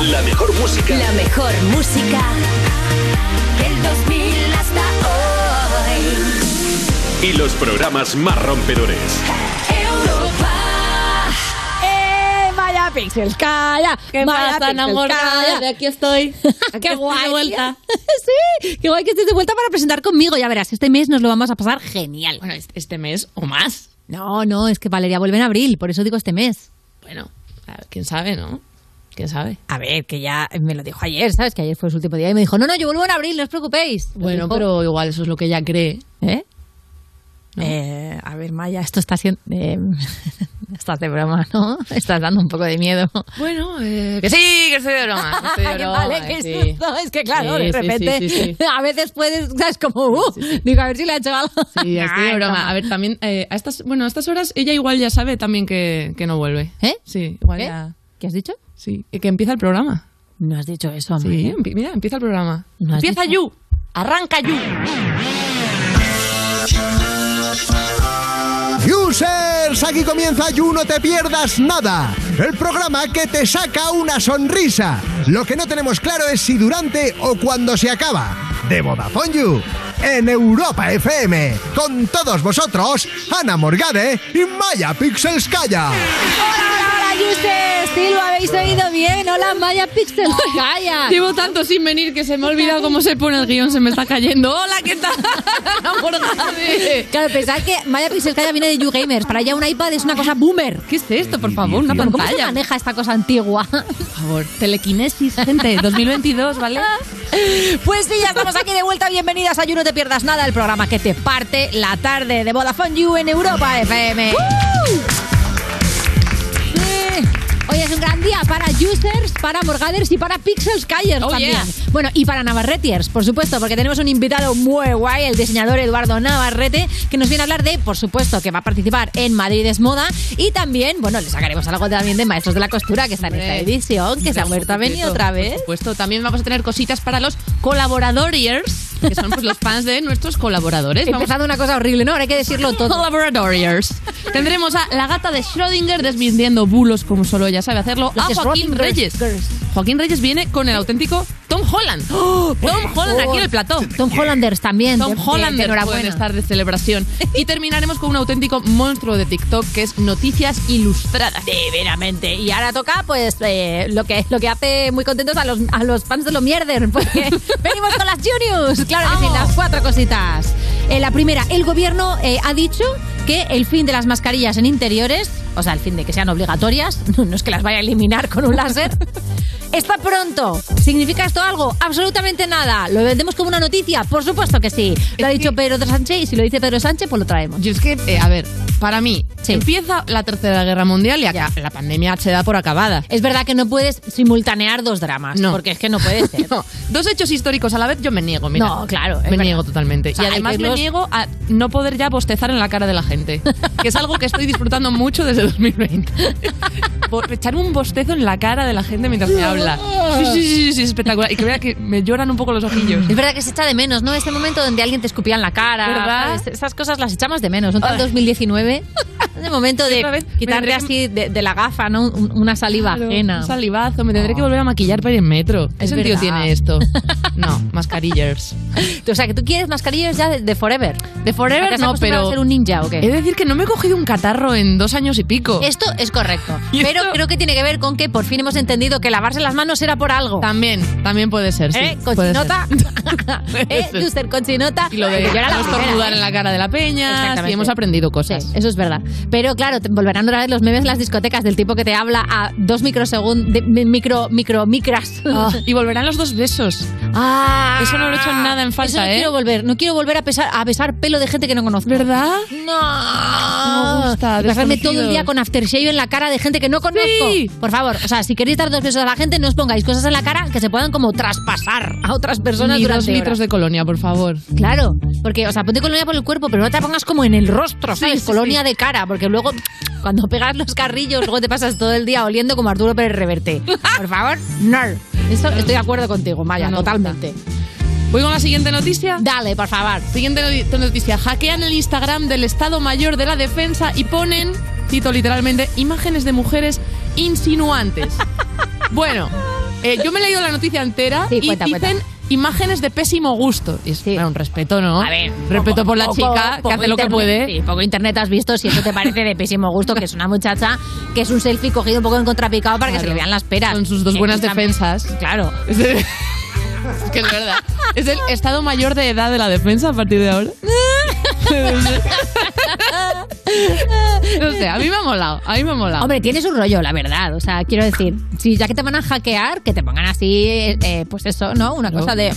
La mejor música. La mejor música del 2000 hasta hoy. Y los programas más rompedores. Europa. ¡Eh, Maya Pixels! ¡Calla! ¿Qué pasa, Pixels, enamorada? calla. De aquí estoy. Aquí ¡Qué estoy guay! de vuelta. sí, qué guay que estés de vuelta para presentar conmigo. Ya verás, este mes nos lo vamos a pasar genial. Bueno, es- este mes o más. No, no, es que Valeria vuelve en abril, por eso digo este mes. Bueno, a ver, quién sabe, ¿no? ¿Quién sabe? A ver, que ya me lo dijo ayer, ¿sabes? Que ayer fue su último día y me dijo, no, no, yo vuelvo en abril, no os preocupéis. Bueno, dijo. pero igual eso es lo que ella cree. ¿Eh? Eh, a ver, Maya, esto está siendo... eh, estás de broma, ¿no? Estás dando un poco de miedo. Bueno, eh, que sí, que estoy de broma. que estoy de broma, vale, qué sí. susto. Es que claro, Sí, de repente sí, a veces puedes, ¿sabes? Como, uh, digo, a ver si le ha hecho algo. Sí, estoy de broma. A ver, también, eh, a estas, bueno, a estas horas ella igual ya sabe también que, que no vuelve. ¿Eh? Sí, igual ¿Qué? ya. ¿Qué has dicho? Sí, que empieza el programa. No has dicho eso, Sí, Amaya. empi- mira, empieza el programa. ¿No has empieza dicho? You. Arranca You. Users, aquí comienza You No Te Pierdas Nada, el programa que te saca una sonrisa. Lo que no tenemos claro es si durante o cuando se acaba. De Vodafone You, en Europa FM. Con todos vosotros, Ana Morgade y Maya Pixelskaya. Hola, hola, hola, users. Sí, lo habéis oído bien. Hola, Maya Pixel. Calla. Llevo tanto sin venir que se me ha olvidado cómo se pone el guion, se me está cayendo. Hola, ¿qué tal? Claro, pensad que Maya Pixel Calla viene de Para ella un iPad es una cosa boomer. ¿Qué es esto, por favor? Una ¿Cómo se maneja esta cosa antigua? Por favor, telequinesis, gente, 2022, ¿vale? Pues sí, ya estamos aquí de vuelta. Bienvenidas a You No Te Pierdas Nada, el programa que te parte la tarde de Vodafone You en Europa FM. Sí. Hoy es un gran día para users, para morgaders y para pixels callers Oh, también. yeah. Bueno, y para navarretiers, por supuesto, porque tenemos un invitado muy guay, el diseñador Eduardo Navarrete, que nos viene a hablar de, por supuesto, que va a participar en Madrid es Moda y también, bueno, le sacaremos algo también de Maestros de la Costura, que está en esta edición, que se ha a venir otra vez. Por supuesto, también vamos a tener cositas para los colaboradores, que son pues, los fans de nuestros colaboradores. Vamos Empezando una cosa horrible, ¿no? Ahora hay que decirlo todo. Collaborators. Tendremos a la gata de Schrödinger desmintiendo bulos como solo ella sabe hacerlo. Los A Joaquín. Reyes. Joaquín Reyes viene con el auténtico Tom Holland. Tom Holland aquí en el plató. Tom Hollanders también. Tom de- de- de Holland pueden enhorabuena. estar de celebración. Y terminaremos con un auténtico monstruo de TikTok que es Noticias Ilustradas. Severamente. Y ahora toca, pues, eh, lo que lo que hace muy contentos a los, a los fans de lo mierder. Porque venimos con las Juniors. Claro que sí, las cuatro cositas. Eh, la primera, el gobierno eh, ha dicho que el fin de las mascarillas en interiores, o sea, el fin de que sean obligatorias, no, no es que las vaya a eliminar con un láser, está pronto. ¿Significa esto algo? Absolutamente nada. ¿Lo vendemos como una noticia? Por supuesto que sí. Lo ha dicho Pedro Sánchez y si lo dice Pedro Sánchez, pues lo traemos. Yo es que, eh, a ver, para mí, Sí. empieza la Tercera Guerra Mundial y acá, la pandemia se da por acabada. Es verdad que no puedes simultanear dos dramas, No. porque es que no puede ser. No, dos hechos históricos a la vez yo me niego, mira. No, claro, Me verdad. niego totalmente. O sea, y además me niego a no poder ya bostezar en la cara de la gente. Que es algo que estoy disfrutando mucho desde 2020. Bo- Echarme un bostezo en la cara de la gente mientras me habla. Sí, sí, sí, sí, sí, es espectacular. Y que vea que me lloran un poco los ojillos. Es verdad que se echa de menos, ¿no? Ese momento donde alguien te escupía en la cara. ¿Verdad? Esas cosas las echamos de menos. ¿No? Ay. 2019. Es el momento de quitarte que- así de, de la gafa, ¿no? Un- Una saliva Claro, ajena. Un salivazo. Me tendré que volver a maquillar para ir en metro. ¿Qué Es sentido verdad. tiene esto? No, mascarillers. O sea, que tú quieres mascarillas ya de, de forever. De Forever ¿Te has no, pero... a ser un ninja o qué? De decir que no me he cogido un catarro en dos años y pico. Esto es correcto. ¿Y Pero esto? creo que tiene que ver con que por fin hemos entendido que lavarse las manos era por algo. También, también puede ser, sí. ¿Eh? Cochinota. ¿Eh? User cochinota. Y lo de no estornudar ¿eh? en la cara de la peña. Sí, hemos aprendido Sí, cosas. eso es verdad. Pero claro, te volverán otra vez los memes en las discotecas del tipo que te habla a dos microsegundos, micro, micro, micras. Ah, y volverán los dos besos. Ah, Eso no lo he hecho nada en falta, Eso no ¿eh? quiero volver. No quiero volver a, pesar, a besar pelo de gente que no conozco. ¿Verdad? No. No me gusta, pasarme todo el día con aftershave en la cara de gente que no conozco. Sí. Por favor, o sea, si queréis dar dos besos a la gente, no os pongáis cosas en la cara que se puedan como traspasar a otras personas Ni durante dos litros horas. de colonia, por favor. Claro, porque, o sea, ponte colonia por el cuerpo, pero no te la pongas como en el rostro, ¿sabes? sí, colonia de cara, porque luego, cuando pegas los carrillos, luego te pasas todo el día oliendo como Arturo Pérez Reverte. Por favor, no. Eso estoy de acuerdo contigo, Maya, No totalmente. Voy con la siguiente noticia. Dale, por favor. Siguiente noti- noticia. Hackean el Instagram del Estado Mayor de la Defensa y ponen, cito literalmente, imágenes de mujeres insinuantes. Bueno, Eh, yo me he leído la noticia entera Sí, y cuenta, dicen cuenta. Imágenes de pésimo gusto. Y es Sí. claro, un respeto, ¿no? A ver, respeto poco- por la poco- chica que poco hace lo que puede. Sí, poco internet has visto si eso te parece de pésimo gusto, que es una muchacha que es un selfie cogido un poco en contrapicado para que se Claro. le vean las peras. Son sus dos buenas defensas. Claro. Es, es que es verdad. Es el estado mayor de edad de la defensa a partir de ahora. No sé, a mí me ha molado. A mí me ha molado. Hombre, tienes un rollo, la verdad. O sea, quiero decir, si ya que te van a hackear, que te pongan así, eh, pues eso, ¿no? Una cosa de.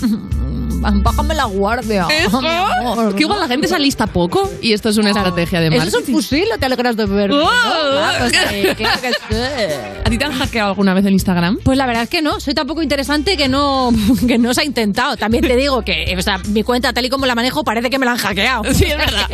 "Mm, Bájame la guardia. Eso. mi amor", Es que igual la gente se alista poco y esto es una estrategia de ¿Eso marketing. es un fusil o te alegras de? ¿no? Oh. Claro que sí. ¿A ti te han hackeado alguna vez el Instagram? Pues la verdad es que no, soy tan poco interesante que no, que no se ha intentado. También te digo que o sea, mi cuenta, tal y como la manejo, parece que me la han hackeado. Sí, es verdad.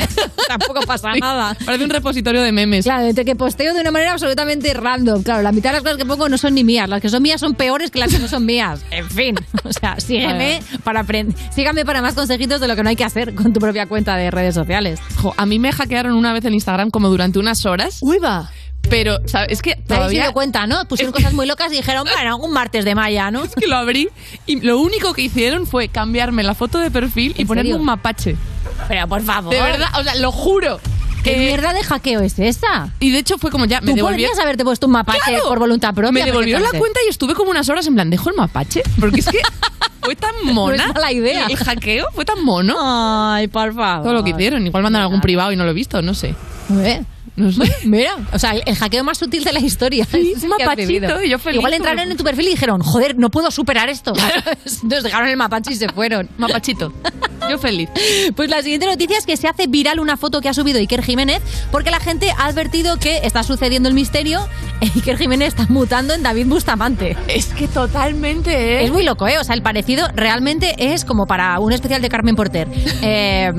Tampoco pasa nada. Parece un repositorio de memes. Claro, entre que posteo de una manera absolutamente random. Claro, la mitad de las cosas que pongo no son ni mías. Las que son mías son peores que las que no son mías. En fin, o sea, sígueme para aprender. Sígame para más consejitos de lo que no hay que hacer con tu propia cuenta de redes sociales. Jo, a mí me hackearon una vez el Instagram como durante unas horas, Uy, va. pero ¿sabes? es que se todavía dio cuenta, ¿no? Pusieron cosas muy locas y dijeron, bueno, un martes de Maya, ¿no? es que lo abrí y lo único que hicieron fue cambiarme la foto de perfil y ¿En ponerme serio? un mapache. Pero por favor. De verdad, o sea, lo juro. ¿Qué Eh, mierda de hackeo es esa? Y de hecho fue como ya, me Tú devolvieron... podrías haberte puesto un mapache ¡Claro! por voluntad propia. Me devolvieron la cuenta y estuve como unas horas en plan, ¿dejo el mapache? Porque es que fue tan mona. No mala idea. El hackeo fue tan mono. Ay, por favor. Todo lo que hicieron. Igual mandan algún privado y no lo he visto, no sé. Eh, No sé. Mira, o sea, el, hackeo más sutil de la historia. Sí, Ese un mapachito, vivido. y yo feliz Igual entraron en tu perfil y dijeron, joder, no puedo superar esto. Entonces dejaron el mapache y se fueron. Mapachito. Yo feliz. Pues la siguiente noticia es que se hace viral una foto que ha subido Iker Jiménez porque la gente ha advertido que está sucediendo el misterio e Iker Jiménez está mutando en David Bustamante. Es que totalmente, ¿eh? Es muy loco, ¿eh? O sea, el parecido realmente es como para un especial de Carmen Porter. Eh,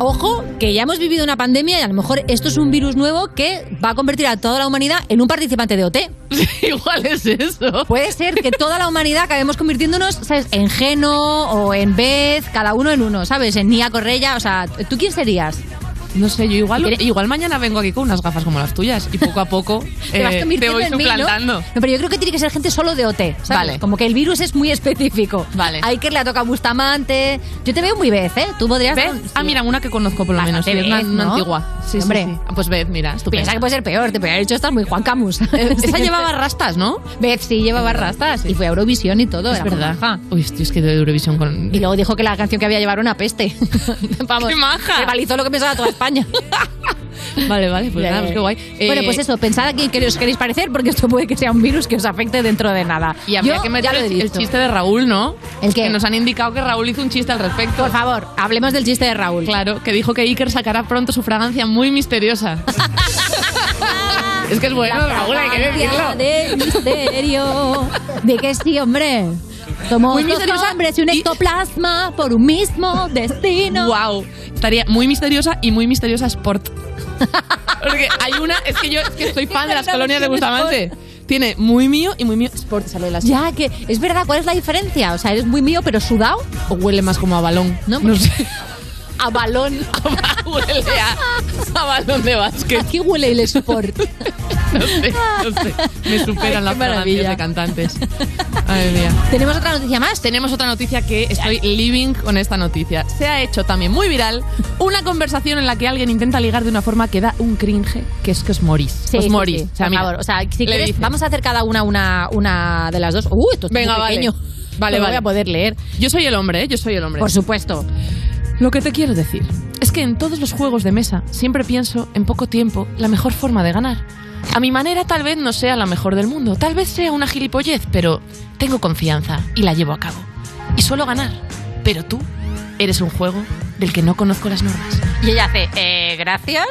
Ojo, que ya hemos vivido una pandemia y a lo mejor esto es un virus nuevo que va a convertir a toda la humanidad en un participante de OT. Igual es eso. Puede ser que toda la humanidad acabemos convirtiéndonos, ¿sabes? En Geno o en Beth, cada uno en uno, ¿sabes? En Nia Correia, o sea, ¿tú quién serías? No sé, yo igual, ¿Quieres- igual mañana vengo aquí con unas gafas como las tuyas y poco a poco eh, te voy en mí, ¿no? suplantando. No, pero yo creo que tiene que ser gente solo de OT, ¿sabes? Vale. Como que el virus es muy específico. Vale. A Iker le toca Bustamante. Yo te veo muy Beth, ¿eh? Tú podrías... ¿Ves? Sí. Ah, mira, una que conozco por lo menos. Sí, es una, Beth, una ¿no? antigua. Sí, Hombre. sí. Ah, Pues Beth, mira, estupenda. Piensa que puede ser peor, te podría haber dicho estás muy Juan Camus. Esa llevaba rastas, ¿no? Beth sí llevaba rastas y fue a Eurovisión y todo. Es verdad. maja. Uy, estoy es que de Eurovisión con... Y luego dijo que la canción que había llevado era una peste. Vamos, ¡Qué maja! Rivalizó lo que pensaba toda España. Vale, vale, pues Ya, nada, pues qué guay. Bueno, Eh, pues eso, pensad a quién os queréis parecer, porque esto puede que sea un virus que os afecte dentro de nada. Y habría Yo que meter el, el chiste de Raúl, ¿no? ¿El qué? Que nos han indicado que Raúl hizo un chiste al respecto. Por favor, hablemos del chiste de Raúl. Claro, que dijo que Iker sacará pronto su fragancia muy misteriosa. es que es bueno, Raúl, hay que decirlo. del misterio. De que sí, hombre. Somos Muy dos misteriosa hombres y un y- ectoplasma por un mismo destino. Wow, estaría muy misteriosa y muy misteriosa Sport. Porque hay una, es que yo es que soy fan de las colonias de Bustamante. Tiene muy mío y muy mío Sport. Sale de las Ya, que es verdad, ¿cuál es la diferencia? O sea, eres muy mío, pero sudado. o huele más como a balón, No, No sé. A balón. huele a, a balón de básquet. Aquí huele el sport. No sé, no sé. Me superan las qué maravilla. de cantantes. Ay, mía. ¿Tenemos otra noticia más? Tenemos otra noticia que estoy living con esta noticia. Se ha hecho también muy viral una conversación en la que alguien intenta ligar de una forma que da un cringe, que es que os morís. Sí, os sí, morís. sí, O sea, por mira, favor. O sea, si quieres, vamos a hacer cada una una, una de las dos. Uy, esto está Venga, muy vale. pequeño. Vale, No lo vale. voy a poder leer. Yo soy el hombre, ¿eh? Yo soy el hombre. Por supuesto. Lo que te quiero decir es que en todos los juegos de mesa siempre pienso en poco tiempo la mejor forma de ganar. A mi manera tal vez no sea la mejor del mundo, tal vez sea una gilipollez, pero tengo confianza y la llevo a cabo. Y suelo ganar. Pero tú eres un juego del que no conozco las normas. Y ella hace, eh, gracias.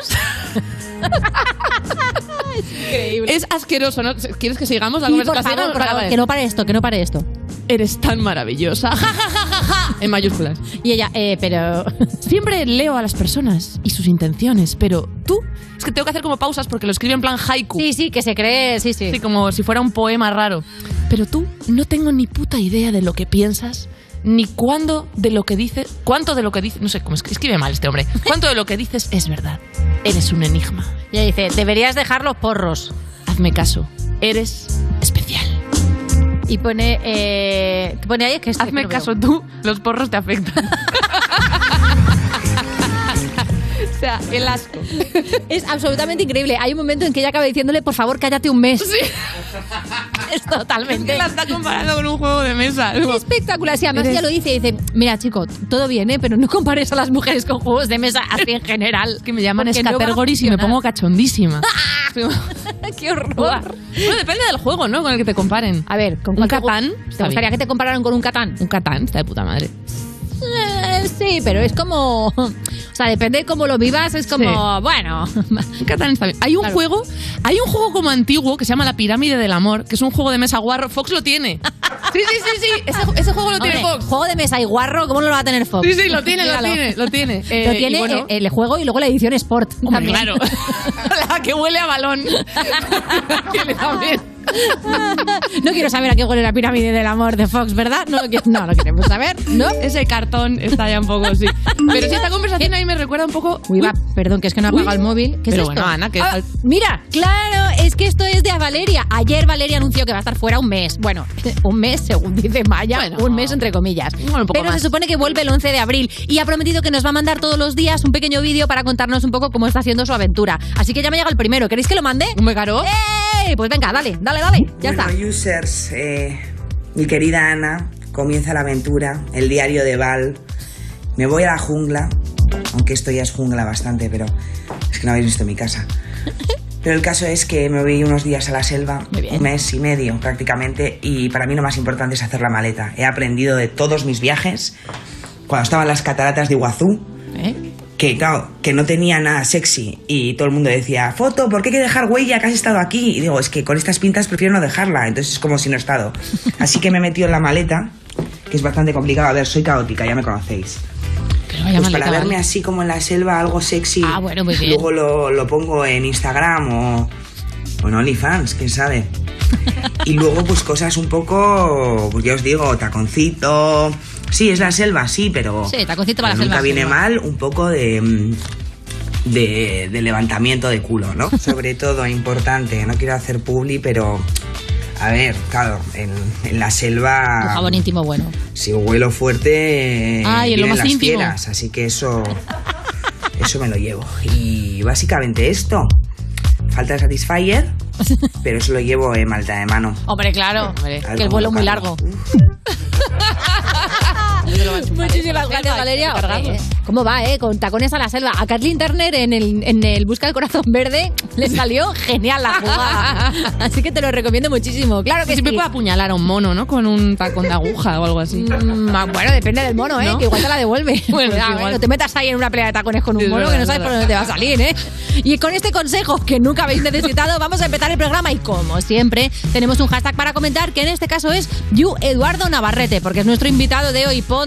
Increíble. Es asqueroso, ¿no? ¿Quieres que sigamos la Sí, por conversación? favor, por favor, vale. que no pare esto, que no pare esto. Eres tan maravillosa. En mayúsculas. Y ella, eh, pero... Siempre leo a las personas y sus intenciones, pero tú... Es que tengo que hacer como pausas porque lo escribo en plan haiku. Sí, sí, que se cree, sí, sí. Sí, como si fuera un poema raro. Pero tú no tengo ni puta idea de lo que piensas, ni cuándo de lo que dices, cuánto de lo que dices, no sé, cómo escribe mal este hombre, cuánto de lo que dices es verdad. Eres un enigma. Y ella dice, deberías dejar los porros. Hazme caso, eres especial. Y pone, eh, ¿qué pone ahí? Es que que Hazme no veo. caso tú, los porros te afectan. o sea, el asco. Es absolutamente increíble. Hay un momento en que ella acaba diciéndole, por favor, cállate un mes. Sí. Es totalmente. Que la está comparando con un juego de mesa. Es espectacular. Sí, además Eres- ella lo dice y dice, mira chico, todo bien, ¿eh? pero no compares a las mujeres con juegos de mesa así en general. Que me llaman Porque no y me pongo cachondísima. ¡Qué horror! bueno, depende del juego, ¿no? Con el que te comparen. A ver, ¿con un Catán. ¿Te gustaría bien. que te compararan con un Catán? Un Catán, está de puta madre. Eh, sí, pero es como... O sea, depende de cómo lo vivas, es como... Sí. Bueno... Catán está bien. Hay un Claro. juego, hay un juego como antiguo que se llama La Pirámide del Amor, que es un juego de mesa guarro. Fox lo tiene. Sí, sí, sí, sí. Ese, ese juego lo tiene Fox. Juego de mesa y guarro, ¿cómo no lo va a tener Fox? Sí, sí, lo tiene, lo tiene, lo tiene. Lo Eh, tiene bueno, eh, el juego y luego la edición Sport. Hombre, también. claro. La que huele a balón. Tiene también. No quiero saber a qué huele la pirámide del amor de Fox, ¿verdad? No no lo queremos saber, ¿no? Ese cartón está ya un poco así. Pero si esta conversación ahí me recuerda un poco. Uy, va, perdón, que es que no ha apagado el móvil. ¿Qué Pero es esto? bueno, Ana, que- Ah, mira, claro, es que esto es de Valeria. Ayer Valeria anunció que va a estar fuera un mes. Bueno, un mes, según dice Maya, Bueno. un mes entre comillas. Igual un poco Pero más. se supone que vuelve el 11 de abril y ha prometido que nos va a mandar todos los días un pequeño vídeo para contarnos un poco cómo está haciendo su aventura. Así que ya me llega el primero. ¿Queréis que lo mande? ¿Un becaro? ¡Eh! Pues venga, dale, dale, dale. Ya bueno, está. users, eh, mi querida Ana, comienza la aventura, el diario de Val. Me voy a la jungla, aunque esto ya es jungla bastante, pero es que no habéis visto mi casa. Pero el caso es que me voy unos días a la selva, un mes y medio prácticamente, y para mí lo más importante es hacer la maleta. He aprendido de todos mis viajes, cuando estaba en las cataratas de Iguazú, ¿Eh? Que claro, que no tenía nada sexy y todo el mundo decía, foto, ¿por qué hay que dejar huella que has estado aquí? Y digo, es que con estas pintas prefiero no dejarla, entonces es como si no he estado. Así que me he metido en la maleta, que es bastante complicado, a ver, soy caótica, ya me conocéis. Pero Pues maleta, para verme ¿vale? así como en la selva, algo sexy, Ah, bueno, muy bien. luego lo, lo pongo en Instagram o, o en OnlyFans, quién sabe. Y luego pues cosas un poco, pues ya os digo, taconcito... Sí, es la selva, sí, pero... Sí, taconcito para la Nunca selva, viene sí, mal un poco de... mm, De, de levantamiento de culo, ¿no? Sobre todo, importante, no quiero hacer publi, pero... A ver, claro, en, en la selva... Tu jabón íntimo bueno. Si huelo fuerte, eh, Ay, en lo vienen más las íntimo. fieras, así que eso, eso me lo llevo. Y básicamente esto, falta de Satisfyer, pero eso lo llevo en malta de mano. Hombre, claro, Hombre, que el cómo lo. Muchísimas gracias, Valeria. ¿Cómo va, eh? Con tacones a la selva. A Kathleen Turner en el, en el Busca el Corazón Verde le salió genial la jugada. Así que te lo recomiendo muchísimo. Claro que Siempre sí. puede apuñalar a un mono, ¿no? Con un tacón de aguja o algo así. Mm, bueno, depende del mono, ¿eh? ¿No? Que igual te la devuelve. Bueno, ¿eh? igual. No te metas ahí en una pelea de tacones con un Sí, mono verdad, que no es sabes por dónde te va a salir, ¿eh? Y con este consejo que nunca habéis necesitado, vamos a empezar el programa. Y como siempre, tenemos un hashtag para comentar, que en este caso es You Eduardo Navarrete, porque es nuestro invitado de hoy. Ponte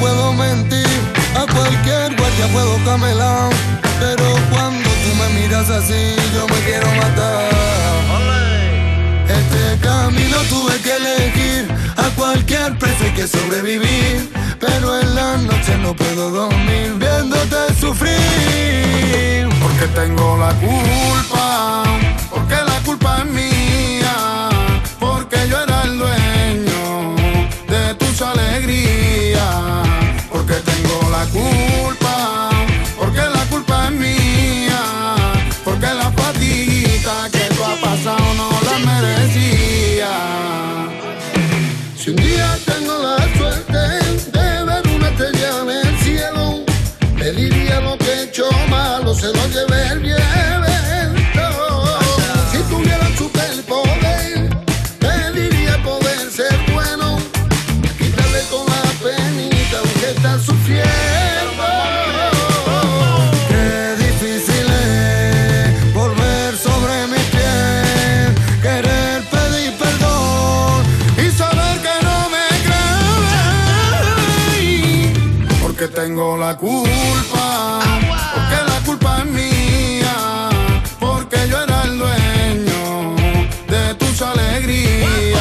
Puedo mentir, a cualquier guardia puedo camelar, pero cuando tú me miras así yo me quiero matar. Este camino tuve que elegir, a cualquier precio hay que sobrevivir, pero en la noche no puedo dormir viéndote sufrir, culpa. Porque la culpa es mía. Porque yo era el dueño de tus alegrías.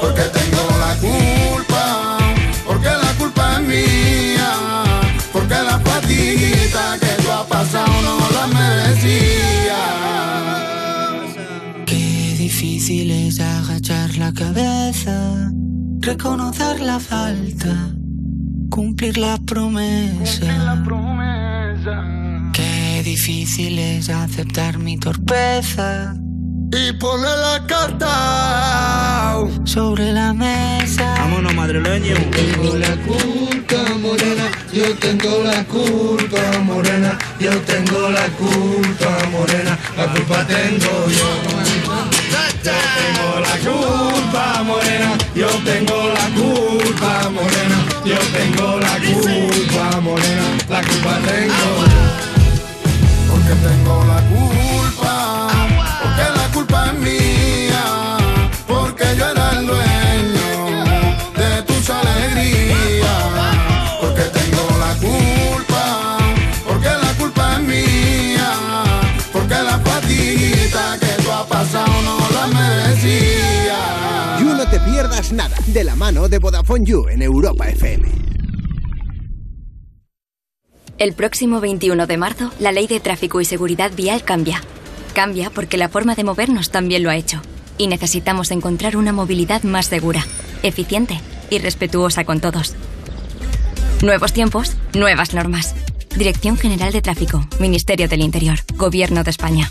Porque tengo la culpa. Porque la culpa es mía. Porque la fatiguita que tú has pasado no la merecía. Qué difícil es agachar la cabeza, reconocer la falta, cumplir la promesa. Qué difícil es aceptar mi torpeza Y poner la carta. sobre la mesa. Vámonos, madrileño. Tengo la culpa, morena. Yo tengo la culpa, morena. Yo tengo la culpa, morena. La culpa tengo yo. Yo tengo la culpa, morena. Yo tengo la culpa, morena. Yo tengo la culpa, morena. La culpa tengo yo. Porque tengo la culpa. Porque la culpa es mía. Porque yo era el dueño de tus alegrías. Porque tengo la culpa. Porque la culpa es mía. Porque la fatiguita que tú has pasado no la merecía. Nada, de la mano de Vodafone You en Europa FM. El próximo 21 de marzo, la ley de tráfico y seguridad vial cambia. Cambia porque la forma de movernos también lo ha hecho. Y necesitamos encontrar una movilidad más segura, eficiente y respetuosa con todos. Nuevos tiempos, nuevas normas. Dirección General de Tráfico, Ministerio del Interior, Gobierno de España.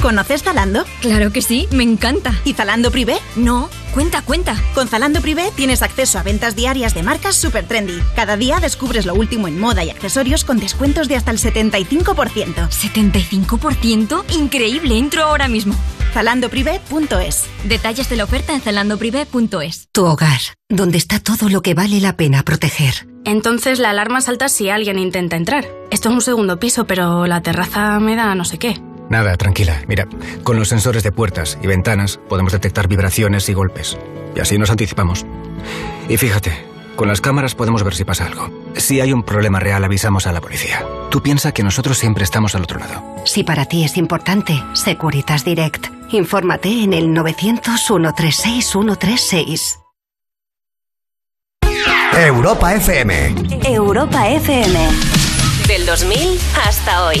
¿Conoces Zalando? Claro que sí, me encanta. ¿Y Zalando Privé? No, cuenta, cuenta. Con Zalando Privé tienes acceso a ventas diarias de marcas super trendy. Cada día descubres lo último en moda y accesorios con descuentos de hasta el 75%. ¿75%? Increíble, entro ahora mismo. Zalandoprivé.es Detalles de la oferta en zalandoprivé.es. Tu hogar, donde está todo lo que vale la pena proteger. Entonces la alarma salta si alguien intenta entrar. Esto es un segundo piso, pero la terraza me da no sé qué. Nada, tranquila. Mira, con los sensores de puertas y ventanas podemos detectar vibraciones y golpes. Y así nos anticipamos. Y fíjate, con las cámaras podemos ver si pasa algo. Si hay un problema real, avisamos a la policía. Tú piensa que nosotros siempre estamos al otro lado. Si para ti es importante, Securitas Direct. Infórmate en el 900-136-136. Europa FM. Europa FM. Del 2000 hasta hoy.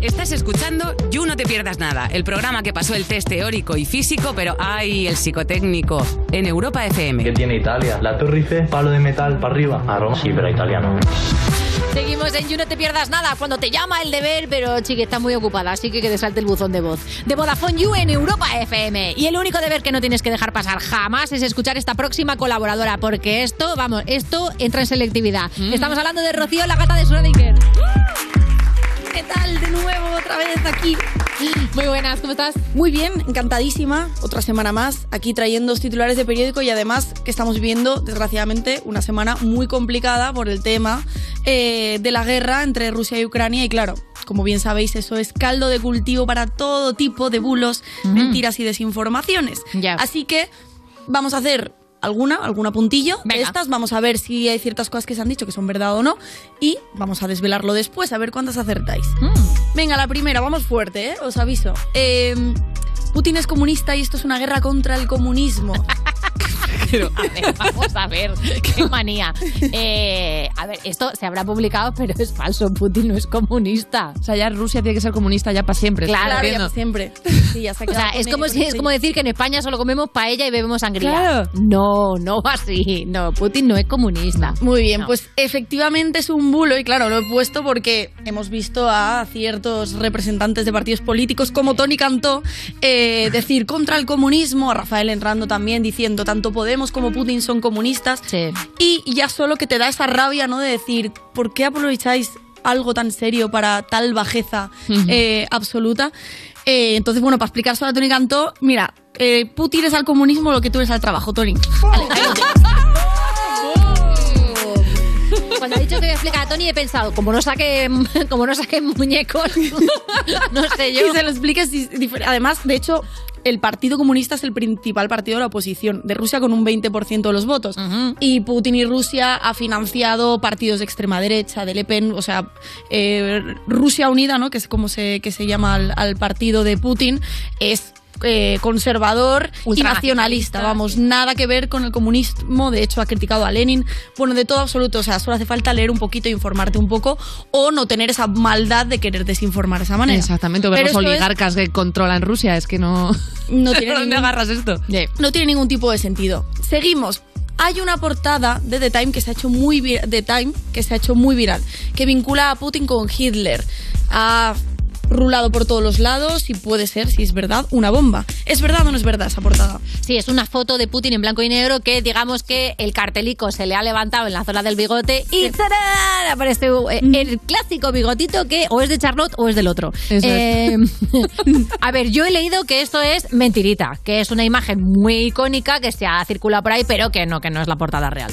Estás escuchando You No Te Pierdas Nada, el programa que pasó el test teórico y físico, pero ¡ay! el psicotécnico, en Europa FM. ¿Qué tiene Italia? La Torre Eiffel, palo de metal para arriba. A Roma. Sí, pero italiano. Seguimos en You No Te Pierdas Nada, cuando te llama el deber, pero chique, está muy ocupada, así que que te salte el buzón de voz. De Vodafone You en Europa FM. Y el único deber que no tienes que dejar pasar jamás es escuchar esta próxima colaboradora, porque esto, vamos, esto entra en selectividad. Estamos hablando de Rocío, la gata de Schrödinger. ¿Qué tal? De nuevo, otra vez aquí. Muy buenas, ¿cómo estás? Muy bien, encantadísima. Otra semana más, aquí trayendo los titulares de periódico y además que estamos viviendo, desgraciadamente, una semana muy complicada por el tema eh, de la guerra entre Rusia y Ucrania. Y claro, como bien sabéis, eso es caldo de cultivo para todo tipo de bulos, Ujú. mentiras y desinformaciones. Así que vamos a hacer alguna, alguna puntillo de estas. Vamos a ver si hay ciertas cosas que se han dicho que son verdad o no. Y vamos a desvelarlo después, a ver cuántas acertáis. Venga, la primera, vamos fuerte, ¿eh? os aviso. Eh, Putin es comunista y esto es una guerra contra el comunismo. Pero, a ver, vamos a ver, qué manía. Eh, a ver, esto se habrá publicado, pero es falso. Putin no es comunista. O sea, ya Rusia tiene que ser comunista ya para siempre. Claro, Claro, ya para siempre. Sí, ya se ha O sea, quedado es como, si, es como decir que en España solo comemos paella y bebemos sangría. Claro. No, no va así. No, Putin no es comunista. Muy bien, No. pues efectivamente es un bulo y claro, lo he puesto porque hemos visto a ciertos representantes de partidos políticos como Tony Cantó eh, decir contra el comunismo, a Rafael Enrando también diciendo tanto Podemos como Putin son comunistas y ya solo que te da esa rabia, ¿no? De decir, ¿por qué aprovecháis algo tan serio para tal bajeza eh, absoluta? Eh, entonces, bueno, para explicar solo a Tony Cantó, mira, eh, Putin es al comunismo lo que tú eres al trabajo, Tony. Cuando ha dicho que voy a explicar a Tony he pensado, como no saque, como no saque muñecos, no sé yo. Y se lo expliques Además, de hecho, el Partido Comunista es el principal partido de la oposición de Rusia con un 20% de los votos. Y Putin y Rusia ha financiado partidos de extrema derecha, de Le Pen, o sea, eh, Rusia Unida, ¿no? que es como se, que se llama al, al partido de Putin, es eh, conservador y nacionalista, vamos, nada que ver con el comunismo, de hecho ha criticado a Lenin, bueno, de todo absoluto, o sea, solo hace falta leer un poquito, informarte un poco o no tener esa maldad de querer desinformar de esa manera. Exactamente, o ver los es- oligarcas que controlan Rusia, es que no... no tiene ¿Dónde ningún- agarras esto? No tiene ningún tipo de sentido. Seguimos. Hay una portada de The Time que se ha hecho muy The Time que se ha hecho muy viral, que vincula a Putin con Hitler. Rulado por todos los lados y puede ser, si es verdad, una bomba. ¿Es verdad o no es verdad esa portada? Sí, es una foto de Putin en blanco y negro que digamos que el cartelico se le ha levantado en la zona del bigote y ¡tarán! aparece eh, el clásico bigotito que o es de Charlotte o es del otro. Eso es. Eh, a ver, yo he leído que esto es mentirita, que es una imagen muy icónica que se ha circulado por ahí, pero que no, que no es la portada real.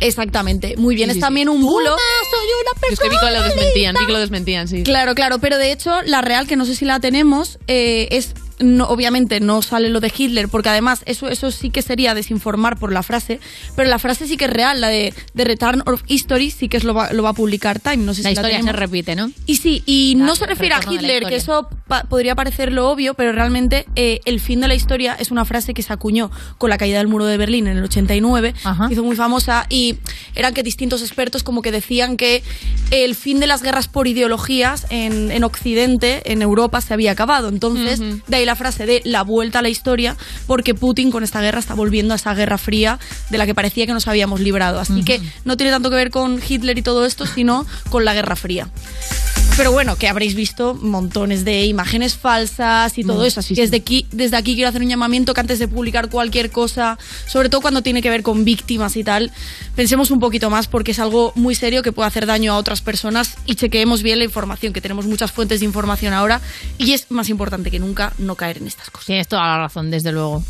Exactamente. Muy bien, Sí, es sí. también un bulo. soy una Es que vi que lo desmentían, vi que lo desmentían, sí. Claro, claro, pero de hecho la real, que no sé si la tenemos, eh, es... No, obviamente no sale lo de Hitler, porque además eso, eso sí que sería desinformar por la frase, pero la frase sí que es real, la de The Return of History sí que es lo va, lo va a publicar Time, no sé La si historia se tenemos. repite, ¿no? Y sí, y La- no se refiere a la Hitler, que eso pa- podría parecer lo obvio, pero realmente eh, el fin de la historia es una frase que se acuñó con la caída del muro de Berlín en el 89, se hizo muy famosa y eran que distintos expertos como que decían que el fin de las guerras por ideologías en, en Occidente, en Europa, se había acabado. Entonces, Ujú. de ahí la frase de la vuelta a la historia, porque Putin con esta guerra está volviendo a esa guerra fría de la que parecía que nos habíamos librado. Así que no tiene tanto que ver con Hitler y todo esto, sino con la guerra fría. Pero bueno, que habréis visto montones de imágenes falsas y todo Mm, eso. Así que desde aquí, desde aquí quiero hacer un llamamiento que antes de publicar cualquier cosa, sobre todo cuando tiene que ver con víctimas y tal, pensemos un poquito más porque es algo muy serio que puede hacer daño a otras personas y chequeemos bien la información, que tenemos muchas fuentes de información ahora y es más importante que nunca no caer en estas cosas. Tienes toda la razón, desde luego.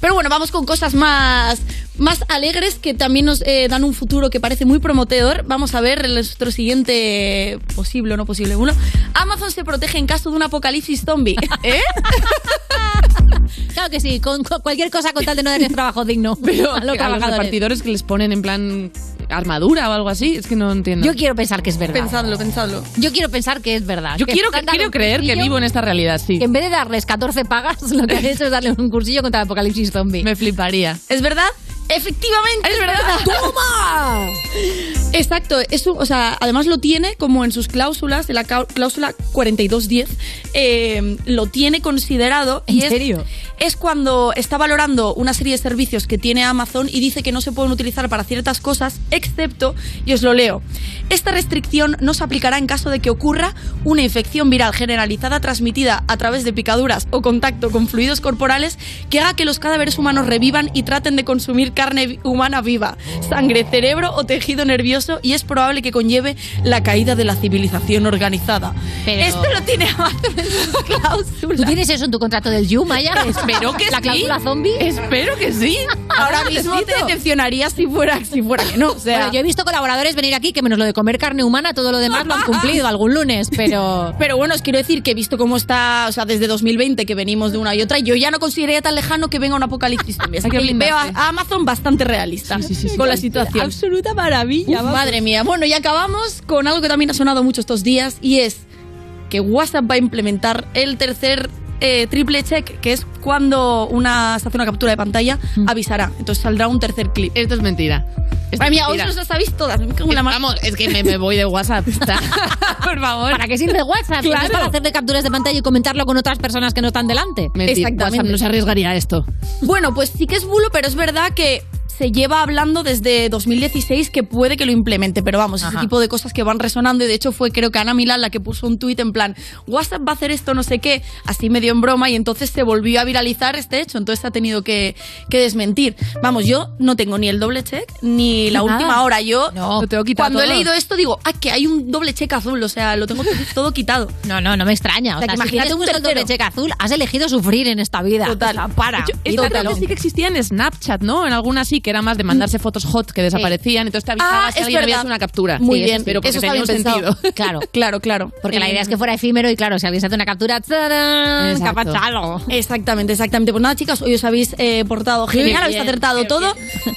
Pero bueno, vamos con cosas más, más alegres que también nos eh, dan un futuro que parece muy prometedor. Vamos a ver nuestro siguiente posible o no posible uno. Amazon se protege en caso de un apocalipsis zombie. ¿Eh? Claro que sí, con cu- cualquier cosa con tal de no darles trabajo digno Pero a los a los trabajadores. repartidores que les ponen en plan armadura o algo así, es que no entiendo. Yo quiero pensar que es verdad. Pensadlo, pensadlo. Yo quiero pensar que es verdad. Yo que quiero, creer que vivo en esta realidad, sí. que en vez de darles 14 pagas, lo que han hecho es darle un cursillo contra el apocalipsis zombie. Me fliparía. ¿Es verdad? Efectivamente, es verdad. ¡Toma! Exacto, eso, o sea, además lo tiene como en sus cláusulas, de la cláusula 4210, eh, lo tiene considerado. ¿En y es- serio? Es cuando está valorando una serie de servicios que tiene Amazon y dice que no se pueden utilizar para ciertas cosas, excepto, y os lo leo, esta restricción no se aplicará en caso de que ocurra una infección viral generalizada transmitida a través de picaduras o contacto con fluidos corporales que haga que los cadáveres humanos revivan y traten de consumir carne humana viva, sangre, cerebro o tejido nervioso y es probable que conlleve la caída de la civilización organizada. Esto lo tiene Amazon en sus cláusulas. ¿Tú tienes eso en tu contrato del You, Maya? Espero que ¿La sí. cláusula zombie? Espero que sí. Ahora mismo te decepcionaría si fuera, si fuera que no. O sea, Bueno, yo he visto colaboradores venir aquí que menos lo de comer carne humana, todo lo demás lo han cumplido algún lunes, pero... Pero bueno, os quiero decir que he visto cómo está, o sea, desde 2020 que venimos de una y otra, yo ya no consideraría tan lejano que venga un apocalipsis. Así que veo a Amazon bastante realista con la situación. Absoluta maravilla. Uf, madre mía. Bueno, y acabamos con algo que también ha sonado mucho estos días y es que WhatsApp va a implementar el tercer eh, triple check, que es cuando una, se hace una captura de pantalla, avisará. Entonces saldrá un tercer clip. Esto es mentira. Es mía, os mentira. lo sabéis todas. la Vamos, es que me, me voy de WhatsApp. Por favor. ¿Para qué sirve WhatsApp? Claro. Es para hacerte capturas de pantalla y comentarlo con otras personas que no están delante. Mentira, Exactamente. WhatsApp no se arriesgaría a esto. Bueno, pues sí que es bulo, pero es verdad que se lleva hablando desde 2016 que puede que lo implemente, pero vamos, ese Ajá. tipo de cosas que van resonando y de hecho fue creo que Ana Milán la que puso un tuit en plan WhatsApp va a hacer esto no sé qué, así medio en broma y entonces se volvió a viralizar este hecho, entonces ha tenido que, que desmentir. Vamos, yo no tengo ni el doble check ni la Nada. última hora, yo No, lo tengo quitado cuando he leído esto digo, ah, que hay un doble check azul, o sea, lo tengo todo, quitado. No, no, no me extraña. O O sea, que imagínate te un doble cheque azul, has elegido sufrir en esta vida. Total. O sea, para. Hecho, esto creo que sí que existía en Snapchat, ¿no? En alguna sí, que era más de mandarse fotos hot que desaparecían. Entonces te avisaba Ah, si alguien había hecho una captura. Muy Sí, bien, eso, pero porque eso tenía un bien pensado. sentido. Claro. Claro, claro. Porque la Eh, idea es que fuera efímero y claro, si alguien se hace una captura, ¡tarán! Exacto. ¡Capachalo! Exactamente, exactamente. Pues nada, chicas, hoy os habéis eh, portado genial, habéis bien, acertado qué todo.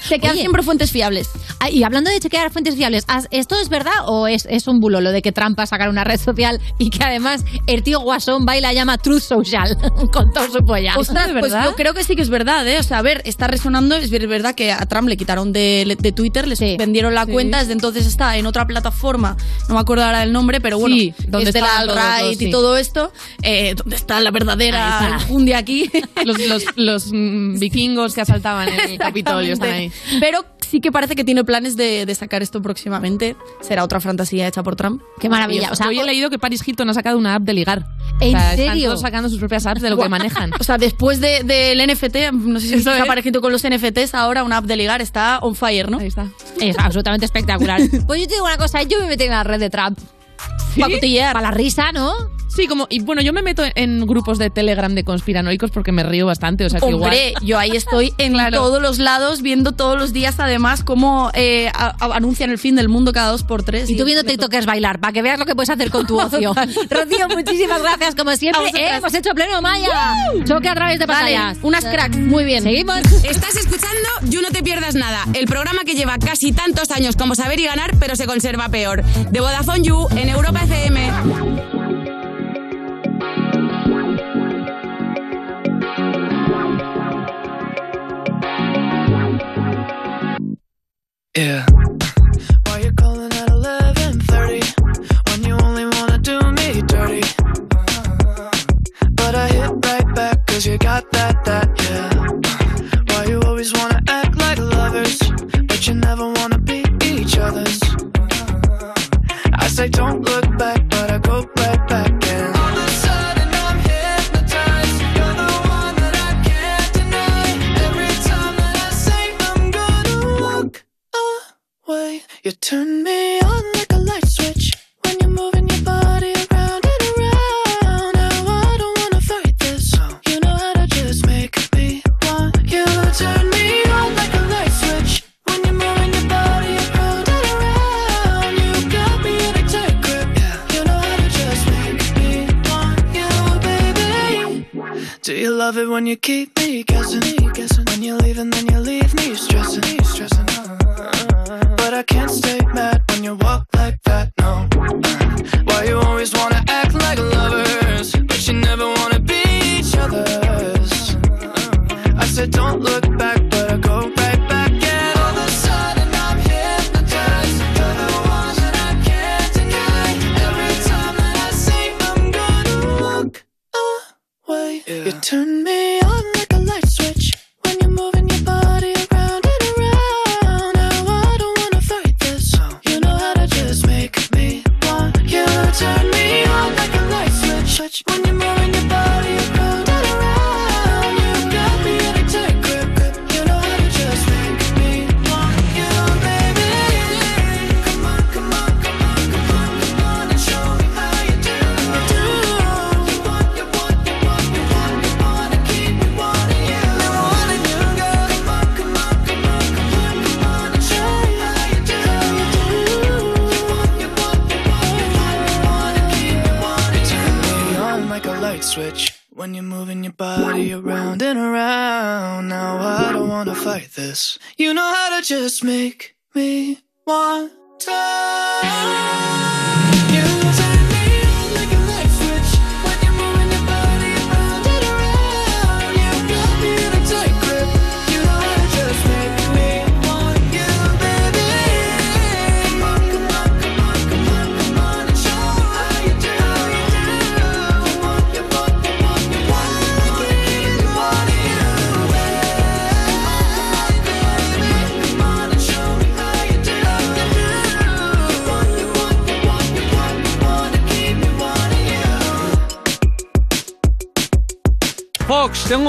Chequead Oye. siempre fuentes fiables. Ah, y hablando de chequear fuentes fiables, ¿has- ¿esto es verdad o es, es un bulo lo de que Trump va a sacar una red social y que además el tío Guasón va y la llama Truth Social con todo su polla? Ostras, ¿de pues verdad? yo creo que sí que es verdad, ¿eh? O sea, a ver, está resonando, es ver- verdad que a Trump le quitaron de, de Twitter, les Sí. vendieron la Sí. cuenta, desde entonces está en otra plataforma, no me acuerdo ahora el nombre, pero bueno, Sí, donde es de la alt-right y todo esto, eh, donde está la verdadera está. enjundia aquí. Los, los, los mm, vikingos que asaltaban el Capitolio están ahí. Pero sí que parece que tiene planes de, de sacar esto próximamente. Será otra fantasía hecha por Trump. Qué maravilla. O sea, hoy he leído que Paris Hilton ha sacado una app de ligar. ¿En O sea, Están serio? todos sacando sus propias apps de lo que manejan. O sea, después de- del NFT, no sé si está es. apareciendo con los NFTs, ahora una app de ligar está on fire, ¿no? Ahí está. Es absolutamente espectacular. Pues yo te digo una cosa, yo me metí en la red de Trump. Para cotillear. Para la risa, ¿no? Sí, como, y bueno, yo me meto en grupos de Telegram de conspiranoicos porque me río bastante, o sea que Hombre, igual. yo ahí estoy en Claro. todos los lados, viendo todos los días además cómo eh, a- a- anuncian el fin del mundo cada dos por tres. Y tú viendo TikTokers bailar, para que veas lo que puedes hacer con tu ocio. Rocío, muchísimas gracias, como siempre. Eh, hemos hecho pleno Maya. Choque a través de Vale, pantallas. unas cracks, muy bien. Seguimos. Estás escuchando You No Te Pierdas Nada, el programa que lleva casi tantos años como saber y ganar, pero se conserva peor. De Vodafone You en Europa FM. Yeah. Why you calling at 11:30 when you only wanna do me dirty? But I hit right back 'cause you got that that yeah. Why you always wanna act like lovers but you never wanna be each other's? I say don't look love Fox, tengo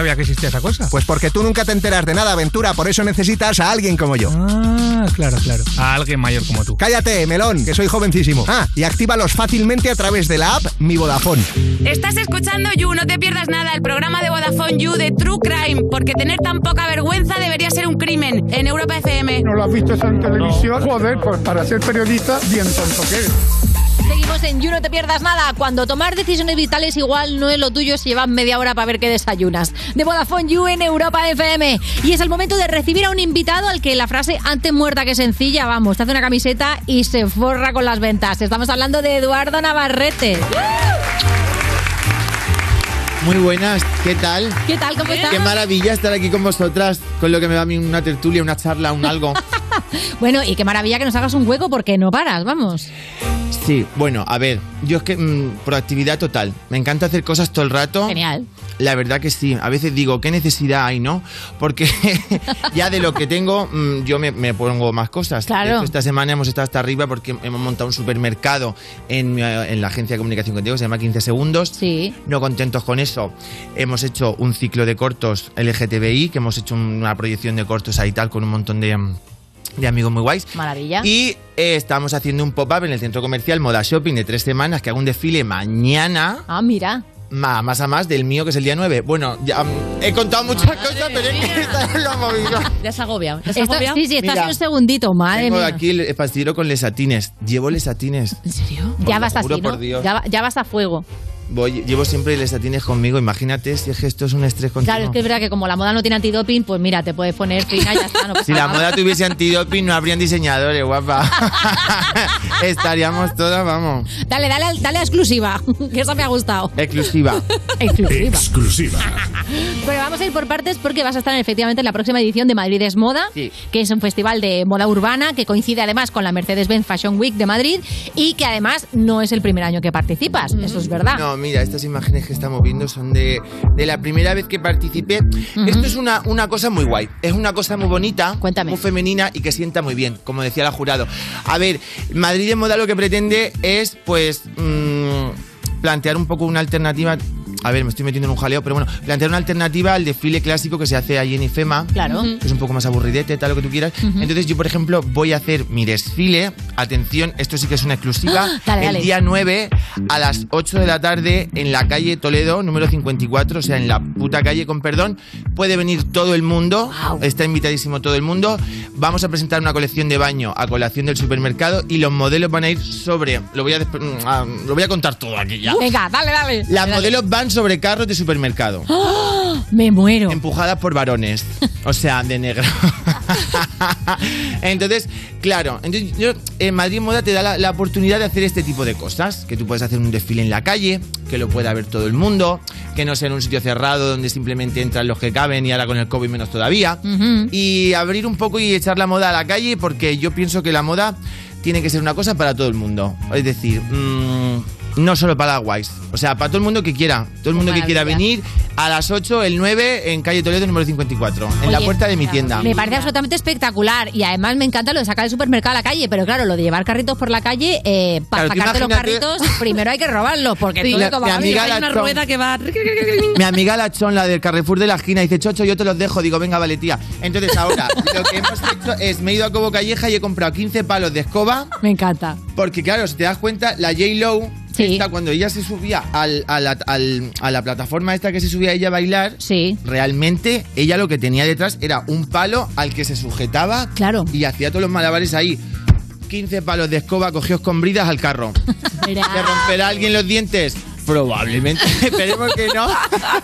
sabía que existía esa cosa? Pues porque tú nunca te enteras de nada, aventura, por eso necesitas a alguien como yo. Ah, claro, claro. A alguien mayor como tú. Cállate, melón, que soy jovencísimo. Ah, y actívalos fácilmente a través de la app Mi Vodafone. Estás escuchando You, no te pierdas nada, el programa de Vodafone You de True Crime, porque tener tan poca vergüenza debería ser un crimen en Europa FM. ¿No lo has visto eso en televisión? Joder, pues para ser periodista, bien tonto que eres. Seguimos en You, no te pierdas nada. Cuando tomar decisiones vitales igual no es lo tuyo si llevas media hora para ver qué desayunas. De Vodafone You en Europa FM. Y es el momento de recibir a un invitado al que la frase antes muerta que sencilla, vamos, te hace una camiseta y se forra con las ventas. Estamos hablando de Eduardo Navarrete. Muy buenas, ¿qué tal? ¿Qué tal? ¿Cómo estás? Qué maravilla estar aquí con vosotras, con lo que me va a mí una tertulia, una charla, un algo. Bueno, y qué maravilla que nos hagas un hueco porque no paras, vamos. Sí, bueno, a ver, yo es que mm, proactividad total. Me encanta hacer cosas todo el rato. Genial. La verdad que sí. A veces digo, ¿qué necesidad hay, no? Porque ya de lo que tengo, mm, yo me, me pongo más cosas. Claro. Hecho, esta semana hemos estado hasta arriba porque hemos montado un supermercado en, en la agencia de comunicación contigo, se llama 15 segundos. Sí. No contentos con eso, hemos hecho un ciclo de cortos LGTBI, que hemos hecho una proyección de cortos ahí tal con un montón de, mm, de amigos muy guays. Maravilla. Y eh, estamos haciendo un pop-up en el centro comercial Moda Shopping de tres semanas, que hago un desfile mañana. Ah, mira. Más a más del mío, que es el día 9. Bueno, ya, mm, he contado muchas cosas, pero es que esta es la movida. Ya se agobia. ¿Ya se Esto- agobia? sí, sí, estás Mira, un segundito, madre Tengo mía. aquí el pastillero con lesatines. Llevo lesatines. ¿En serio? Ya vas juro así, por ¿no? Dios. Ya, va- ya vas a fuego. Voy, llevo siempre lesatines conmigo. Imagínate si es que esto es un estrés continuo. Claro, es que es verdad que como la moda no tiene antidoping, pues mira, te puedes poner fina y ya está. No pasa Si la nada. moda tuviese antidoping, no habrían diseñadores, guapa. Estaríamos todas, vamos. Dale, dale, dale a exclusiva, que eso me ha gustado. Exclusiva. Exclusiva. Exclusiva. Pero vamos a ir por partes porque vas a estar efectivamente en la próxima edición de Madrid es Moda, Sí. que es un festival de moda urbana que coincide además con la Mercedes-Benz Fashion Week de Madrid y que además no es el primer año que participas, eso es verdad. No, mira, estas imágenes que estamos viendo son de, de la primera vez que participé. Esto es una, una cosa muy guay. Es una cosa muy bonita, muy femenina y que sienta muy bien, como decía la jurado. A ver, Madrid en Moda lo que pretende es, pues, mm, plantear un poco una alternativa. A ver, me estoy metiendo en un jaleo, pero bueno, plantear una alternativa al desfile clásico que se hace allí en IFEMA. Claro. Que es un poco más aburridete, tal lo que tú quieras. Entonces, yo, por ejemplo, voy a hacer mi desfile. Atención, esto sí que es una exclusiva. ¡Ah! Dale, el dale. día 9 a las 8 de la tarde en la calle Toledo, número 54, o sea, en la puta calle, con perdón. Puede venir todo el mundo, está invitadísimo todo el mundo. Vamos a presentar una colección de baño a colación del supermercado y los modelos van a ir sobre. Lo voy a, mm, ah, lo voy a contar todo aquí ya. Venga, dale, dale. Las dale. modelos van sobre carros de supermercado. ¡Ah! Me muero. Empujadas por varones. O sea, de negro. entonces, claro, entonces yo, en Madrid Moda te da la, la oportunidad de hacer este tipo de cosas. Que tú puedes hacer un desfile en la calle, que lo pueda ver todo el mundo, que no sea en un sitio cerrado donde simplemente entran los que caben y ahora con el COVID menos todavía. Y abrir un poco y echar la moda a la calle porque yo pienso que la moda tiene que ser una cosa para todo el mundo. Es decir, mm, no solo para las guays. O sea, para todo el mundo que quiera. Todo el mundo que quiera venir a las 8, el 9, en calle Toledo, número 54. En la puerta de mi tienda. Me parece absolutamente espectacular y además me encanta lo de sacar el supermercado a la calle, pero claro, lo de llevar carritos por la calle, eh, para Claro, tú sacarte los carritos, primero hay que robarlos, porque Sí, todo la- mi va amiga Hay una Chon. rueda que va. Mi amiga la Chon, la del Carrefour de la esquina, dice, Chocho, yo te los dejo. Digo, venga, vale, tía. Entonces ahora, lo que hemos hecho es, me he ido a Cobo Calleja y he comprado 15 palos de escoba. Me encanta. Porque claro, si te das cuenta, la J-Lo, esta, cuando ella se subía al- a, la, al- a la plataforma esta que se subía ella a bailar, realmente ella lo que tenía detrás era un palo al que se sujetaba claro. y hacía todos los malabares ahí. 15 palos de escoba cogidos con bridas al carro. ¿Te romperá alguien los dientes? Probablemente. Esperemos que no.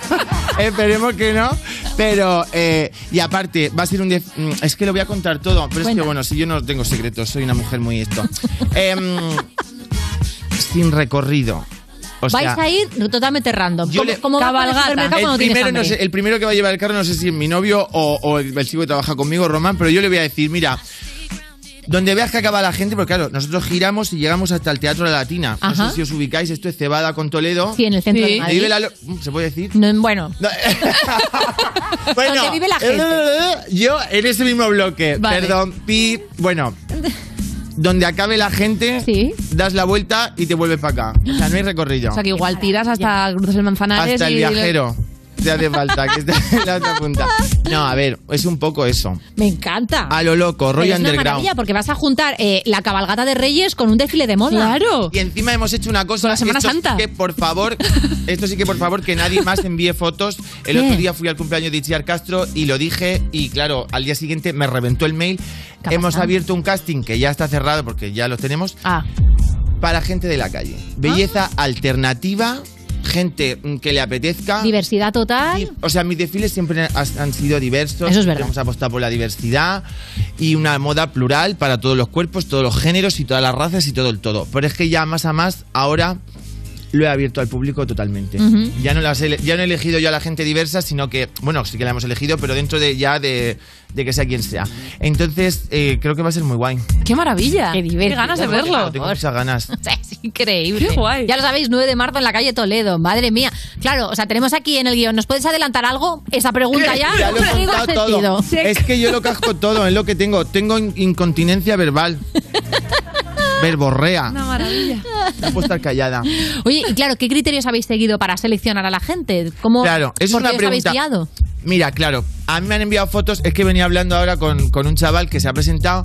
Esperemos que no. Pero, eh, y aparte, va a ser un... mm, Es que lo voy a contar todo. Pero es que, bueno, si yo no tengo secretos, soy una mujer muy esto. Em, sin recorrido. O Vais a ir totalmente random. yo como, le- el primero, no hambre. sé, el primero que va a llevar el carro, no sé si es mi novio o, o el, el chico que trabaja conmigo, Román, pero yo le voy a decir, mira, donde veas que acaba la gente, porque claro, nosotros giramos y llegamos hasta el Teatro La Latina. No sé si os ubicáis, esto es Cebada con Toledo. Sí, en el centro de Donde Madrid. vive la lo- ¿Se puede decir? No, bueno. Bueno, Donde vive la gente. Yo en ese mismo bloque, Vale. perdón, pi, bueno, donde acabe la gente, das la vuelta y te vuelves para acá. O sea, no hay recorrido. O sea, que igual tiras hasta Cruces el Manzanares Hasta el y- viajero. Te hace falta que esté en la otra punta. No, a ver, es un poco eso. Me encanta. A lo loco, rollo Pero es una underground. maravilla porque vas a juntar eh, la cabalgata de Reyes con un desfile de moda. Claro. Y encima hemos hecho una cosa. la Semana esto sí Santa. que por favor, esto sí que por favor que nadie más envíe fotos. El ¿Qué? otro día fui al cumpleaños de Itziar Castro y lo dije y claro, al día siguiente me reventó el mail. ¿Qué ha Hemos pasado? abierto un casting que ya está cerrado porque ya los tenemos. Ah. Para gente de la calle. Belleza alternativa, gente mm, que le apetezca. Diversidad total. O sea, mis desfiles siempre han sido diversos. Eso es verdad. Hemos apostado por la diversidad y una moda plural para todos los cuerpos, todos los géneros y todas las razas y todo el todo. Pero es que ya más a más, ahora lo he abierto al público totalmente. Ujú. Ya no las he, ya no he elegido yo a la gente diversa, sino que, bueno, sí que la hemos elegido, pero dentro de ya de, de que sea quien sea. Entonces, eh, creo que va a ser muy guay. ¡Qué maravilla! Qué divertido. ganas de verlo! Tengo muchas ganas. Es increíble. Qué guay. Ya lo sabéis, 9 de marzo en la calle Toledo. Madre mía. Claro, o sea, tenemos aquí en el guion. ¿Nos puedes adelantar algo? Esa pregunta ya. Ya lo he no todo. sentido. Es que yo lo casco todo, es lo que tengo. Tengo in- incontinencia verbal. Verborrea. Una maravilla. No puedo estar callada. Oye, y claro, ¿qué criterios habéis seguido para seleccionar a la gente? ¿Cómo, Claro, eso es ¿por qué una os habéis pregunta. guiado? Mira, claro, a mí me han enviado fotos, es que venía hablando ahora con, con un chaval que se ha presentado,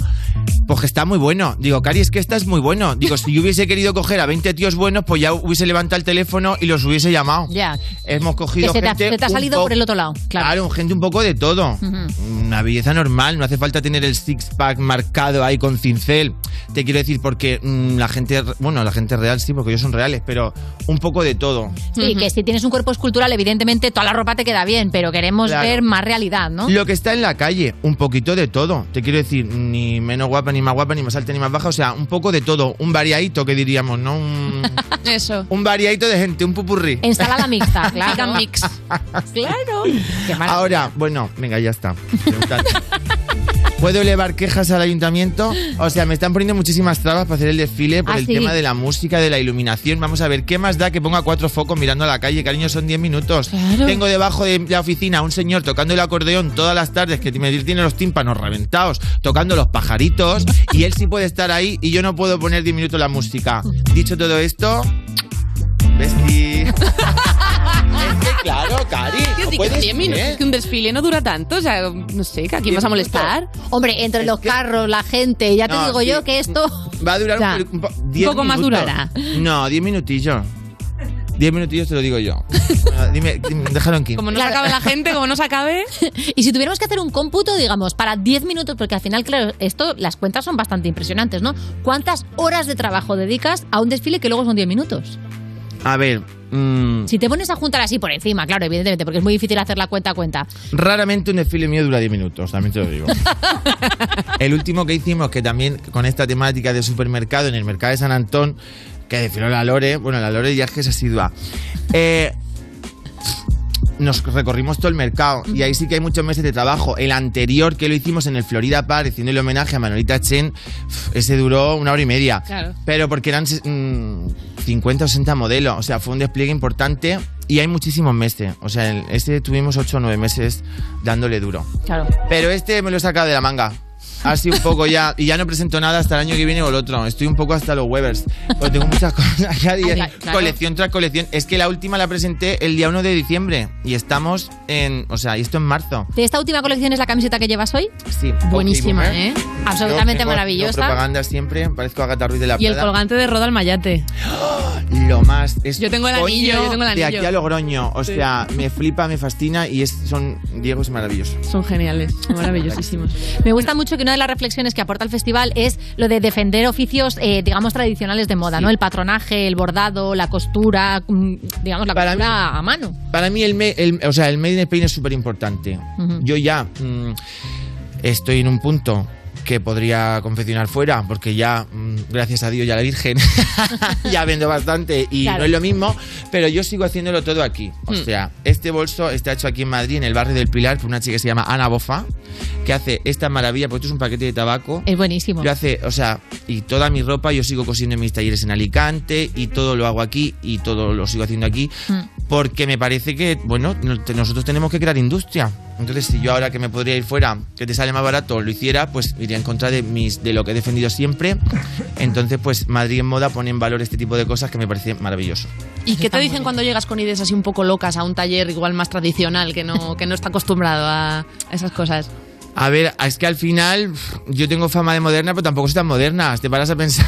pues que está muy bueno. Digo, Cari, es que estás muy bueno. Digo, si yo hubiese querido coger a 20 tíos buenos, pues ya hubiese levantado el teléfono y los hubiese llamado. Ya. Hemos Que cogido se te, ha- gente se te ha un salido po- por el otro lado. Claro. Claro, gente un poco de todo. Una belleza normal, no hace falta tener el six-pack marcado ahí con cincel. Te quiero decir, porque mm, la gente, bueno, la gente real sí, porque ellos son reales, pero un poco de todo. Sí, que si tienes un cuerpo escultural, evidentemente toda la ropa te queda bien, pero queremos Claro. ver más realidad, ¿no? Lo que está en la calle, un poquito de todo. Te quiero decir, ni menos guapa, ni más guapa, ni más alta, ni más baja. O sea, un poco de todo. Un variadito, que diríamos, ¿no? Un, Eso. un variadito de gente, un pupurrí. Ensalada mixta, claro. Mix. Claro. Qué. Ahora, bueno, venga, ya está. ¿Puedo elevar quejas al ayuntamiento? O sea, me están poniendo muchísimas trabas para hacer el desfile por Ah, el sí. tema de la música, de la iluminación. Vamos a ver, ¿qué más da que ponga cuatro focos mirando a la calle? Cariño, son 10 minutos. Tengo debajo de la oficina a un señor tocando el acordeón todas las tardes, que me tiene los tímpanos reventados, tocando los pajaritos, y él sí puede estar ahí y yo no puedo poner 10 minutos la música. Dicho todo esto, vestí. claro, Cari. ¿Qué no puedes Diez minutos, ser. que un desfile no dura tanto. O sea, no sé, que aquí Diez vas a minutos. molestar. Hombre, entre los carros, la gente, ya te No, digo sí. yo que esto... Va a durar Ya. un, un po- diez poco más minutos. durará. No, 10 minutillos. 10 minutillos te lo digo yo. Ah, dime, dime, déjalo en 15. Como no se acabe la gente, como no se acabe. Y si tuviéramos que hacer un cómputo, digamos, para 10 minutos, porque al final, claro, esto, las cuentas son bastante impresionantes, ¿no? ¿Cuántas horas de trabajo dedicas a un desfile que luego son 10 minutos? A ver, mm, Si te pones a juntar así por encima, claro, evidentemente, porque es muy difícil hacer la cuenta a cuenta. raramente un desfile mío dura 10 minutos, también te lo digo. el último que hicimos, que también con esta temática de supermercado en el mercado de San Antón, que desfiló la Lore, bueno, la Lore ya es que es asidua. Eh, nos recorrimos todo el mercado y ahí sí que hay muchos meses de trabajo. El anterior que lo hicimos en el Florida Park, haciéndole homenaje a Manolita Chen, ese duró una hora y media. Claro. Pero porque eran mm, 50 o 60 modelos, o sea, fue un despliegue importante y hay muchísimos meses. O sea, el- este tuvimos 8 o 9 meses dándole duro. Claro. Pero este me lo he sacado de la manga. Así un poco ya. Y ya no presento nada hasta el año que viene o el otro. Estoy un poco hasta los Webers. Porque tengo muchas cosas ya. Ay, claro. Colección tras colección. Es que la última la presenté el día 1 de diciembre. Y estamos en. O sea, y esto en marzo. ¿De esta última colección es la camiseta que llevas hoy? Sí. Buenísima, Ok, ¿eh? Absolutamente Yo maravillosa. no propaganda siempre. Parezco Agatha Ruiz de la Y el colgante de Roda al Mayate. Lo más. Es Yo tengo el anillo, yo tengo el De anillo. aquí a Logroño. O Sí. sea, me flipa, me fascina. Y es, son. Diego es maravilloso. Son geniales, maravillosísimos. Me gusta mucho que una de las reflexiones que aporta el festival es lo de defender oficios, eh, digamos, tradicionales de moda, ¿no? El patronaje, el bordado, la costura, mm, digamos, la costura a mano. Para mí el, me- el- o sea, el Made in Spain es súper importante. Yo ya mm, estoy en un punto que podría confeccionar fuera, porque ya, mm, gracias a Dios y a la Virgen, ya vendo bastante y Claro. no es lo mismo, pero yo sigo haciéndolo todo aquí. O Hmm. sea, este bolso está hecho aquí en Madrid, en el barrio del Pilar, por una chica que se llama Ana Bofa, que hace esta maravilla, porque esto es un paquete de tabaco. Es buenísimo. Lo hace, o sea, y toda mi ropa yo sigo cosiendo en mis talleres en Alicante y todo lo hago aquí y todo lo sigo haciendo aquí porque me parece que, bueno, nosotros tenemos que crear industria. Entonces, si yo ahora que me podría ir fuera, que te sale más barato, lo hiciera, pues iría en contra de mis de lo que he defendido siempre. Entonces, pues Madrid en moda pone en valor este tipo de cosas que me parece maravilloso. ¿Y qué te dicen cuando llegas con ideas así un poco locas a un taller igual más tradicional que no, que no está acostumbrado a esas cosas? A ver, es que al final yo tengo fama de moderna, pero tampoco soy tan moderna. Te paras a pensar.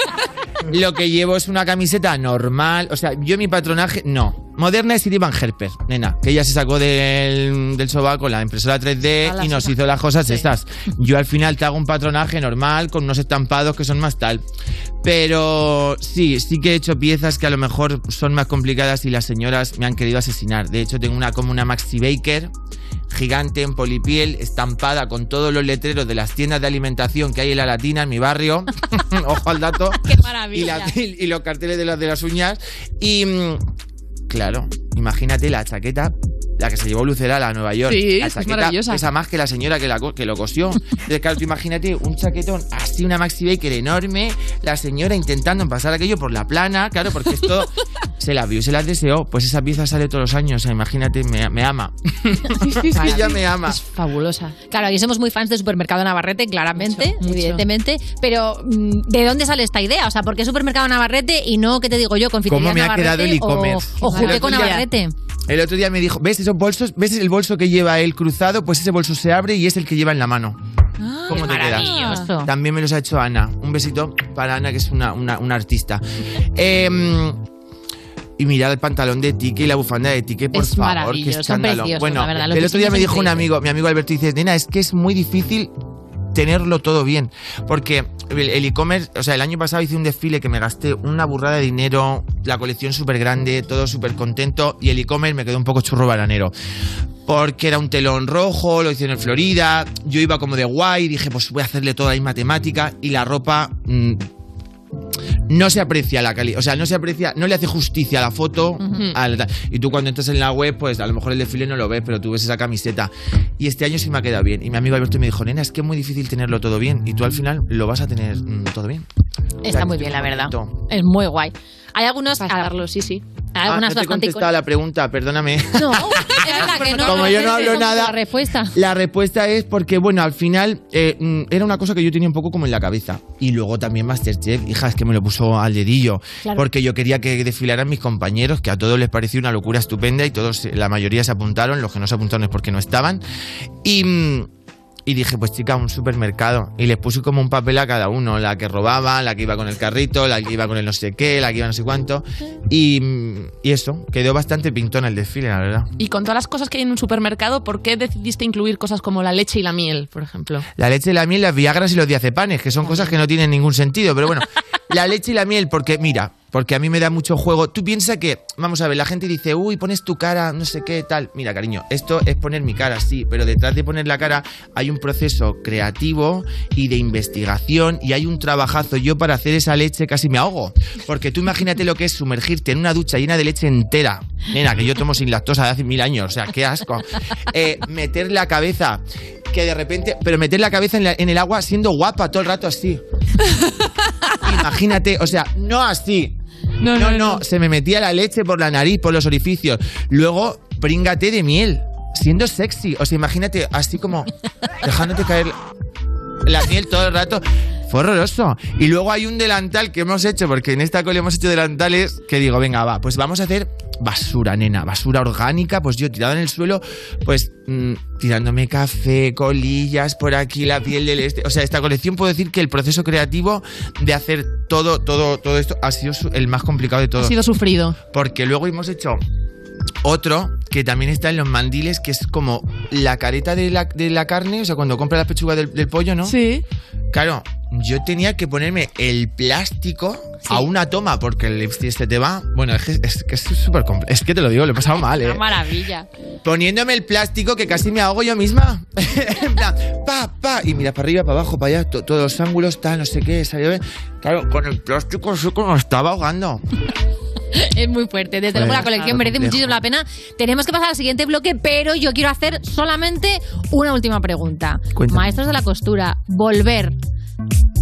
Lo que llevo es una camiseta normal. O sea, yo mi patronaje. No. Moderna es Siri Van Herper, nena. Que ella se sacó del, del sobaco la impresora 3D A la y nos hizo las cosas Sí. estas. Yo al final te hago un patronaje normal con unos estampados que son más tal. Pero sí, sí que he hecho piezas que a lo mejor son más complicadas y las señoras me han querido asesinar. De hecho, tengo una como una Maxi Baker gigante en polipiel, estampada con todos los letreros de las tiendas de alimentación que hay en la Latina, en mi barrio. Ojo al dato. ¡Qué Y, maravilla! la- y los carteles de las de las uñas. Y mm, claro, imagínate la chaqueta. La que se llevó Lucerala a Nueva York. Sí, la es maravillosa. pesa más que la señora que, la, que lo cosió. Entonces, claro, tú imagínate un chaquetón así, una Maxi Baker enorme, la señora intentando pasar aquello por la plana, claro, porque esto se la vio se las deseó. Pues esa pieza sale todos los años, o sea, imagínate, me, me ama. Ella me ama. Es fabulosa. Claro, aquí somos muy fans de Supermercado Navarrete, claramente, evidentemente. Pero, mm, ¿de dónde sale esta idea? O sea, ¿por qué Supermercado Navarrete y no, qué te digo yo, confitería ¿Cómo me ha Navarrete quedado el e-commerce? O, o otro día- Navarrete? El otro día me dijo, ¿ves esos bolsos? ¿Ves el bolso que lleva él cruzado? Pues ese bolso se abre y es el que lleva en la mano. ¿Cómo te queda? maravilloso. También me los ha hecho Ana. Un besito para Ana, que es una, una, una artista. Em, y mirad el pantalón de Tique y la bufanda de Tique, por Es favor, qué escándalo. bueno, la verdad, el otro día me dijo un amigo, mi amigo Alberto, dice, nena, es que es muy difícil tenerlo todo bien. Porque el e-commerce, o sea, el año pasado hice un desfile que me gasté una burrada de dinero, la colección súper grande, todo súper contento, y el e-commerce me quedó un poco churro bananero. Porque era un telón rojo, lo hice en Florida, yo iba como de guay, dije, pues voy a hacerle toda la misma temática, y la ropa mm, no se aprecia la calidad, o sea, no se aprecia, no le hace justicia a la foto. a la- y tú cuando entras en la web, pues a lo mejor el desfile no lo ves, pero tú ves esa camiseta. Y este año sí me ha quedado bien. Y mi amigo Alberto me dijo, nena, es que es muy difícil tenerlo todo bien. Y tú al final lo vas a tener mm, todo bien. Está muy bien, la verdad. Es muy guay. Hay algunos... Pasarlo, sí, sí. Hay Ah, algunas no te he contestado a la pregunta, perdóname. No, verdad que no. Como yo no hablo nada- La respuesta. La respuesta es porque, bueno, al final eh, mm, era una cosa que yo tenía un poco como en la cabeza. Y luego también Masterchef, hija, es que me lo puso al dedillo. Claro. Porque yo quería que desfilaran mis compañeros, que a todos les pareció una locura estupenda y todos, la mayoría se apuntaron, los que no se apuntaron es porque no estaban. Y, mm, y dije, pues chica, un supermercado. Y les puse como un papel a cada uno, la que robaba, la que iba con el carrito, la que iba con el no sé qué, la que iba no sé cuánto. Y, y eso, quedó bastante pintón el desfile, la verdad. Y con todas las cosas que hay en un supermercado, ¿por qué decidiste incluir cosas como la leche y la miel, por ejemplo? La leche, la miel, las viagras y los diazepanes, que son cosas que no tienen ningún sentido. Pero bueno, la leche y la miel, porque mira, Porque a mí me da mucho juego. Tú piensas que, vamos a ver, la gente dice, uy, pones tu cara, no sé qué, tal. Mira, cariño, esto es poner mi cara, sí, pero detrás de poner la cara hay un proceso creativo y de investigación y hay un trabajazo. Yo para hacer esa leche casi me ahogo. Porque tú imagínate lo que es sumergirte en una ducha llena de leche entera. Nena, que yo tomo sin lactosa de hace mil años, o sea, qué asco. Eh, meter la cabeza, que de repente, pero meter la cabeza en, en el agua siendo guapa todo el rato así. Imagínate, o sea, no así. No no, no, se me metía la leche por la nariz, por los orificios. Luego, bríngate de miel, siendo sexy. O sea, imagínate así como dejándote caer la miel todo el rato. Fue horroroso. Y luego hay un delantal que hemos hecho, porque en esta cole hemos hecho delantales que digo, venga, va, pues vamos a hacer basura, nena, basura orgánica, pues yo tirado en el suelo, pues mm, tirándome café, colillas, por aquí la piel del este. O sea, esta colección puedo decir que el proceso creativo de hacer todo, todo, todo esto ha sido el más complicado de Ha todo. sido sufrido. Porque luego hemos hecho otro que también está en los mandiles, que es como la careta de la, de la carne, o sea, cuando compras la pechuga del, del pollo, ¿no? Sí. Claro, yo tenía que ponerme el plástico a una toma, porque el lipstick se te va. Bueno, es que es, que súper compl- Es que te lo digo, lo he pasado mal, Una ¿eh? maravilla. Poniéndome el plástico que casi me ahogo yo misma. en plan, pa, pa. Y mira, para arriba, para abajo, para allá, to- todos los ángulos, tal, no sé qué. salió bien. Claro, con el plástico así como me estaba ahogando. Es muy fuerte. Desde luego Pues, la colección claro, merece complejo. muchísimo la pena. Tenemos que pasar al siguiente bloque, pero yo quiero hacer solamente una última pregunta. Cuéntame. Maestros de la costura, volver.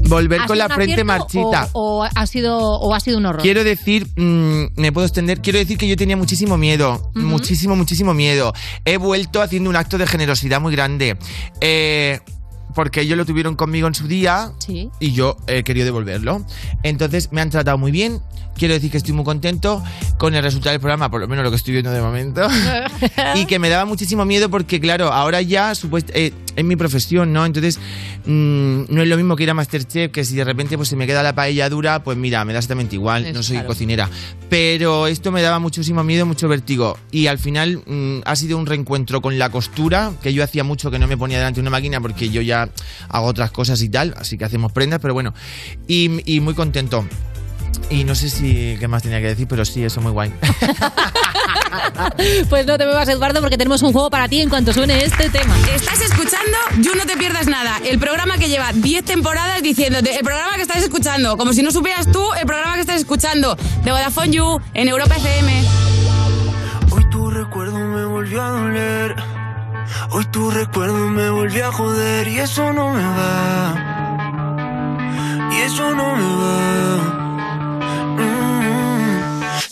Volver ¿Ha con la frente marchita. O, o ha sido, o ha sido un horror. Quiero decir, mm, me puedo extender, quiero decir que yo tenía muchísimo miedo, muchísimo, muchísimo miedo. He vuelto haciendo un acto de generosidad muy grande. Eh, porque ellos lo tuvieron conmigo en su día Sí. y yo he querido devolverlo. Entonces me han tratado muy bien. Quiero decir que estoy muy contento con el resultado del programa, por lo menos lo que estoy viendo de momento. y que me daba muchísimo miedo porque, claro, ahora ya supuest- eh, es mi profesión, ¿no? Entonces, mm, no es lo mismo que ir a Masterchef, que si de repente pues, se me queda la paella dura, pues mira, me da exactamente igual, Es no soy claro. cocinera. Pero esto me daba muchísimo miedo, mucho vértigo. Y al final mm, ha sido un reencuentro con la costura, que yo hacía mucho que no me ponía delante de una máquina porque yo ya hago otras cosas y tal, así que hacemos prendas, pero bueno. Y, y muy contento. Y no sé si qué más tenía que decir, pero sí, eso muy guay. Pues no te muevas, Eduardo, porque tenemos un juego para ti en cuanto suene este tema. Estás escuchando You No Te Pierdas Nada, el programa que lleva 10 temporadas diciéndote, el programa que estás escuchando, como si no supieras tú el programa que estás escuchando, de Vodafone You, en Europa FM. Hoy tu recuerdo me volvió a doler. Hoy tu recuerdo me volvió a joder y eso no me va. Y eso no me va. Mm.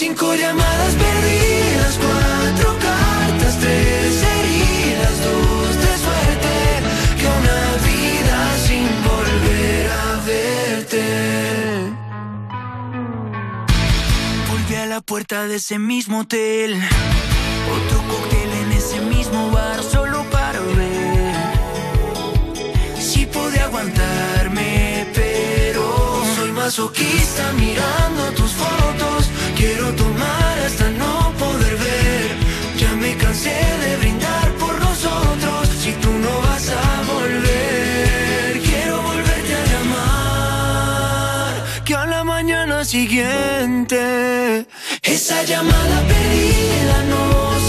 cinco llamadas perdidas, cuatro cartas, tres heridas, dos de suerte que una vida sin volver a verte. Volví a la puerta de ese mismo hotel. Otro cóctel en ese mismo bar solo para ver si pude aguantarme, pero soy masoquista mirando tus fotos. Quiero tomar hasta no poder ver. Ya me cansé de brindar por nosotros. Si tú no vas a volver, quiero volverte a llamar. Que a la mañana siguiente esa llamada perdida no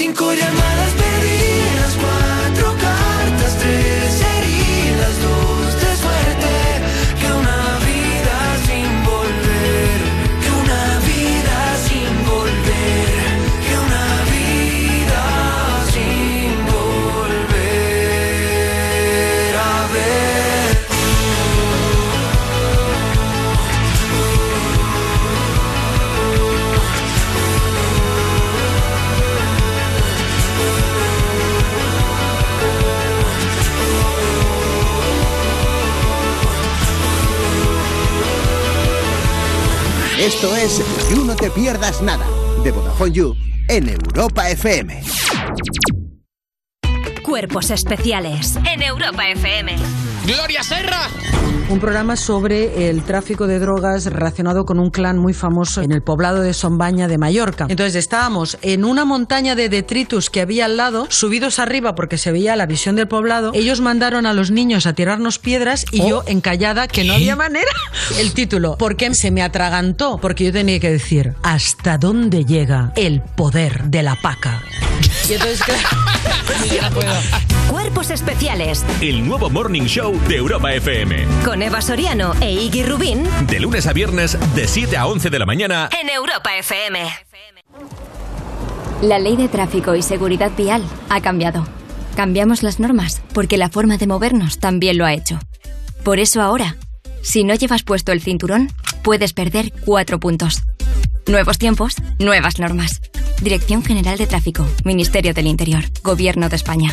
cinco llamadas perdidas, Esto es You No Te Pierdas Nada, de Vodafone You, en Europa FM. Cuerpos especiales en Europa FM. Gloria Serra. Un programa sobre el tráfico de drogas relacionado con un clan muy famoso en el poblado de Sombaña de Mallorca. Entonces estábamos en una montaña de detritus que había al lado, subidos arriba porque se veía la visión del poblado. Ellos mandaron a los niños a tirarnos piedras y yo encallada que no había manera. El título, ¿por qué se me atragantó? Porque yo tenía que decir, ¿hasta dónde llega el poder de la paca? Y entonces, claro, Cuerpos especiales El nuevo Morning Show de Europa FM. con Eva Soriano e Iggy Rubín De lunes a viernes, de 7 a 11 de la mañana. en Europa FM. La ley de tráfico y seguridad vial ha cambiado. Cambiamos las normas porque la forma de movernos también lo ha hecho. Por eso ahora, si no llevas puesto el cinturón, puedes perder cuatro puntos. Nuevos tiempos, nuevas normas. Dirección General de Tráfico, Ministerio del Interior, Gobierno de España.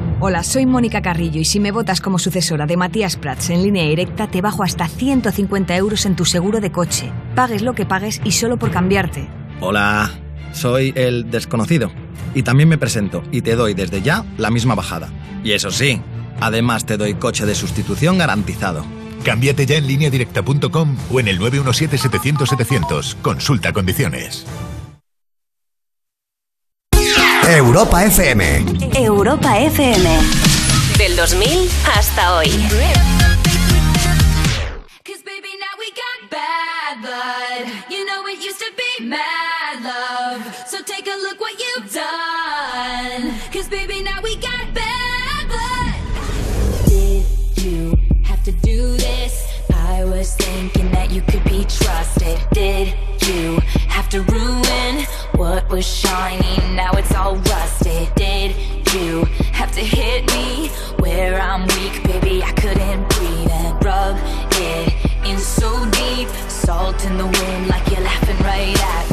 Hola, soy Mónica Carrillo y si me votas como sucesora de Matías Prats en línea directa, te bajo hasta 150 euros en tu seguro de coche. Pagues lo que pagues y solo por cambiarte. Hola, soy el desconocido. Y también me presento y te doy desde ya la misma bajada. Y eso sí, además te doy coche de sustitución garantizado. Cámbiate ya en lineadirecta.com o en el 917-700-700. Consulta condiciones. Europa FM. Europa FM. Del 2000 hasta hoy. bad blood. You know it used to be mad love. So take a look what you've done. Cause baby, now we got bad blood. Did you have to do this? I was thinking that you could be trusted. Did you have to ruin what was shiny? Now it's all rusted. Did you have to hit me where I'm weak? Baby, I couldn't breathe and rub it in so deep. Salt in the wind like you're laughing right at me.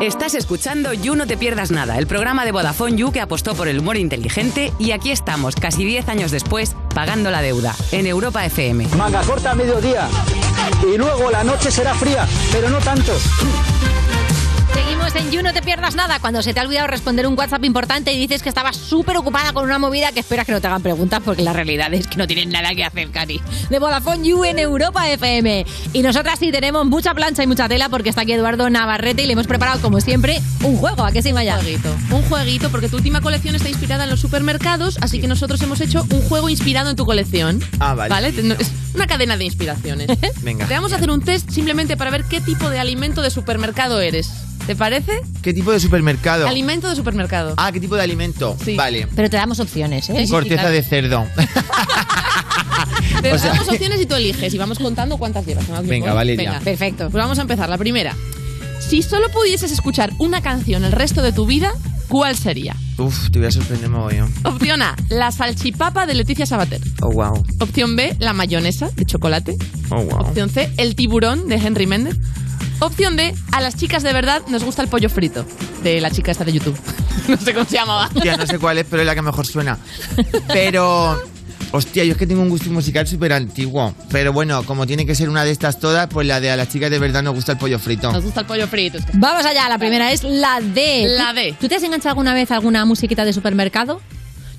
Estás escuchando You No Te Pierdas Nada, el programa de Vodafone You que apostó por el humor inteligente y aquí estamos, casi 10 años después, pagando la deuda, en Europa FM. Manga corta a mediodía. Y luego la noche será fría, pero no tanto. En You, no te pierdas nada. Cuando se te ha olvidado responder un WhatsApp importante y dices que estabas súper ocupada con una movida que esperas que no te hagan preguntas porque la realidad es que no tienen nada que hacer, Cari. De Vodafone You en Europa FM. Y nosotras sí tenemos mucha plancha y mucha tela porque está aquí Eduardo Navarrete y le hemos preparado, como siempre, un juego. ¿A qué se vaya? Un jueguito. Un jueguito, porque tu última colección está inspirada en los supermercados, así que nosotros hemos hecho un juego inspirado en tu colección. Ah, vale. ¿Vale? Es una cadena de inspiraciones. Venga. Te vamos a hacer un test simplemente para ver qué tipo de alimento de supermercado eres. ¿Te parece? ¿Qué tipo de supermercado? Alimento de supermercado. Ah, ¿qué tipo de alimento? Vale. Pero te damos opciones, ¿eh? Corteza de cerdo. Te O sea- damos opciones y tú eliges y vamos contando cuántas llevas. ¿no? Venga, Valeria. Venga, perfecto. Pues vamos a empezar. La primera. Si solo pudieses escuchar una canción el resto de tu vida, ¿cuál sería? Uf, te voy a sorprender mogollón. Opción A, la salchipapa de Leticia Sabater. Oh, wow. Opción B, la mayonesa de chocolate. Oh, wow. Opción C, el tiburón de Henry Méndez. Opción D, a las chicas de verdad nos gusta el pollo frito. De la chica esta de YouTube. no sé cómo se llamaba. Ya no sé cuál es, pero es la que mejor suena. Pero Hostia, yo es que tengo un gusto musical súper antiguo. Pero bueno, como tiene que ser una de estas todas, pues la de a las chicas de verdad nos gusta el pollo frito. Nos gusta el pollo frito. es que- Vamos allá, la primera es la D. La ¿Tú- D. ¿Tú te has enganchado alguna vez a alguna musiquita de supermercado?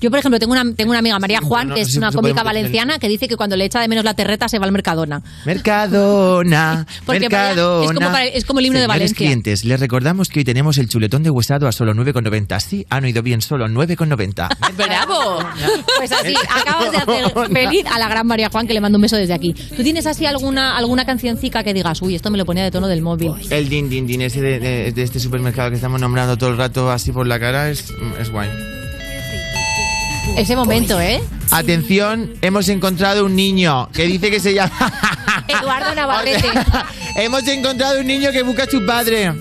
Yo, por ejemplo, tengo una, tengo una amiga, María Juan, que es una cómica valenciana, que dice que cuando le echa de menos la terreta se va al Mercadona. Mercadona, Mercadona. es como para- es como el himno de Valencia. clientes, les recordamos que hoy tenemos el chuletón de huesado a solo 9,90. Sí, han oído bien, solo 9,90. ¡Bravo! Pues así, acabas de hacer feliz a la gran María Juan, que le mando un beso desde aquí. ¿Tú tienes así alguna, alguna cancioncica que digas, uy, esto me lo ponía de tono del móvil? El din din din ese de, de- de este supermercado que estamos nombrando todo el rato así por la cara es, es guay. Ese momento, ¿eh? Atención, hemos encontrado un niño que dice que se llama... Eduardo Navarrete. hemos encontrado un niño que busca a su padre.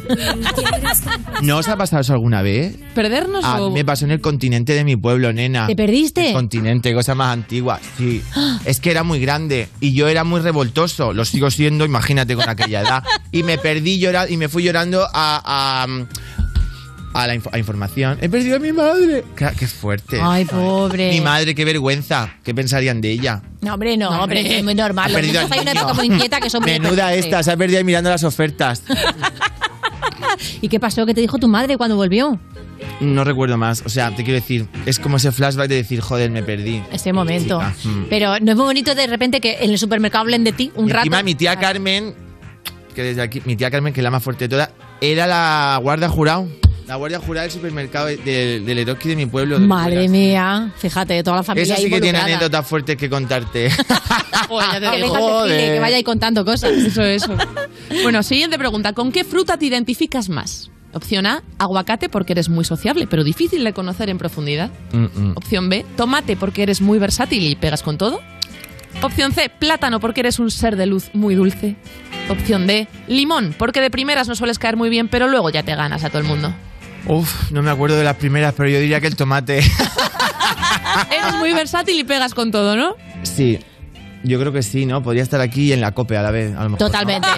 ¿No os ha pasado eso alguna vez? ¿Perdernos A o...? mí me pasó en el continente de mi pueblo, nena. ¿Te perdiste? El continente, cosa más antigua. Sí. Es que era muy grande y yo era muy revoltoso. Lo sigo siendo, imagínate con aquella edad. Y me perdí llorando y me fui llorando a. a a la a información. He perdido a mi madre. Qué, qué fuerte. Ay, pobre. Mi madre, qué vergüenza. ¿Qué pensarían de ella? No, hombre, no, No, hombre, hombre. es muy normal. Ha Los niños hay una época muy inquieta que son muy Menuda esta, se ha perdido ahí mirando las ofertas. ¿Y qué pasó? ¿Qué te dijo tu madre cuando volvió? No recuerdo más. O sea, te quiero decir, es como ese flashback de decir, joder, me perdí. Ese momento. Chica, mm. Pero no es muy bonito de repente que en el supermercado hablen de ti un Y rato. Encima mi tía Carmen, que desde aquí, mi tía Carmen, que es la más fuerte de todas, era la guardia jurado. La guardia jurada del supermercado del, del Eroski de mi pueblo. de Madre mía, fíjate, toda la familia Eso sí que tiene anécdotas fuertes que contarte. Joder, ya te digo. que vaya ahí contando cosas. Eso, eso. Bueno, siguiente pregunta. ¿Con qué fruta te identificas más? Opción A, aguacate porque eres muy sociable, pero difícil de conocer en profundidad. Opción B, tomate porque eres muy versátil y pegas con todo. Opción C, plátano porque eres un ser de luz muy dulce. Opción D, limón porque de primeras no sueles caer muy bien, pero luego ya te ganas a todo el mundo. Uf, no me acuerdo de las primeras, pero yo diría que el tomate. Eres muy versátil y pegas con todo, ¿no? sí, yo creo que sí, ¿no? Podría estar aquí y en la cope a la vez, a lo mejor. Totalmente.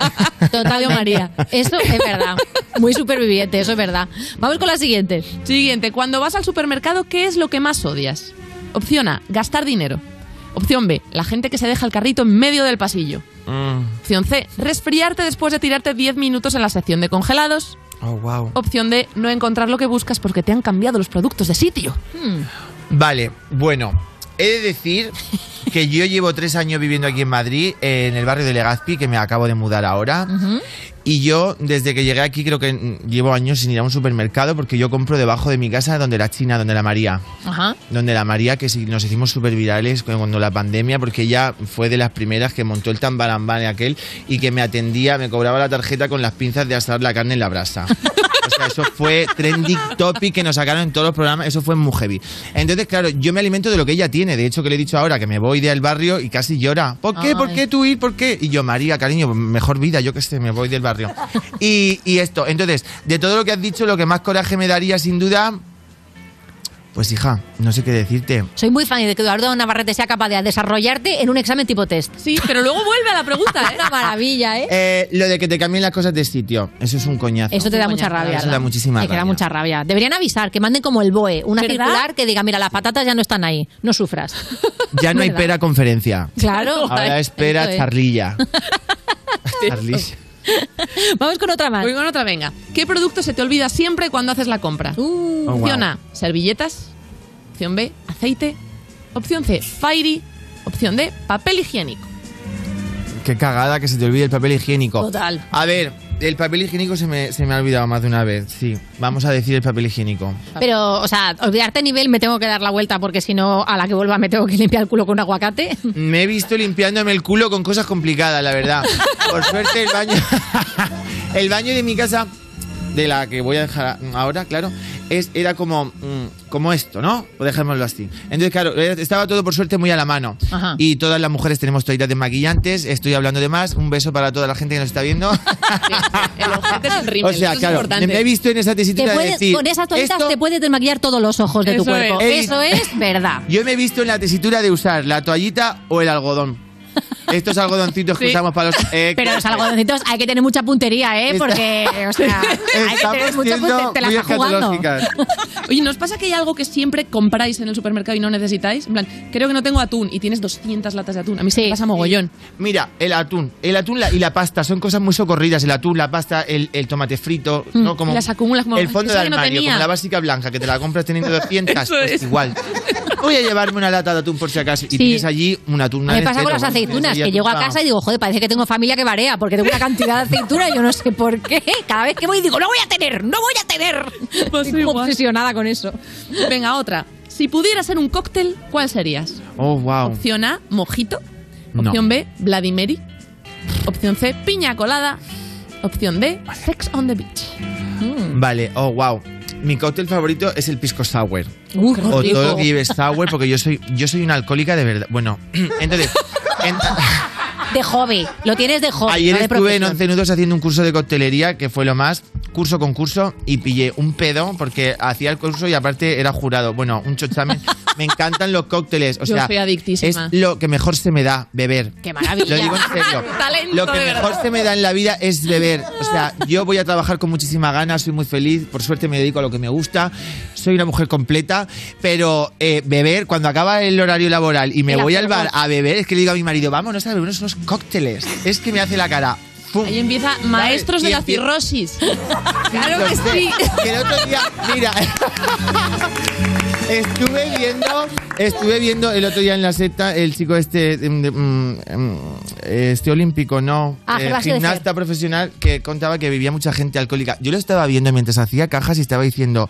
Totalmente. María. Eso es verdad. Muy superviviente, eso es verdad. Vamos con la siguiente. Siguiente, cuando vas al supermercado, ¿qué es lo que más odias? Opción A, gastar dinero. Opción B, la gente que se deja el carrito en medio del pasillo. Mm. Opción C, resfriarte después de tirarte 10 minutos en la sección de congelados. Oh, wow. Opción D, no encontrar lo que buscas porque te han cambiado los productos de sitio. Vale, bueno, he de decir que yo llevo tres años viviendo aquí en Madrid, en el barrio de Legazpi, que me acabo de mudar ahora. Y yo, desde que llegué aquí, creo que llevo años sin ir a un supermercado porque yo compro debajo de mi casa donde la China, donde la María. Ajá. Donde la María, que nos hicimos súper virales cuando la pandemia, porque ella fue de las primeras que montó el tambarambane aquel y que me atendía, me cobraba la tarjeta con las pinzas de asar la carne en la brasa. O sea, eso fue trending topic que nos sacaron en todos los programas, eso fue muy heavy. Entonces, claro, yo me alimento de lo que ella tiene. De hecho, que le he dicho ahora que me voy del barrio y casi llora. ¿Por qué? ¿Por qué tú ir? ¿Por qué? Y yo, María, cariño, mejor vida, yo qué sé, me voy del barrio. Y, y esto, entonces, de todo lo que has dicho, lo que más coraje me daría, sin duda, pues hija, no sé qué decirte. Soy muy fan de que Eduardo Navarrete sea capaz de desarrollarte en un examen tipo test. Sí, pero luego vuelve a la pregunta, ¿eh? Una maravilla, ¿eh? Eh, lo de que te cambien las cosas de sitio, eso es un coñazo. Eso te da mucha rabia. Eso da muchísima Ay, que da rabia. mucha rabia. Deberían avisar, que manden como el BOE, una ¿Verdad? circular que diga, mira, las patatas ya no están ahí, no sufras. Ya no hay pera conferencia. Claro. Ahora es. charlilla. Charlilla. Vamos con otra más. Voy con otra, venga. ¿Qué producto se te olvida siempre cuando haces la compra? Uh, Opción wow. A, servilletas. Opción B, aceite. Opción C, fairy. Opción D, papel higiénico. Qué cagada que se te olvide el papel higiénico. Total. A ver, el papel higiénico se me, se me ha olvidado más de una vez. Sí, vamos a decir el papel higiénico. Pero, o sea, olvidarte nivel me tengo que dar la vuelta porque si no, a la que vuelva me tengo que limpiar el culo con un aguacate. Me he visto limpiándome el culo con cosas complicadas, la verdad. Por suerte el baño, el baño de mi casa, de la que voy a dejar ahora, claro, es, era como, mm, como esto, ¿no? O dejémoslo así. Entonces, claro, estaba todo por suerte muy a la mano. Ajá. Y todas las mujeres tenemos toallitas desmaquillantes. Estoy hablando de más. Un beso para toda la gente que nos está viendo. El ojete es el rímel, o sea, eso es claro, importante. me he visto en esa Te tesitura de decir. con esas toallitas esto- te puedes desmaquillar todos los ojos de tu cuerpo. es. Eso es verdad. Yo me he visto en la tesitura de usar la toallita o el algodón. Estos algodoncitos que Sí. usamos para los... eh, Pero los algodoncitos hay que tener mucha puntería, ¿eh? Porque, o sea, hay que Estamos tener mucha puntería. Te la estás jugando. Oye, ¿nos pasa que hay algo que siempre compráis en el supermercado y no necesitáis? En plan, creo que no tengo atún y tienes 200 latas de atún. A mí se me pasa mogollón. Mira, el atún, el atún y la pasta son cosas muy socorridas. El atún, la pasta, el, el tomate frito, Mm, ¿no? Como las acumulas como- el fondo de no armario, como la básica blanca que te la compras teniendo 200, Eso pues es. igual. Voy a llevarme una lata de atún por si acaso y Sí. tienes allí un atún. Me pasa con las aceitunas, que llego a casa y digo, joder, parece que tengo familia que varea, porque tengo una cantidad de aceitunas y yo no sé por qué. Cada vez que voy digo, no voy a tener, no voy a tener. Estoy obsesionada con eso. Venga, otra. Si pudieras ser un cóctel, ¿cuál serías? Oh, wow. Opción A, mojito. No. Opción B, Vladimiri. Opción C, piña colada. Opción D, sex on the beach. Vale, oh, wow. Mi cóctel favorito es el pisco sour. Uh, o todo lo que lleve sour, porque yo soy, yo soy una alcohólica de verdad. Bueno, entonces, en- De hobby. Lo tienes de hobby. ayer no de estuve en profesión. 11 nudos haciendo un curso de coctelería, que fue lo más, curso con curso, y pillé un pedo porque hacía el curso y aparte era jurado. Bueno, un chochamen. Me encantan los cócteles. O Yo sea, soy adictísima. es lo que mejor se me da, beber. Qué maravilla. Lo digo en serio. Talento, Lo que mejor se me da en la vida es beber. O sea, yo voy a trabajar con muchísima ganas, soy muy feliz, por suerte me dedico a lo que me gusta, soy una mujer completa, pero eh, beber, cuando acaba el horario laboral y me El voy al bar a beber, es que le digo a mi marido, vámonos a beber unos cócteles. Es que me hace la cara. ¡Fum! Ahí empieza Maestros de la cirrosis. Claro que sí. Que el otro día, mira, estuve viendo, estuve viendo el otro día en la secta el chico este, mm, mm, mm, este olímpico, no, Ah, eh, gimnasta profesional que contaba que vivía mucha gente alcohólica. Yo lo estaba viendo mientras hacía cajas y estaba diciendo,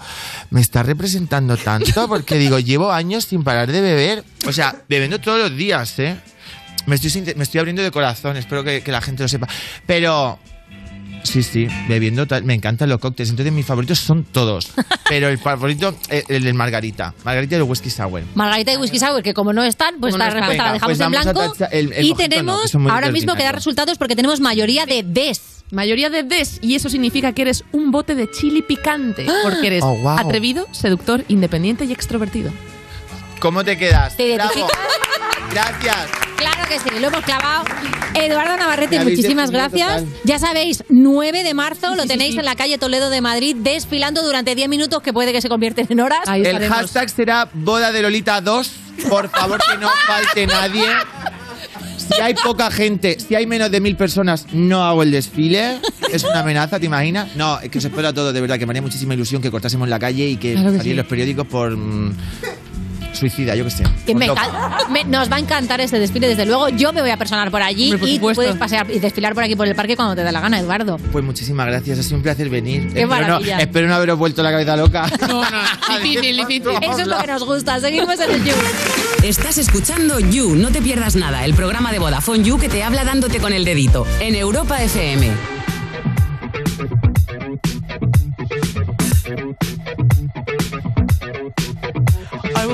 me está representando tanto porque digo, llevo años sin parar de beber, o sea, bebiendo todos los días, ¿eh? Me estoy, me estoy abriendo de corazón, espero que, que la gente lo sepa. Pero Sí, sí, bebiendo tal. Me encantan los cócteles. Entonces mis favoritos son todos. Pero el favorito es el del Margarita. Margarita y el whisky sour. Margarita y Whisky Sour, que como no están, pues Como no respuesta la dejamos pues en blanco. el- el y no, tenemos muy ahora mismo que dar resultados porque tenemos mayoría de des. Mayoría de des, y eso significa que eres un bote de chili picante, porque eres Oh, wow. atrevido, seductor, independiente y extrovertido. ¿Cómo te quedas? ¿Te identificas? Gracias. Claro que sí, lo hemos clavado. Eduardo Navarrete, muchísimas gracias. total. Ya sabéis, 9 de marzo lo tenéis en la calle Toledo de Madrid desfilando durante 10 minutos que puede que se convierten en horas. El hashtag será boda de Lolita 2. Por favor, que no falte nadie. Si hay poca gente, si hay menos de mil personas, no hago el desfile. Es una amenaza, ¿te imaginas? No, es que os espero a todos, de verdad, que me haría muchísima ilusión que cortásemos la calle y que Claro que saliera en sí. los periódicos por mm, suicida, yo qué sé. Que por me nos va a encantar ese desfile, desde luego. Yo me voy a personar por allí Hombre, por y supuesto. puedes pasear y desfilar por aquí por el parque cuando te dé la gana, Eduardo. Pues muchísimas gracias, ha sido un placer venir. Qué espero, no, espero no haberos vuelto la cabeza loca. No, no, difícil, difícil. Eso es lo que nos gusta. Seguimos en el You. Estás escuchando You, no te pierdas nada, el programa de Vodafone You que te habla dándote con el dedito en Europa FM.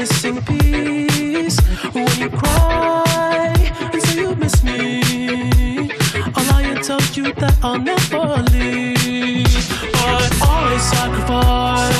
Missing piece. When you cry and say you miss me, I'll lie and tell you that I'll never leave. But I sacrificed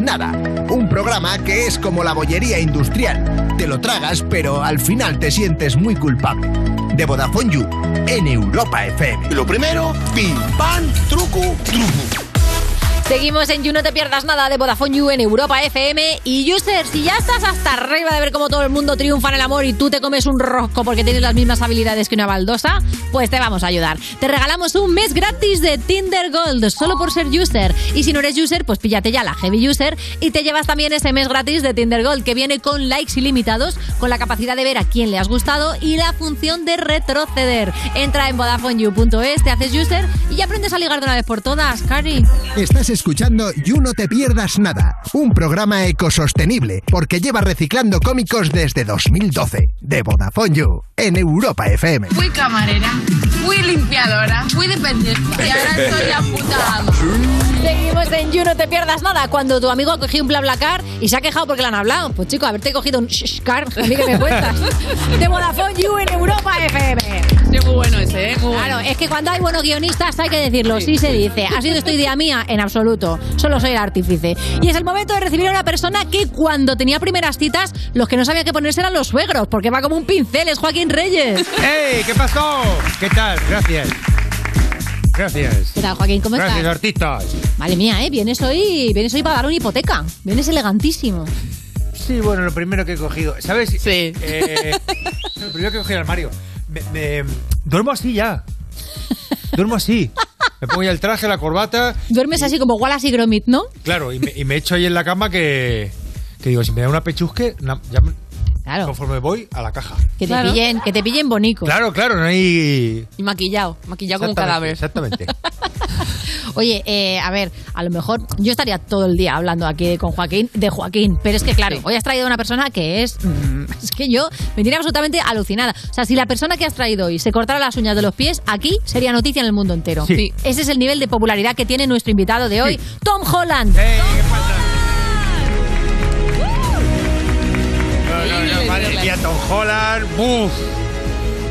Nada, un programa que es como la bollería industrial. Te lo tragas, pero al final te sientes muy culpable. De Vodafone You, en Europa FM. Lo primero, pim, pam, truco, truco. Seguimos en You No Te Pierdas Nada de Vodafone You en Europa FM. Y User, si ya estás hasta arriba de ver cómo todo el mundo triunfa en el amor y tú te comes un rosco porque tienes las mismas habilidades que una baldosa, pues te vamos a ayudar. Te regalamos un mes gratis de Tinder Gold solo por ser User. Y si no eres User, pues píllate ya la Heavy User y te llevas también ese mes gratis de Tinder Gold que viene con likes ilimitados, con la capacidad de ver a quién le has gustado y la función de retroceder. Entra en VodafoneYou.es, te haces User y ya aprendes a ligar de una vez por todas, Cari. Estás escuchando You No Te Pierdas Nada, un programa ecosostenible porque lleva reciclando cómicos desde 2012. De Vodafone You, en Europa FM. Fui camarera, fui limpiadora, fui dependiente y ahora puta amo. Seguimos en You, no te pierdas nada. Cuando tu amigo ha cogido un BlaBlaCar y se ha quejado porque le han hablado. Pues chico, haberte cogido un car, a mí que me cuentas. De Vodafone You en Europa FM. Sí, muy bueno ese, ¿eh? Muy Claro, bueno. es que cuando hay buenos guionistas hay que decirlo, sí, se dice. ¿Ha sido esto idea mía? En absoluto. Solo soy el artífice. Y es el momento de recibir a una persona que cuando tenía primeras citas, los que no sabían qué ponerse eran los suegros, porque va como un pincel, es Joaquín Reyes. ¡Ey! ¿Qué pasó? ¿Qué tal? Gracias. Gracias. ¿Qué tal, Joaquín? ¿Cómo Gracias, estás? artistas. Madre mía, ¿eh? Vienes hoy, vienes hoy para dar una hipoteca. Vienes elegantísimo. Sí, bueno, lo primero que he cogido. ¿Sabes? Sí. lo primero que he cogido el armario. Me, me- duermo así ya. Duermo así. Me pongo ya el traje, la corbata. Duermes así como Wallace y Gromit, ¿no? Claro, y me, y me echo ahí en la cama que. Que digo, si me da una pechusque, ya Claro. conforme voy a la caja. Que te pillen, que te pillen bonico. Claro, claro, no hay. Y maquillado, maquillado como un Exactamente, cadáver. Exactamente. Oye, eh, a ver, a lo mejor yo estaría todo el día hablando aquí con Joaquín, de Joaquín, pero es que claro, hoy has traído a una persona que es, mm, es que yo me tiene absolutamente alucinada. O sea, si la persona que has traído hoy se cortara las uñas de los pies, aquí sería noticia en el mundo entero. Sí. Ese es el nivel de popularidad que tiene nuestro invitado de hoy, Tom Holland. No, madre mía, Tom Holland. ¡Buf!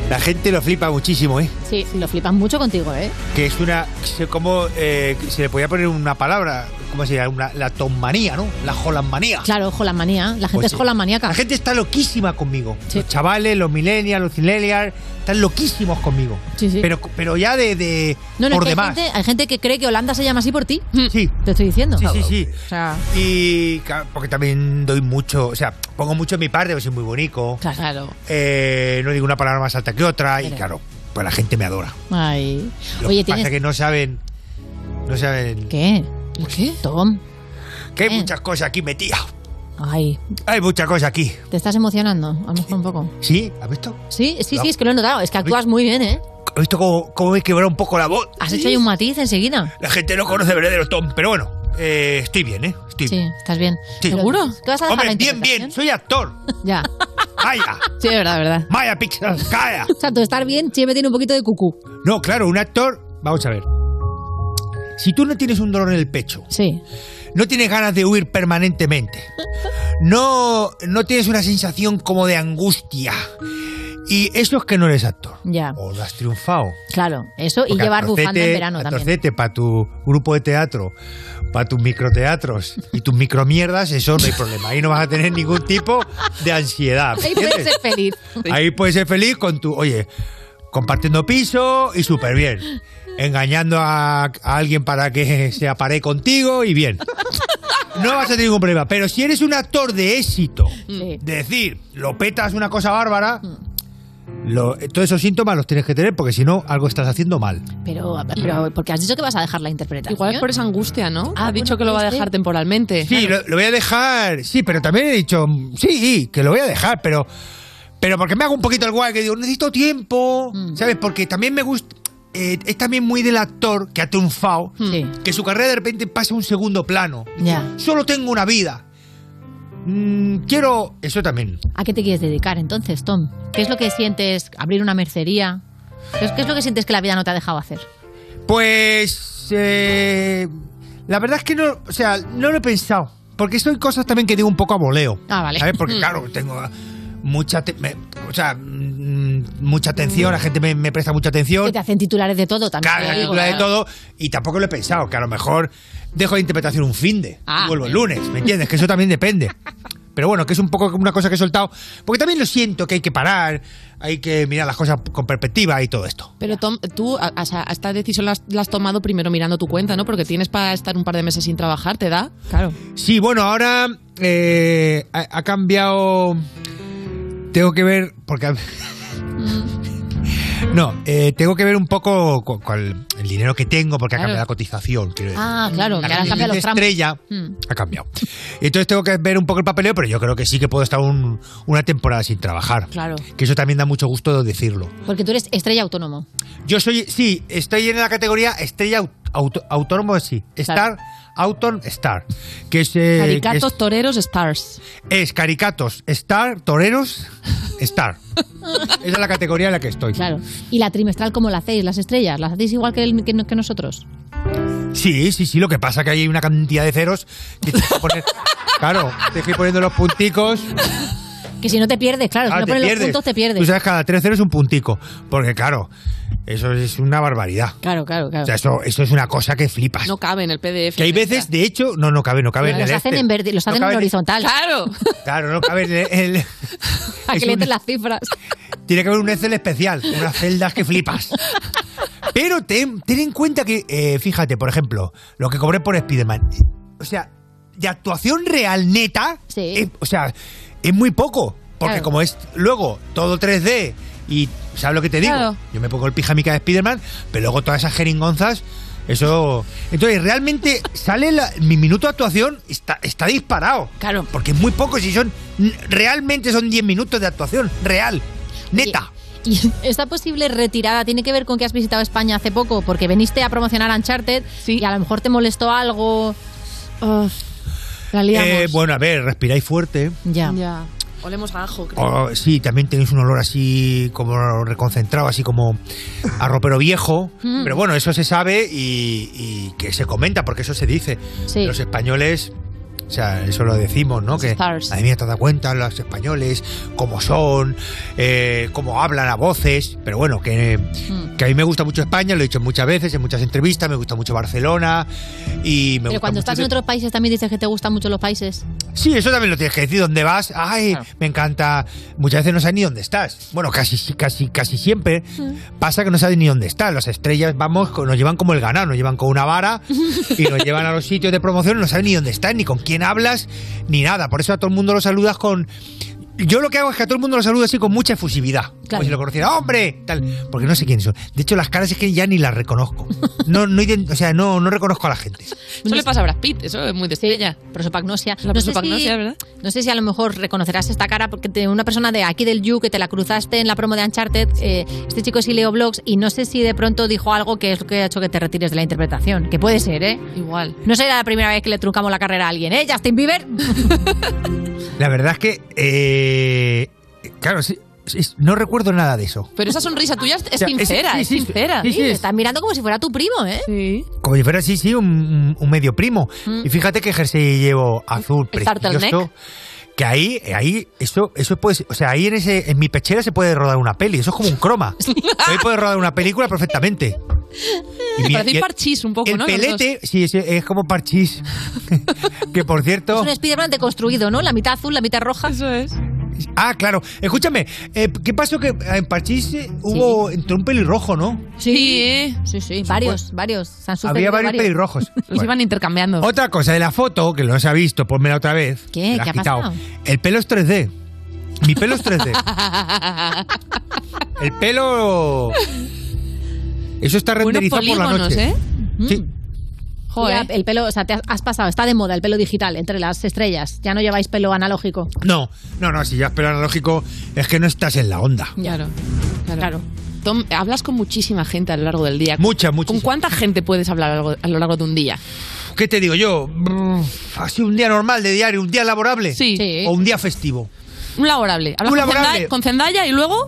La gente lo flipa muchísimo, ¿eh? Sí, lo flipan mucho contigo, ¿eh? Que es una. sé ¿Cómo eh, se le podía poner una palabra? ¿Cómo se llama? Una, la Tommanía, ¿no? La Hollandmanía. Claro, Holland manía. La gente Pues es sí. Holland maníaca. La gente está loquísima conmigo. Los chavales, los millennials, los millennials, están loquísimos conmigo. Sí, sí. Pero, pero ya de, de No, no, por es que hay demás. gente, hay gente que cree que Holanda se llama así por ti. Sí. Te estoy diciendo. Sí, sí, sí. O sea, Y porque también doy mucho, o sea, pongo mucho en mi parte, porque soy muy bonito. Claro. Eh, no digo una palabra más alta que otra, y claro, pues la gente me adora. ay. Lo Oye, que pasa tienes es que no saben. No saben. ¿Qué? ¿Qué? Tom. Que hay muchas cosas aquí metidas. Ay, Hay muchas cosas aquí. ¿te estás emocionando? A lo mejor un poco. ¿Sí? ¿Has visto? Sí, sí, sí, es que lo he notado. Es que actúas muy bien, ¿eh? ¿Has visto cómo, cómo me quebrado un poco la voz? Has hecho ahí un matiz enseguida. La gente no conoce verdadero Tom, pero bueno, eh, estoy bien, ¿eh? Estoy Sí, bien. estás bien. Sí. ¿Seguro? ¿Qué vas a dejar Hombre, la bien, bien, soy actor. Ya. ¡Vaya! Sí, es verdad, verdad. ¡Vaya, pizza! ¡Calla! O sea, tú estar bien siempre tiene un poquito de cucú. No, claro, un actor. Vamos a ver. Si tú no tienes un dolor en el pecho, sí. No tienes ganas de huir permanentemente, no, no tienes una sensación como de angustia Y eso es que no eres actor. Ya. O no has triunfado. Claro, eso y llevar bufanda en verano también. para tu grupo de teatro, para tus microteatros y tus micromierdas, eso no hay problema. Ahí no vas a tener ningún tipo de ansiedad. Ahí puedes ser feliz. Ahí puedes ser feliz con tu, oye, compartiendo piso y súper bien. Engañando a, a alguien para que se apare contigo y bien. No vas a tener ningún problema. Pero si eres un actor de éxito, Sí. de decir, lo petas una cosa bárbara, lo- todos esos síntomas los tienes que tener porque si no, algo estás haciendo mal. Pero, pero porque has dicho que vas a dejar la interpretación. Igual es por esa angustia, ¿no? Ah, ha dicho que lo va a puede dejar temporalmente. Sí, lo, lo voy a dejar. Sí, pero también he dicho, sí, que lo voy a dejar, pero, pero porque me hago un poquito el guay, que digo, necesito tiempo, ¿sabes? Porque también me gusta. Eh, es también muy del actor que ha triunfado, que su carrera de repente pasa a un segundo plano. Ya. Solo tengo una vida. Mm, quiero. Eso también. ¿A qué te quieres dedicar entonces, Tom? ¿Qué es lo que sientes? ¿Abrir una mercería? ¿Qué es, qué es lo que sientes que la vida no te ha dejado hacer? Pues. eh, la verdad es que no. O sea, no lo he pensado. Porque son cosas también que digo un poco a voleo. Ah, vale. ¿Sabes? Porque, Mm. claro, tengo mucha. te- me- o sea, mm, mucha atención, la gente me, me presta mucha atención. Que te hacen titulares de todo también. Claro, te la digo, titular de todo. Y tampoco lo he pensado, que a lo mejor dejo de interpretación un fin de. Ah, y vuelvo el lunes, ¿me entiendes? Que eso también depende. Pero bueno, que es un poco como una cosa que he soltado. Porque también lo siento que hay que parar, hay que mirar las cosas con perspectiva y todo esto. Pero Tom, tú a- o sea, esta decisión la has, la has tomado primero mirando tu cuenta, ¿no? Porque tienes para estar un par de meses sin trabajar, ¿te da? Claro. Sí, bueno, ahora eh, ha, ha cambiado. Tengo que ver. Porque. No, eh, tengo que ver un poco con, con el, dinero que tengo, porque ha Claro. cambiado la cotización. quiero decir. Ah, claro, La han cambiado los estrella Mm. ha cambiado. Entonces tengo que ver un poco el papeleo, pero yo creo que sí que puedo estar un- una temporada sin trabajar. Claro. Que eso también da mucho gusto decirlo. Porque tú eres estrella autónomo. Yo soy, sí, estoy en la categoría estrella au- auto- autónomo, sí. Star, Auton, Star. Que es, eh, Caricatos, que toreros, stars. es, es caricatos, Star, toreros, Star. Esa es la categoría en la que estoy. Claro. ¿Y la trimestral cómo la hacéis, las estrellas? ¿Las hacéis igual que, el- que, que nosotros? Sí, sí, sí. Lo que pasa es que hay una cantidad de ceros que tienes que poner. Claro, tienes que ir poniendo los punticos. Que si no te pierdes, claro, Ah, si no pones los puntos te pierdes. Tú sabes, cada tres ceros es un puntico. Porque, claro, eso es una barbaridad. Claro, claro, claro. O sea, eso, eso es una cosa que flipas. No cabe en el PDF. que hay veces, de hecho, no, no cabe, no cabe Pero en los el hacen Excel. en verde, los No hacen en horizontal. Claro. Claro, no cabe en el... es que le las cifras. Tiene que haber un Excel especial, unas celdas que flipas. Pero ten, ten en cuenta que, eh, fíjate, por ejemplo, lo que cobré por Spiderman. O sea, de actuación real neta, eh, o sea, es muy poco. Porque Claro. como es luego todo 3D y, ¿sabes lo que te digo? Claro. Yo me pongo el pijamica de Spiderman, pero luego todas esas jeringonzas, eso... Entonces, realmente sale la- mi minuto de actuación, está, está disparado. Claro. Porque es muy poco, si son... Realmente son 10 minutos de actuación, real, neta. ¿Y esta posible retirada tiene que ver con que has visitado España hace poco? Porque veniste a promocionar Uncharted y a lo mejor te molestó algo. La Eh, bueno, a ver, respiráis fuerte. Ya. Ya. Olemos a ajo, creo. Oh, sí, también tenéis un olor así como reconcentrado, así como a ropero viejo. Mm. Pero bueno, eso se sabe y, y que se comenta, porque eso se dice. Sí. Los españoles, o sea, eso lo decimos, ¿no? Que Stars. a mí me te das cuenta los españoles, cómo son, eh, cómo hablan a voces. Pero bueno, que, Mm. que a mí me gusta mucho España, lo he dicho muchas veces, en muchas entrevistas, me gusta mucho Barcelona y me Pero gusta cuando mucho estás en otros países también dices que te gustan mucho los países. Sí, eso también lo tienes que decir. ¿Dónde vas? Ay, me encanta. Muchas veces no sabes ni dónde estás. Bueno, casi, casi, casi siempre pasa que no sabes ni dónde estás. Las estrellas, vamos, nos llevan como el ganado, nos llevan con una vara y nos llevan a los sitios de promoción y no sabes ni dónde estás, ni con quién hablas, ni nada. Por eso a todo el mundo lo saludas con. Yo lo que hago es que a todo el mundo lo saludo así con mucha efusividad. Como si lo conociera, ¡hombre! Tal, porque no sé quiénes son. De hecho, las caras es que ya ni las reconozco. No, no, o sea, no, no reconozco a la gente. Eso le pasa a Brad Pitt, eso es muy de estrella. Prosopagnosia. La no, sé prosopagnosia, si, ¿verdad? no sé si a lo mejor reconocerás esta cara porque te- una persona de aquí del You que te la cruzaste en la promo de Uncharted, eh, este chico es Ileo Blogs y no sé si de pronto dijo algo que es lo que ha hecho que te retires de la interpretación. Que puede ser, ¿eh? Igual. No será la primera vez que le truncamos la carrera a alguien, ¿eh? Justin Bieber. La verdad es que. eh, claro, sí, no recuerdo nada de eso. Pero esa sonrisa tuya es, es O sea, es- sincera, sí, es sí, sincera. sí, sí, te es- estás mirando como si fuera tu primo, ¿eh? Sí. Como si fuera, sí, sí, un, un medio primo. Mm. Y fíjate que jersey llevo azul El precioso. que ahí, ahí, eso, eso puede, o sea, ahí en ese, en mi pechera se puede rodar una peli, eso es como un croma. ahí puede rodar una película perfectamente. Y mi- y el- parchís un poco, el ¿no? Los pelete, sí, es, es como parchís. que por cierto. Es un Spiderman deconstruido, ¿no? La mitad azul, la mitad roja. Eso es. Ah, claro. Escúchame, eh, ¿qué pasó que en Parchís eh, hubo entró un pelirrojo, no? Sí, sí, sí, varios, varios. Se han sucedido Había varios pelirrojos. Los Bueno. iban intercambiando. Otra cosa de la foto, que no se ha visto, ponmela otra vez. ¿Qué? La ¿Qué ha quitado. pasado? El pelo es 3D. Mi pelo es 3D. El pelo. Eso está renderizado por la polígonos, noche. ¿eh? Sí. Ya, el pelo, o sea, te has, pasado, está de moda el pelo digital entre las estrellas. Ya no lleváis pelo analógico. No, no, no, si es pelo analógico, es que no estás en la onda. Claro, claro. Tom, hablas con muchísima gente a lo largo del día. Mucha, mucha. ¿Con cuánta gente puedes hablar a lo largo- de un día? ¿Qué te digo yo? Así un día normal de diario, un día laborable. Sí. O un día festivo. Un laborable. Hablas Un con laborable. Zendaya- con Zendaya y luego.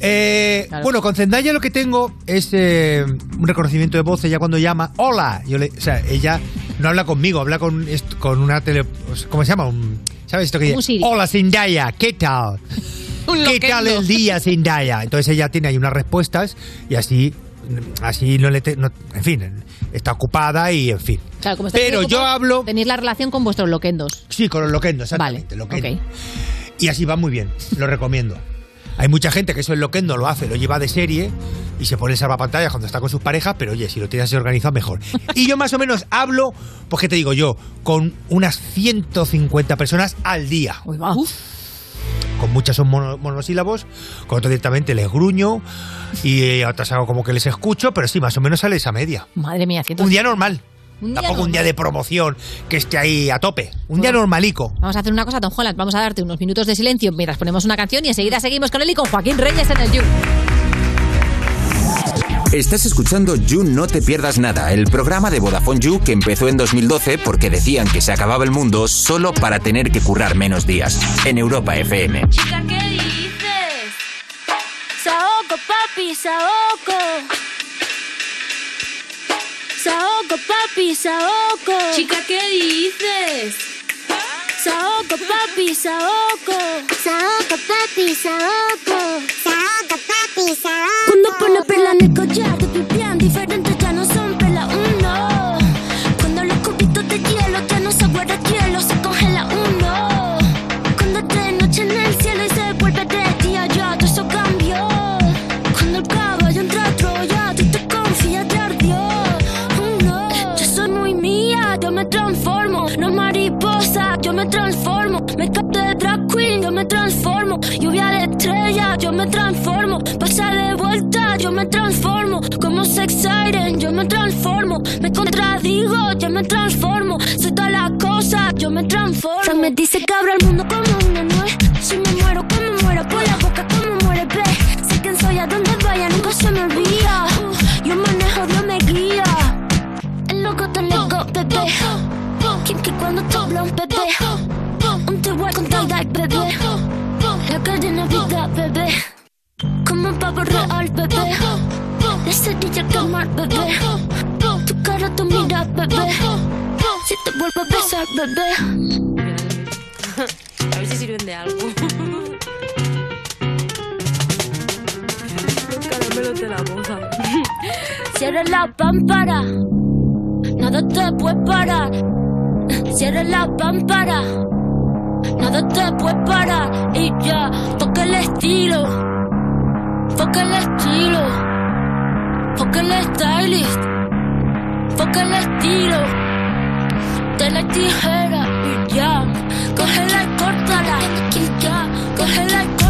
Eh, Bueno, con Zendaya lo que tengo es eh, un reconocimiento de voz. Ella cuando llama, hola. Yo le, o sea, ella no habla conmigo, habla con, con una tele. ¿Cómo se llama? Un- ¿Sabes esto que dice? Hola, Zendaya, ¿qué tal? ¿Qué tal el día, Zendaya? Entonces ella tiene ahí unas respuestas y así. Así no le. te- no- en fin, está ocupada y en fin. Claro, como Pero yo hablo. Tenéis la relación con vuestros loquendos. Sí, con los loquendos, exactamente. loquendo. Y así va muy bien, lo recomiendo. Hay mucha gente que eso el loquendo lo hace, lo lleva de serie y se pone el salvapantallas cuando está con sus parejas, pero oye, si lo tienes así organizado, mejor. Y yo más o menos hablo, pues qué te digo yo, con unas 150 personas al día. Con muchas son mono- monosílabos, con otras directamente les gruño y eh, otras hago como que les escucho, pero sí, más o menos sale esa media. Madre mía, Un día normal. Un día Tampoco un día de promoción que esté ahí a tope. Un día normalico. Vamos a hacer una cosa, Tom Holland. Vamos a darte unos minutos de silencio mientras ponemos una canción y enseguida seguimos con él y con Joaquín Reyes en el You. Estás escuchando You No Te Pierdas Nada, el programa de Vodafone You que empezó en 2012 porque decían que se acababa el mundo solo para tener que currar menos días. En Europa FM. Chica, ¿qué dices? Saoco, papi, saoco. Saoco, papi, saoco. Chica, ¿qué dices? Saoco, papi, saoco. Saoco, papi, saoco. Saoco, papi, saoco. Cuando pone perla en el collar, te pipián diferentes ya no son perla uno. Transformo. Me capto de drag queen, yo me transformo. Lluvia de estrella, yo me transformo. Pasa de vuelta, yo me transformo. Como sex siren, yo me transformo. Me contradigo, yo me transformo. Soy todas las cosas, yo me transformo. Frank me dice que abra el mundo como una nuez. Si me muero, como muero, por la boca, como muere, ve. Sé quién soy, a donde vaya, nunca se me olvida. Yo manejo, Dios me guía. El loco te loco, bebé. Quien que cuando te habla un bebé. Un te voy con tal bebé. La cadena vida, bebé. Como un pavo real, bebé. La cerilla quemar, bebé. Tu cara, tu mira, bebé. Si te vuelvo a besar, bebé. A ver si sirven de algo. Caramelos de la. Cierra la pámpara. Nada te puede parar. Cierra la pámpara. Nada te puede parar. Y ya, toca el estilo. Toca el estilo. Toca el stylist. Toca el estilo. De la tijera. Y ya, cógela y córtala. Y ya, cógela y córtala.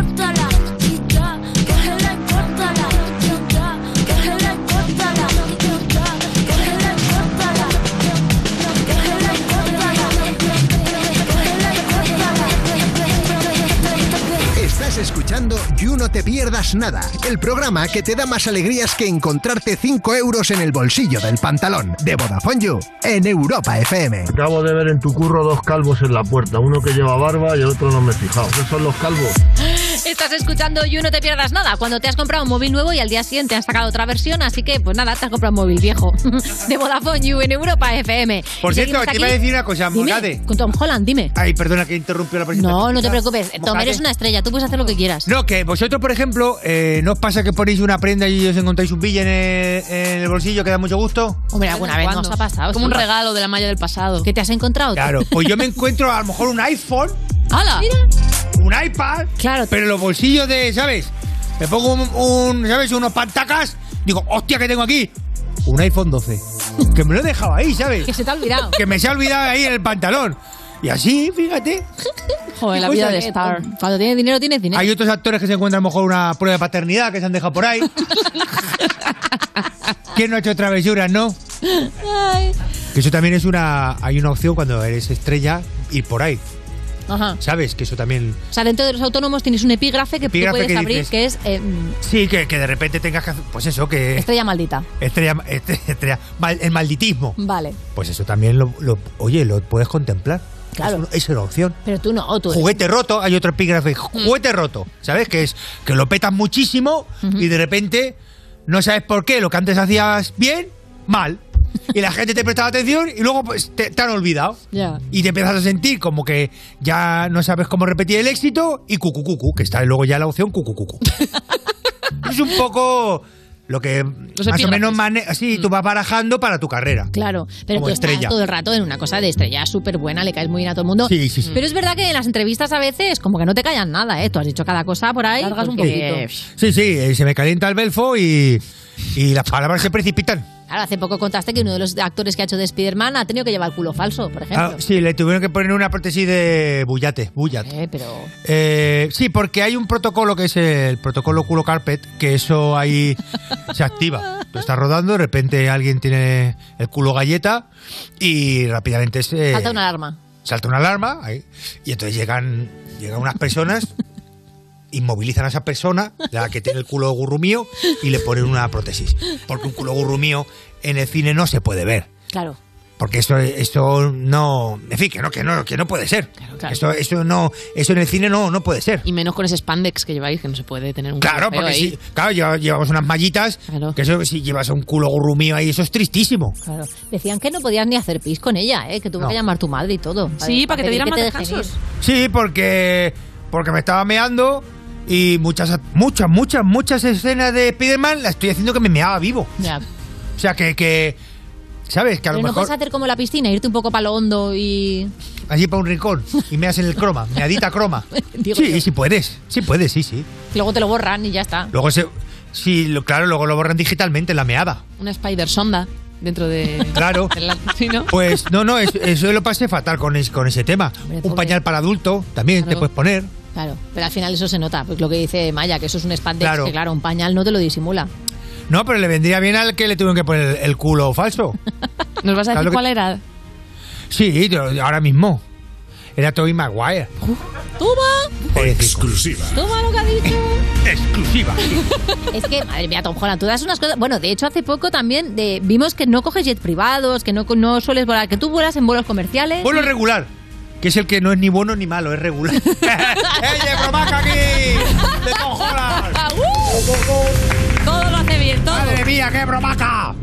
Estás escuchando You No Te te pierdas nada, el programa que te da más alegrías que encontrarte 5 euros en el bolsillo del pantalón de Vodafone You en Europa FM. Acabo de ver en tu curro dos calvos en la puerta, uno que lleva barba y el otro no me he fijado. ¿Qué son los calvos? Estás escuchando You No Te Pierdas Nada, cuando te has comprado un móvil nuevo y al día siguiente has sacado otra versión, así que pues nada, te has comprado un móvil viejo de Vodafone You en Europa FM. Por cierto, te iba a decir una cosa, Dime. Con Tom Holland, dime. Ay, perdona que interrumpió la presentación. No, no te preocupes. Tom, eres una estrella, tú puedes hacer lo que quieras. No, que vosotros, por ejemplo, eh, ¿no os pasa que ponéis una prenda y os encontráis un billete en el, en el bolsillo que da mucho gusto? Hombre, alguna vez nos ha pasado. Como un regalo de la malla del pasado. ¿Qué te has encontrado? Claro, pues yo me encuentro a lo mejor un iPhone, ¡Hala! un iPad, Claro. pero en los bolsillos de, ¿sabes? Me pongo un, un, ¿sabes? Unos pantacas, digo, hostia, que tengo aquí? Un iPhone 12. Que me lo he dejado ahí, ¿sabes? Que se te ha olvidado. Que me se ha olvidado ahí en el pantalón. Y así, fíjate. Joder, la Qué vida de Star. Cuando tienes dinero, tienes dinero. Hay otros actores que se encuentran a lo mejor una prueba de paternidad que se han dejado por ahí. ¿Quién no ha hecho travesuras, no? Ay. Que eso también es una. Hay una opción cuando eres estrella ir por ahí. Ajá. ¿Sabes? Que eso también. O sea, dentro de los autónomos tienes un epígrafe que tú puedes que abrir, dices- que es eh, Sí, que, que de repente tengas que hacer. Pues eso, que. estrella maldita. Estrella. este- estrella- mal- el malditismo. Vale. Pues eso también lo, lo- Oye, lo puedes contemplar. Claro. Es, una- es una opción. Pero tú no, tú eres- Juguete roto, hay otro epígrafe, juguete roto, ¿sabes? Que es que lo petas muchísimo y de repente no sabes por qué, lo que antes hacías bien, mal. Y la gente te prestaba atención y luego pues te, te han olvidado. Ya. Y te empiezas a sentir como que ya no sabes cómo repetir el éxito y cucu cucu, que está luego ya la opción cucu cucu. es un poco lo que más o menos mane- así tú vas barajando para tu carrera. Claro, pero tú estás estrella. todo el rato en una cosa de estrella súper buena, le caes muy bien a todo el mundo. Sí, sí, sí. Pero es verdad que en las entrevistas a veces como que no te callan nada, ¿eh? Tú has dicho cada cosa por ahí. Largas un porque- Sí, sí, eh, se me calienta el belfo y, y las palabras se precipitan. Claro, hace poco contaste que uno de los actores que ha hecho de Spider-Man ha tenido que llevar el culo falso, por ejemplo. Ah, sí, le tuvieron que poner una prótesis de bullate, bullat. Eh, pero... Eh, sí, porque hay un protocolo que es el protocolo culo carpet, que eso ahí se activa. Tú estás rodando, de repente alguien tiene el culo galleta y rápidamente se Falta una alarma. salta una alarma ahí, y entonces llegan, llegan unas personas, inmovilizan a esa persona, la que tiene el culo gurrumío, y le ponen una prótesis. Porque un culo gurrumío en el cine no se puede ver. Claro. Porque eso, eso no. En fin, que no, que no, que no puede ser. claro. Eso, eso no, eso en el cine no, no puede ser. Y menos con ese spandex que lleváis, que no se puede tener un Claro, porque ahí. si, claro, lleva- llevamos unas mallitas, que eso si llevas un culo gurrumío ahí, eso es tristísimo. Claro. Decían que no podías ni hacer pis con ella, ¿eh? Que tuvo No. que llamar tu madre y todo. Sí, para que te pedir dieran más descansos. Sí, porque, porque me estaba meando y muchas, muchas, muchas, muchas escenas de Spiderman las estoy haciendo que me meaba vivo. Ya. O sea, que, que ¿sabes? Que a lo Pero no mejor puedes hacer como la piscina, irte un poco para lo hondo y... allí para un rincón y meas en el croma, meadita croma. Digo sí, yo. sí puedes, sí puedes, sí, sí. Luego te lo borran y ya está. Luego se, sí, lo, claro, luego lo borran digitalmente en la meada. Una spider sonda dentro de... Claro. de la- ¿sí, no? Pues no, no, eso, eso lo pasé fatal con, es- con ese tema. Un pañal para adulto también te puedes poner. Claro, pero al final eso se nota, pues lo que dice Maya, que eso es un spandex, Claro. que claro, un pañal no te lo disimula. No, pero le vendría bien al que le tuvieron que poner el culo falso. ¿Nos vas a decir que- cuál era? Sí, ahora mismo. Era Tobey Maguire. ¡Toma! Exclusiva. ¡Toma lo que ha dicho! Exclusiva. Es que, madre mía, Tom Holland, tú das unas cosas... Bueno, de hecho, hace poco también de, vimos que no coges jets privados, que no, no sueles volar, que tú vuelas en vuelos comerciales. Vuelo regular. Que es el que no es ni bueno ni malo, es regular. ¡Ey, bromaca aquí! ¡De Tom Holland! Todo lo hace bien, todo. ¡Madre mía, qué bromaca!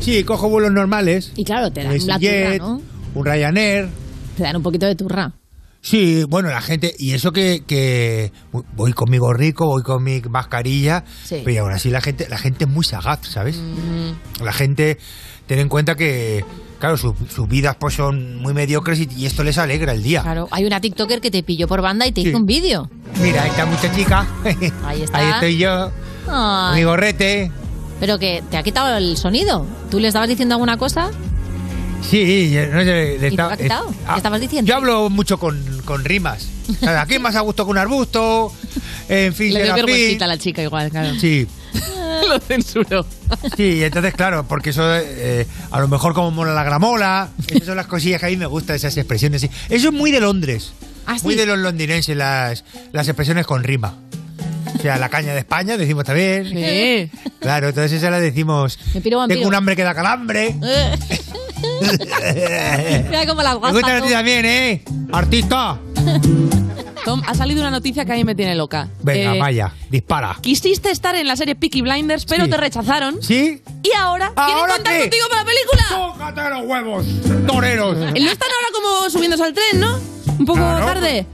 Sí, cojo vuelos normales. Y claro, te dan Un la turra, ¿no? un Ryanair. Te dan un poquito de turra. Sí, bueno, la gente, y eso que, que voy con mi gorrico, voy con mi mascarilla, Sí. pero aún así la gente, la gente es muy sagaz, ¿sabes? La gente, ten en cuenta que, claro, su- sus vidas pues son muy mediocres y, y esto les alegra el día. Claro, hay una TikToker que te pilló por banda y te Sí. hizo un vídeo. Mira, esta muchachica, Ahí está. ahí estoy yo, Ay, mi gorrete. pero que te ha quitado el sonido. ¿Tú le estabas diciendo alguna cosa? Sí, no sé, le ¿Y te estaba- lo ha quitado? es- ah, ¿Qué estabas diciendo? Yo hablo mucho con, con rimas. O sea, Aquí más a gusto que un arbusto, en fin, Le dio vergüencita a la chica igual, claro. Sí. Lo censuró. Sí, entonces, claro, porque eso, eh, a lo mejor como mola la gramola, esas son las cosillas que a mí me gustan, esas expresiones. sí. Eso es muy de Londres. ¿Ah, Muy de los londinenses, las, las expresiones con rima. O sea, la caña de España, decimos también. Sí. Claro, entonces esa la decimos. Me piro. Tengo un hambre que da calambre. Mira cómo la Me guasa. gusta a ti también, ¿eh? Artista. Tom, ha salido una noticia que a mí me tiene loca. Venga, Eh, vaya, dispara. Quisiste estar en la serie Peaky Blinders, pero Sí. te rechazaron. ¿Sí? Y ahora, quieren ¿Ahora contar qué? contigo para la película. ¡Tócate los huevos, toreros! No están ahora como subiéndose al tren, ¿no? Un poco Claro. tarde.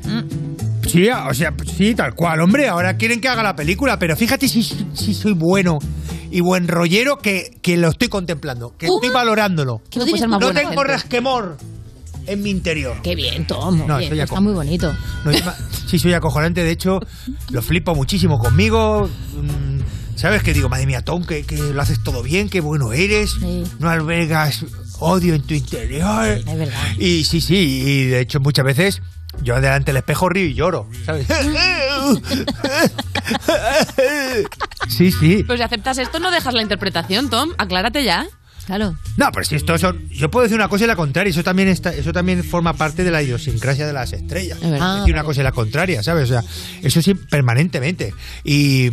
Sí, o sea, sí, tal cual, hombre. Ahora quieren que haga la película, pero fíjate si, si soy bueno y buen rollero que, que lo estoy contemplando, que estoy valorándolo. No no tengo gente. resquemor en mi interior. Qué bien, Tom. No, está muy bonito. No, sí, soy acojonante. De hecho, lo flipo muchísimo conmigo. Mm, ¿Sabes qué digo? Madre mía, Tom, que, que lo haces todo bien, qué bueno eres. No albergas odio en tu interior. Es verdad. Y sí, sí, y de hecho muchas veces yo delante del espejo río y lloro, ¿sabes? sí, sí. Pues si aceptas esto, no dejas la interpretación, Tom. Aclárate ya. Claro. No, pero si esto son, yo puedo decir una cosa y la contraria, eso también está, eso también forma parte de la idiosincrasia de las estrellas. Es decir una cosa y la contraria, ¿sabes? O sea, eso sí permanentemente. Y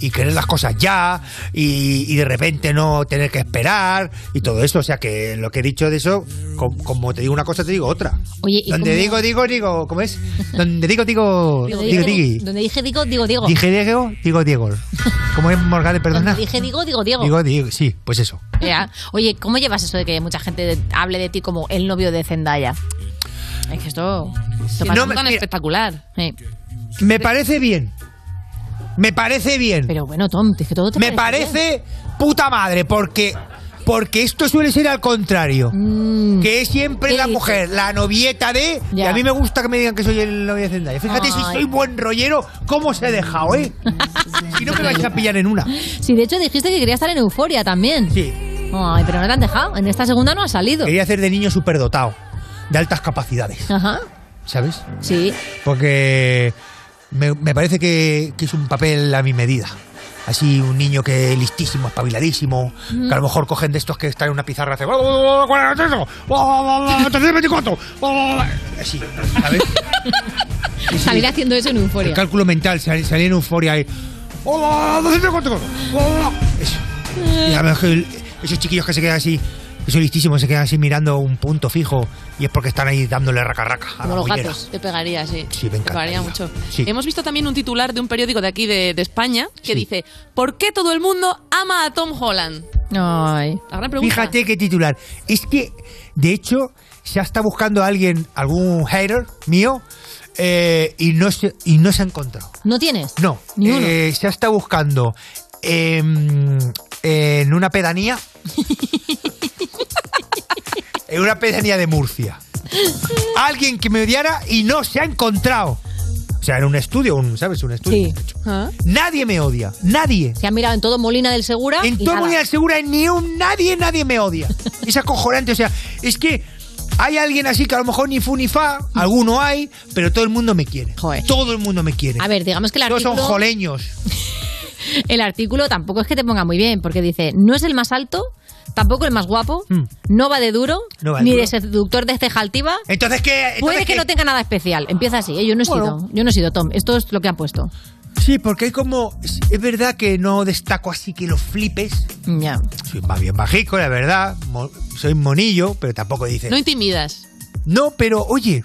y querer las cosas ya y, y de repente no tener que esperar y todo eso, o sea que lo que he dicho de eso, com- como, te digo una cosa te digo otra. Oye, ¿y Donde digo, digo, digo, ¿cómo es? Donde digo, digo, digo, dije, digui. donde dije digo, digo, digo. Dije Diego, digo Diego. ¿Cómo es Morgade, perdona? Donde dije digo, digo, digo. Digo Diego, sí, pues eso. Ya. Oye, ¿cómo llevas eso de que mucha gente hable de ti como el novio de Zendaya? Es que esto, esto pasa no tan mira, espectacular. Sí. Me parece bien. Me parece bien. Pero bueno, Tom, es que todo te Me parece parece puta madre, porque porque esto suele ser al contrario. que es siempre ¿qué la mujer, la novieta de. Y a mí me gusta que me digan que soy el novio de Zendaya. Fíjate si soy buen rollero, cómo se he dejado, ¿eh? si no me vais a pillar en una. Sí, de hecho dijiste que querías estar en Euforia también. Sí. Ay, pero no te han dejado. En esta segunda no ha salido. Quería hacer de niño superdotado, de altas capacidades, Ajá. ¿sabes? Sí. Porque me, me parece que, que es un papel a mi medida. Así un niño que listísimo, espabiladísimo, Mm. que a lo mejor cogen de estos que están en una pizarra y hacen... "¿Cuál es eso? 324". Así, ¿sabes? Sí, sí. Salir haciendo eso en El Euforia. cálculo mental, sal- salir en euforia y... Eso. Y a lo mejor el- esos chiquillos que se quedan así, que son listísimos, se quedan así mirando un punto fijo y es porque están ahí dándole raca raca a Como la los gatos. Te pegaría, sí. Sí, me Te pegaría encantaría. mucho. Sí. Hemos visto también un titular de un periódico de aquí de, de España que dice ¿Por qué todo el mundo ama a Tom Holland? Ay. La gran pregunta. Fíjate qué titular. Es que, de hecho, se está buscando a alguien, algún hater mío, eh, y, no se, y no se ha encontrado. ¿No tienes? No. Ni uno. eh, se está buscando em, en una pedanía. en una pedanía de Murcia. Alguien que me odiara y no se ha encontrado. O sea, en un estudio, un, ¿sabes? Un estudio. Sí. Nadie me odia. Nadie. Se han mirado en todo Molina del Segura. En y todo nada. Molina del Segura, ni un nadie, nadie me odia. Es acojonante. O sea, es que hay alguien así que a lo mejor ni fu ni fa, alguno hay, pero todo el mundo me quiere. Todo el mundo me quiere. A ver, digamos que el Todos son artículo, joleños. el artículo tampoco es que te ponga muy bien, porque dice, no es el más alto, tampoco el más guapo, no va de duro, Mm. No va de ni duro. de seductor de ceja altiva. Entonces, ¿qué? Puede Entonces, que ¿qué? no tenga nada especial. Empieza así, ¿eh? yo no he Bueno. sido, yo no he sido Tom. Esto es lo que han puesto. Sí, porque hay como. Es, verdad que no destaco así que lo flipes. Ya. Soy más bien bajico, la verdad. mo- soy monillo, pero tampoco dice. No intimidas. No, pero oye,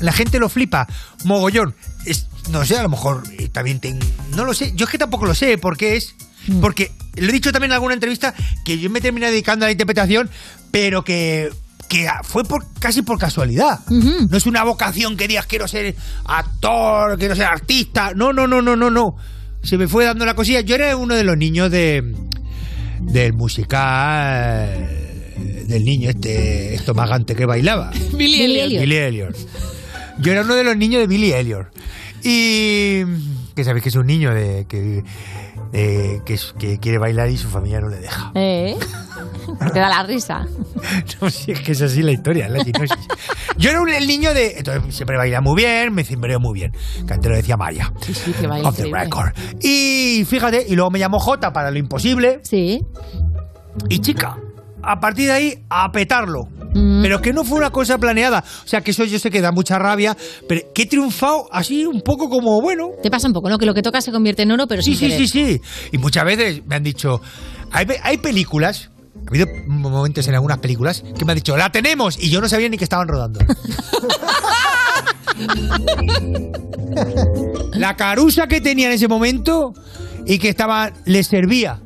la gente lo flipa. Mogollón. Es, no sé, a lo mejor eh, también ten- No lo sé. Yo es que tampoco lo sé, porque es. Porque lo he dicho también en alguna entrevista que yo me terminé dedicando a la interpretación, pero que. Que fue por, casi por casualidad. No es una vocación que digas quiero ser actor, quiero ser artista. No, no, no, no, no, no. Se me fue dando la cosilla. Yo era uno de los niños de del musical del niño este estomagante que bailaba. Billy Elliot. Billy Elliot. Yo era uno de los niños de Billy Elliot. Y que sabéis que es un niño de que, de- que, quiere bailar y su familia no le deja. ¿Eh? Te da la risa. No, si es que es así la historia, la. Yo era un, el niño de. Entonces siempre baila muy bien, me cimbreo muy bien. Que antes lo decía Maya. Sí, sí, que baila Off the record. Y fíjate, y luego me llamó J para lo imposible. Sí. Y chica, a partir de ahí, a petarlo. Mm. Pero que no fue una cosa planeada. O sea, que eso yo sé que da mucha rabia, pero que he triunfado así un poco como, bueno... Te pasa un poco, ¿no? Que lo que toca se convierte en oro, pero Sí, sin sí, querer. sí, sí. Y muchas veces me han dicho, hay, hay películas, ha habido momentos en algunas películas que me han dicho, la tenemos, y yo no sabía ni que estaban rodando. la carusa que tenía en ese momento y que estaba, le servía.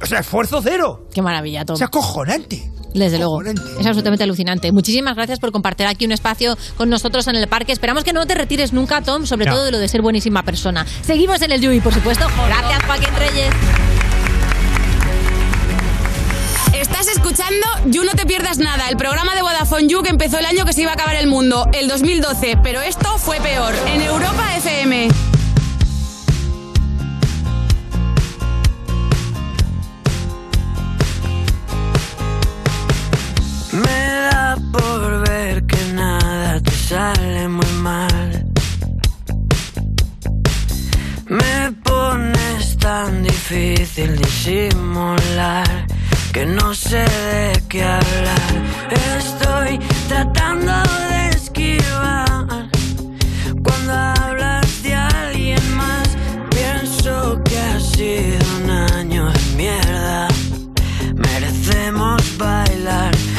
O sea, esfuerzo cero. Qué maravilla, Tom. O sea, cojonante. Desde luego. Es absolutamente alucinante. Muchísimas gracias por compartir aquí un espacio con nosotros en el parque. Esperamos que no te retires nunca, Tom, sobre No. todo de lo de ser buenísima persona. Seguimos en el Yui, por supuesto. Gracias, Joaquín Reyes. Estás escuchando You No Te Pierdas Nada, el programa de Vodafone You que empezó el año que se iba a acabar el mundo, el 2012, pero esto fue peor, en Europa FM. Me da por ver que nada te sale muy mal. Me pones tan difícil disimular que no sé de qué hablar. Estoy tratando de esquivar cuando hablas de alguien más. Pienso que ha sido un año de mierda. Merecemos bailar.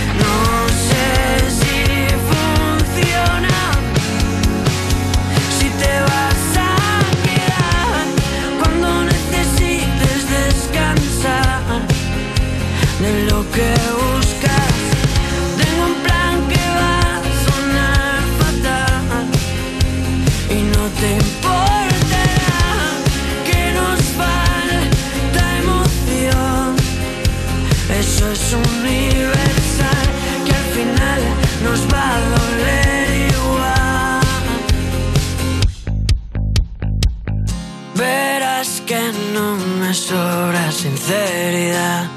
Me sobra sinceridad.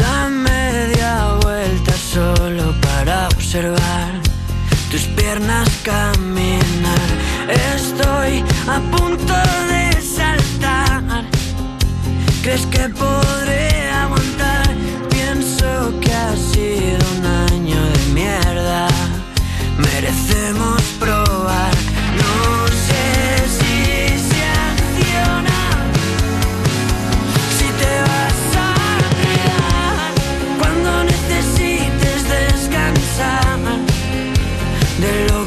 Da media vuelta solo para observar tus piernas caminar. Estoy a punto de saltar. ¿Crees que podré aguantar? Pienso que ha sido un año de mierda. Merecemos de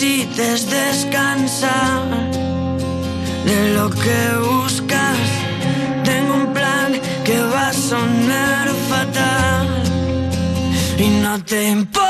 necesites descansar de lo que buscas. Tengo un plan que va a sonar fatal y no te importará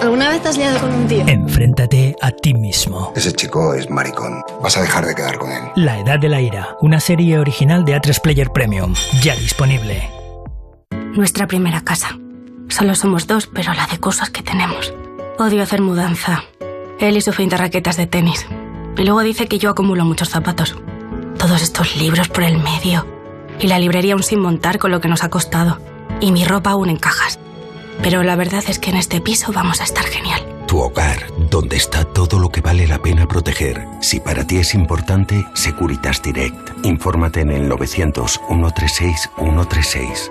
¿Alguna vez te has liado con un tío? Enfréntate a ti mismo. Ese chico es maricón. Vas a dejar de quedar con él. La Edad de la Ira, una serie original de A3 Player Premium, ya disponible. Nuestra primera casa. Solo somos dos, pero la de cosas que tenemos. Odio hacer mudanza. Él y su fin de raquetas de tenis. Y luego dice que yo acumulo muchos zapatos. Todos estos libros por el medio. Y la librería aún sin montar con lo que nos ha costado. Y mi ropa aún en cajas. Pero la verdad es que en este piso vamos a estar genial. Tu hogar, donde está todo lo que vale la pena proteger. Si para ti es importante, Securitas Direct. Infórmate en el 900 136 136.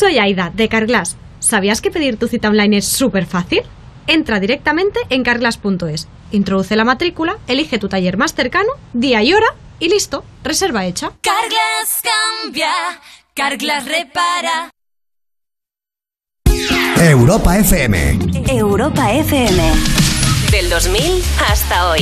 Soy Aida, de Carglass. ¿Sabías que pedir tu cita online es súper fácil? Entra directamente en carglass.es, introduce la matrícula, elige tu taller más cercano, día y hora y listo, reserva hecha. Carglass cambia, Carglass repara. Europa FM. Europa FM. Del 2000 hasta hoy.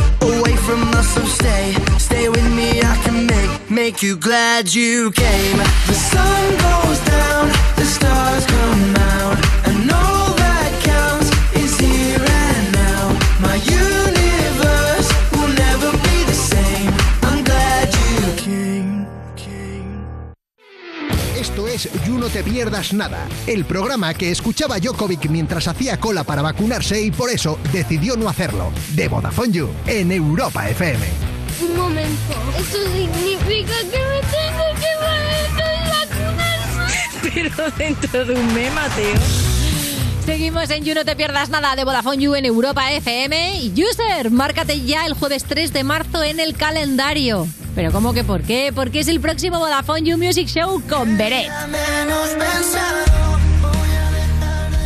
from so stay, stay with me. I can make, make you glad you came. The sun goes down, the stars come out, Te Pierdas Nada, el programa que escuchaba Jokovic mientras hacía cola para vacunarse y por eso decidió no hacerlo. De Vodafone You, en Europa FM. Un momento. Eso significa que me tengo que vacunar. Pero dentro de un mes, Mateo. Seguimos en You No Te Pierdas Nada de Vodafone You en Europa FM. Y User, márcate ya el jueves 3 de marzo en el calendario. Pero ¿cómo que por qué? Porque es el próximo Vodafone You Music Show con Beret.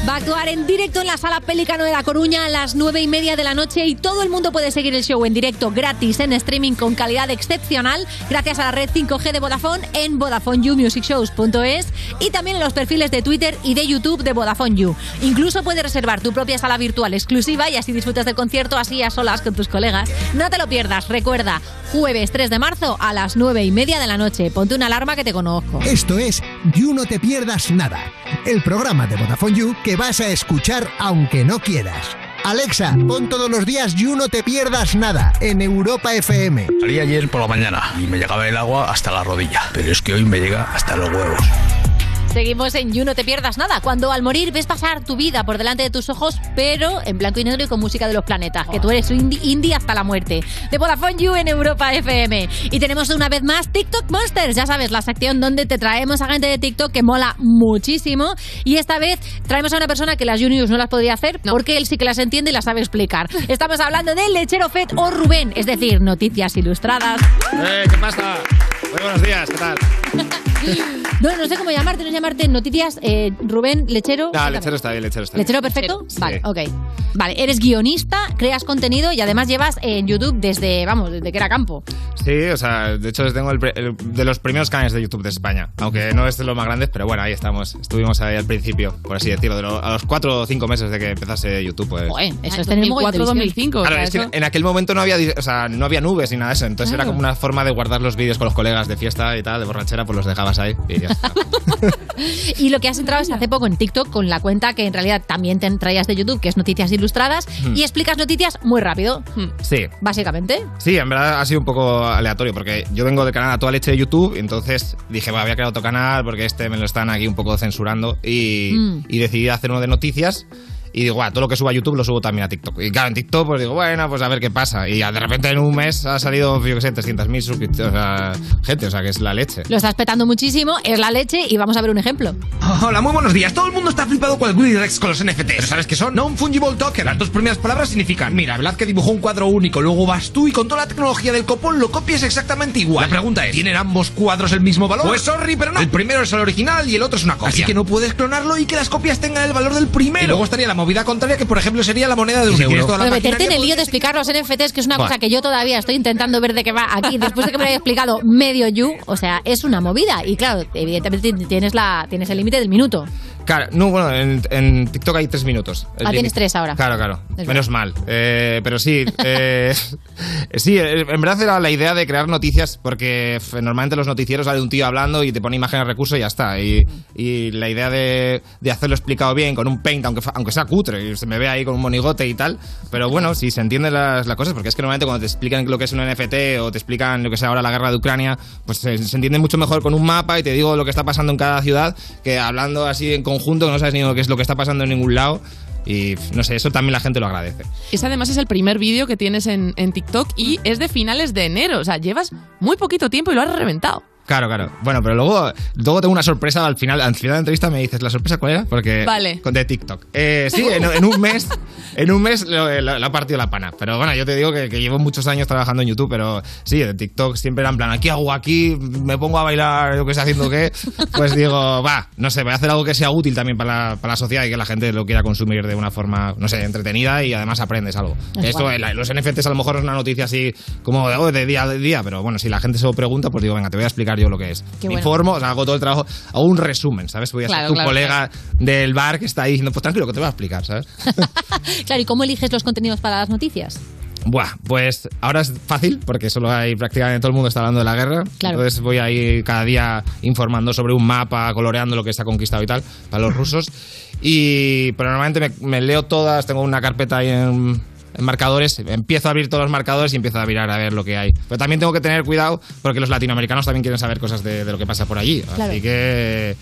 Va a actuar en directo en la Sala Pelicano de La Coruña a las 9 y media de la noche y todo el mundo puede seguir el show en directo gratis en streaming con calidad excepcional gracias a la red 5G de Vodafone en VodafoneYouMusicShows.es y también en los perfiles de Twitter y de YouTube de Vodafone You. Incluso puedes reservar tu propia sala virtual exclusiva y así disfrutas del concierto así a solas con tus colegas. No te lo pierdas, recuerda, jueves 3 de marzo a las 9 y media de la noche. Ponte una alarma que te conozco. Esto es You No Te Pierdas Nada, el programa de Vodafone You que vas a escuchar aunque no quieras. Alexa, pon todos los días You No Te Pierdas Nada en Europa FM. Salí ayer por la mañana y me llegaba el agua hasta la rodilla, pero es que hoy me llega hasta los huevos. Seguimos en You No Te Pierdas Nada, cuando al morir ves pasar tu vida por delante de tus ojos, pero en blanco y negro y con música de los planetas, que tú eres indie, indie hasta la muerte. De Vodafone You en Europa FM. Y tenemos una vez más TikTok Monsters, ya sabes, la sección donde te traemos a gente de TikTok que mola muchísimo. Y esta vez traemos a una persona que las Juniors no las podría hacer, porque él sí que las entiende y las sabe explicar. Estamos hablando del lechero Fed o Rubén, es decir, noticias ilustradas. Eh, ¿Qué pasa? Muy buenos días, ¿qué tal? No, no sé cómo llamarte, no llamarte noticias, eh, Rubén Lechero. No, lechero está bien, lechero está bien. ¿Lechero perfecto? Sí. Vale, ok. Vale, eres guionista, creas contenido y además llevas en YouTube desde, vamos, desde que era campo. Sí, o sea, de hecho tengo el, pre- el- de los primeros canales de YouTube de España. Aunque no es de los más grandes, pero bueno, ahí estamos. Estuvimos ahí al principio, por así decirlo. de lo- a los cuatro o cinco meses de que empezase YouTube, pues. Joder, eso es tener mogollón de 2004, visión. 2005. Claro, o sea, es que en aquel momento no había, di- o sea, no había nubes ni nada de eso. Entonces Claro. era como una forma de guardar los vídeos con los colegas de fiesta y tal, de borrachera, pues los dejabas ahí y ya está. Y lo que has entrado es hace poco en TikTok con la cuenta que en realidad también te traías de YouTube, que es Noticias Ilustradas, Hmm. y explicas noticias muy rápido, Sí. básicamente. Sí, en verdad ha sido un poco aleatorio porque yo vengo del canal a toda leche de YouTube, entonces dije, "Buah, voy a crear otro canal porque este me lo están aquí un poco censurando y, Mm. y decidí hacer uno de noticias. Y digo, "Buah, todo lo que subo a YouTube lo subo también a TikTok. Y claro, en TikTok pues digo, bueno, pues a ver qué pasa. Y ya de repente en un mes ha salido, yo qué sé, 300.000 suscriptores, o sea, gente, o sea, que es la leche. Lo estás petando muchísimo, es la leche y vamos a ver un ejemplo. Hola, muy buenos días. Todo el mundo está flipado con el Willy Rex con los NFTs. ¿Pero sabes qué son? No un fungible token. Las dos primeras palabras significan, mira, Velázquez dibujó un cuadro único, luego vas tú y con toda la tecnología del copón lo copias exactamente igual. La pregunta es, ¿tienen ambos cuadros el mismo valor? Pues sorry, pero no. El primero es el original y el otro es una copia. Así que no puedes clonarlo y que las copias tengan el valor del primero. Y luego estaría la movida contraria que, por ejemplo, sería la moneda de un euro. Pero meterte en el lío de explicar los NFTs, que es una cosa que yo todavía estoy intentando ver de qué va aquí, después de que me lo haya explicado medio you, o sea, es una movida. Y claro, evidentemente tienes, la, tienes el límite del minuto. Claro, no, bueno, en, en TikTok hay tres minutos. Ah, tienes tres ahora. Claro, claro. Menos mal. Eh, pero sí, eh, sí, eh, en verdad era la idea de crear noticias porque normalmente los noticieros sale un tío hablando y te pone imágenes recursos y ya está. Y, y la idea de, de hacerlo explicado bien con un paint, aunque, aunque sea cutre, y se me ve ahí con un monigote y tal. Pero bueno, si se entienden las, las cosas, porque es que normalmente cuando te explican lo que es un NFT o te explican lo que es ahora la guerra de Ucrania, pues se, se entiende mucho mejor con un mapa y te digo lo que está pasando en cada ciudad que hablando así en conjunto, que no sabes ni lo que es lo que está pasando en ningún lado. Y no sé, eso también la gente lo agradece. Ese además es el primer vídeo que tienes en, en TikTok y es de finales de enero. O sea, llevas muy poquito tiempo y lo has reventado. Claro, claro. Bueno, pero luego, luego tengo una sorpresa al final. Al final de la entrevista me dices, ¿la sorpresa cuál era? Porque. Vale. Con de TikTok. Eh, sí, en, en un mes. En un mes lo- lo ha partido la pana. Pero bueno, yo te digo que, que llevo muchos años trabajando en YouTube, pero sí, de TikTok siempre era en plan, ¿qué hago aquí? Me pongo a bailar, yo que sé haciendo qué. Pues digo, va, no sé, voy a hacer algo que sea útil también para la, para la sociedad y que la gente lo quiera consumir de una forma, no sé, entretenida y además aprendes algo. Es Esto, guay. la- los NFTs a lo mejor es una noticia así como de, oh, de día a día, pero bueno, si la gente se lo pregunta, pues digo, venga, te voy a explicar yo lo que es. Qué Me bueno. informo, o sea, hago todo el trabajo, hago un resumen, ¿sabes? Voy a Claro, ser tu claro, colega del bar que está ahí diciendo, pues tranquilo, que te voy a explicar, ¿sabes? Claro, ¿y cómo eliges los contenidos para las noticias? Buah, pues ahora es fácil porque solo hay prácticamente todo el mundo está hablando de la guerra. Claro. Entonces voy ahí cada día informando sobre un mapa, coloreando lo que se ha conquistado y tal para los rusos. Y pero normalmente me, me leo todas, tengo una carpeta ahí en marcadores, empiezo a abrir todos los marcadores y empiezo a mirar a ver lo que hay. Pero también tengo que tener cuidado porque los latinoamericanos también quieren saber cosas de, de lo que pasa por allí. Claro. Así que